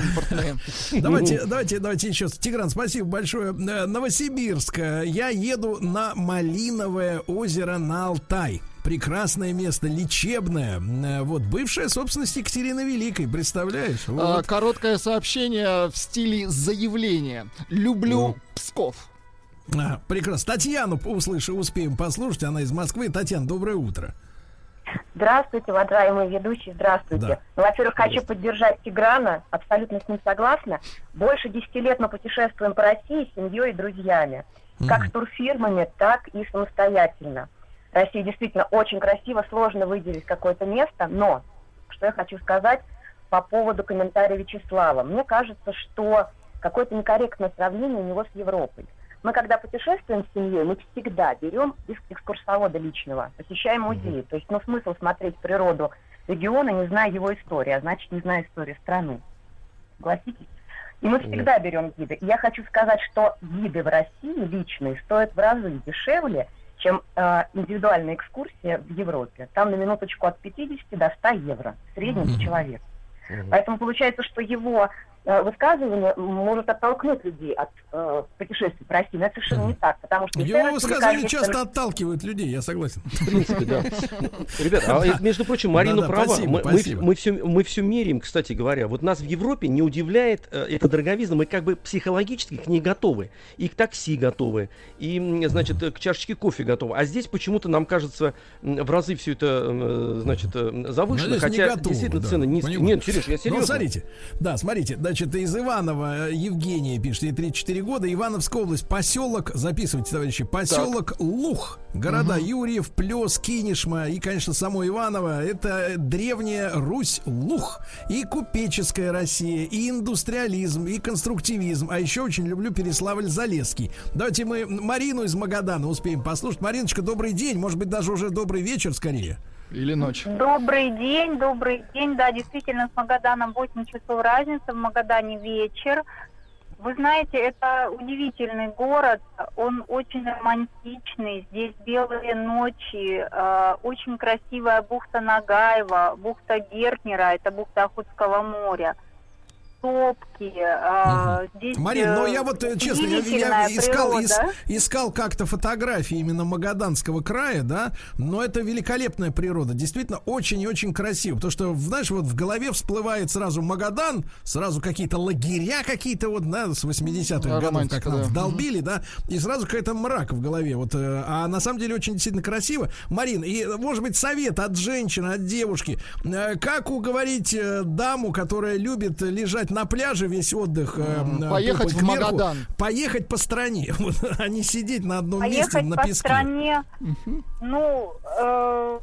Давайте, давайте, давайте еще. Тигран, спасибо большое. Э, Новосибирск. Э, Я еду на Малиновое озеро на Алтай. Прекрасное место, лечебное. Э, Вот, бывшая собственность Екатерины Великой, представляешь? А, Вот. Короткое сообщение в стиле заявления. Люблю Псков. А, прекрасно. Татьяну услышим, успеем послушать. Она из Москвы. Татьяна, доброе утро. Здравствуйте, уважаемые ведущие, здравствуйте. Да. Ну, во-первых, хочу поддержать Тиграна, абсолютно с ним согласна. Больше 10 лет мы путешествуем по России с семьей и друзьями. Как с турфирмами, так и самостоятельно. Россия действительно очень красиво, сложно выделить какое-то место, но что я хочу сказать по поводу комментария Вячеслава. Мне кажется, что какое-то некорректное сравнение у него с Европой. Мы, когда путешествуем с семьей, мы всегда берем экс- экскурсовода личного, посещаем музеи. То есть, ну, смысл смотреть природу региона, не зная его истории, а значит, не зная истории страны. Согласитесь? И мы всегда берем гиды. И я хочу сказать, что гиды в России личные стоят в разы дешевле, чем э, индивидуальная экскурсия в Европе. Там на минуточку от 50 до 100 евро в среднем за человека. Поэтому получается, что его высказывание может оттолкнуть людей от э, путешествий по России. Но это совершенно не так, потому что... Его высказывания часто сервис- отталкивают людей, я согласен. В принципе, да. Ребята, а, Да. э, между прочим, Марина права. спасибо, мы, спасибо. мы, все, мы все меряем, кстати говоря. Вот нас в Европе не удивляет э, эта дороговизна. Мы как бы психологически к ней готовы. И к такси готовы. И, значит, э, к чашечке кофе готовы. А здесь почему-то нам кажется в разы все это, м, значит, э, завышено. Ну, хотя готовы, действительно да. цены низкие. Нет, Сереж, я Ну, серьезно. смотрите, да, смотрите, значит, из Иванова э, Евгения пишет, ей 34 года, Ивановская область, поселок, записывайте, товарищи, поселок Лух, города Юрьев, Плес, Кинешма и, конечно, само Иваново, это древняя Русь Лух, и купеческая Россия, и индустриализм, и конструктивизм, а еще очень люблю Переславль-Залесский. Давайте мы Марину из Магадана успеем послушать. Мариночка, добрый день, может быть, даже уже добрый вечер скорее. Или ночь. Добрый день, добрый день. Да, действительно, с Магаданом 8 часов разница, в Магадане вечер. Вы знаете, это удивительный город, он очень романтичный, здесь белые ночи, э, очень красивая бухта Нагаева, бухта Геркнера, это бухта Охотского моря, сопки, э, здесь... Марин, но э, я вот, э, честно, я, я искал, ис- искал как-то фотографии именно Магаданского края, да, но это великолепная природа, действительно очень и очень красиво, потому что, знаешь, вот в голове всплывает сразу Магадан, сразу какие-то лагеря какие-то вот, да, с 80-х годов, Романтика, как нам да. вдолбили, да, и сразу какой-то мрак в голове, вот, э, а на самом деле очень действительно красиво. Марин, и, может быть, совет от женщины, от девушки, как уговорить даму, которая любит лежать на пляже весь отдых, э, э, Поехать в Магадан. поехать по стране, а не сидеть на одном месте Поехать на по песке. стране, ну, э,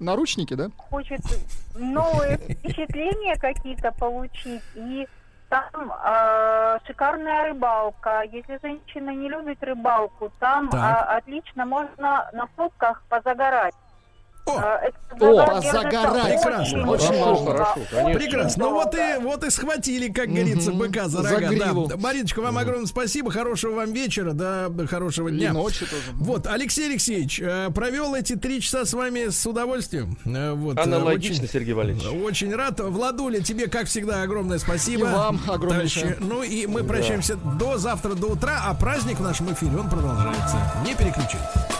Наручники, да? хочет новые впечатления какие-то получить. И там э, шикарная рыбалка. Если женщина не любит рыбалку, там а, отлично можно на фотках позагорать. Э, это О, позагорать. Прекрасно, очень долго, важно. очень Прекрасно. Ну вот и, вот и схватили, как говорится, быка за рога. Да. Мариночка, вам огромное спасибо. Хорошего вам вечера, да, хорошего И дня. ночи тоже. Вот, Алексей Алексеевич, э, провел эти три часа с вами с удовольствием. Э, Вот, э, Аналогично, очень- Сергей Валерьевич. Очень рад. Владуля, тебе, как всегда, огромное спасибо. И вам. Товарищи. Ну и мы Да. прощаемся до завтра, до утра, а праздник в нашем эфире, он продолжается. Не переключайтесь.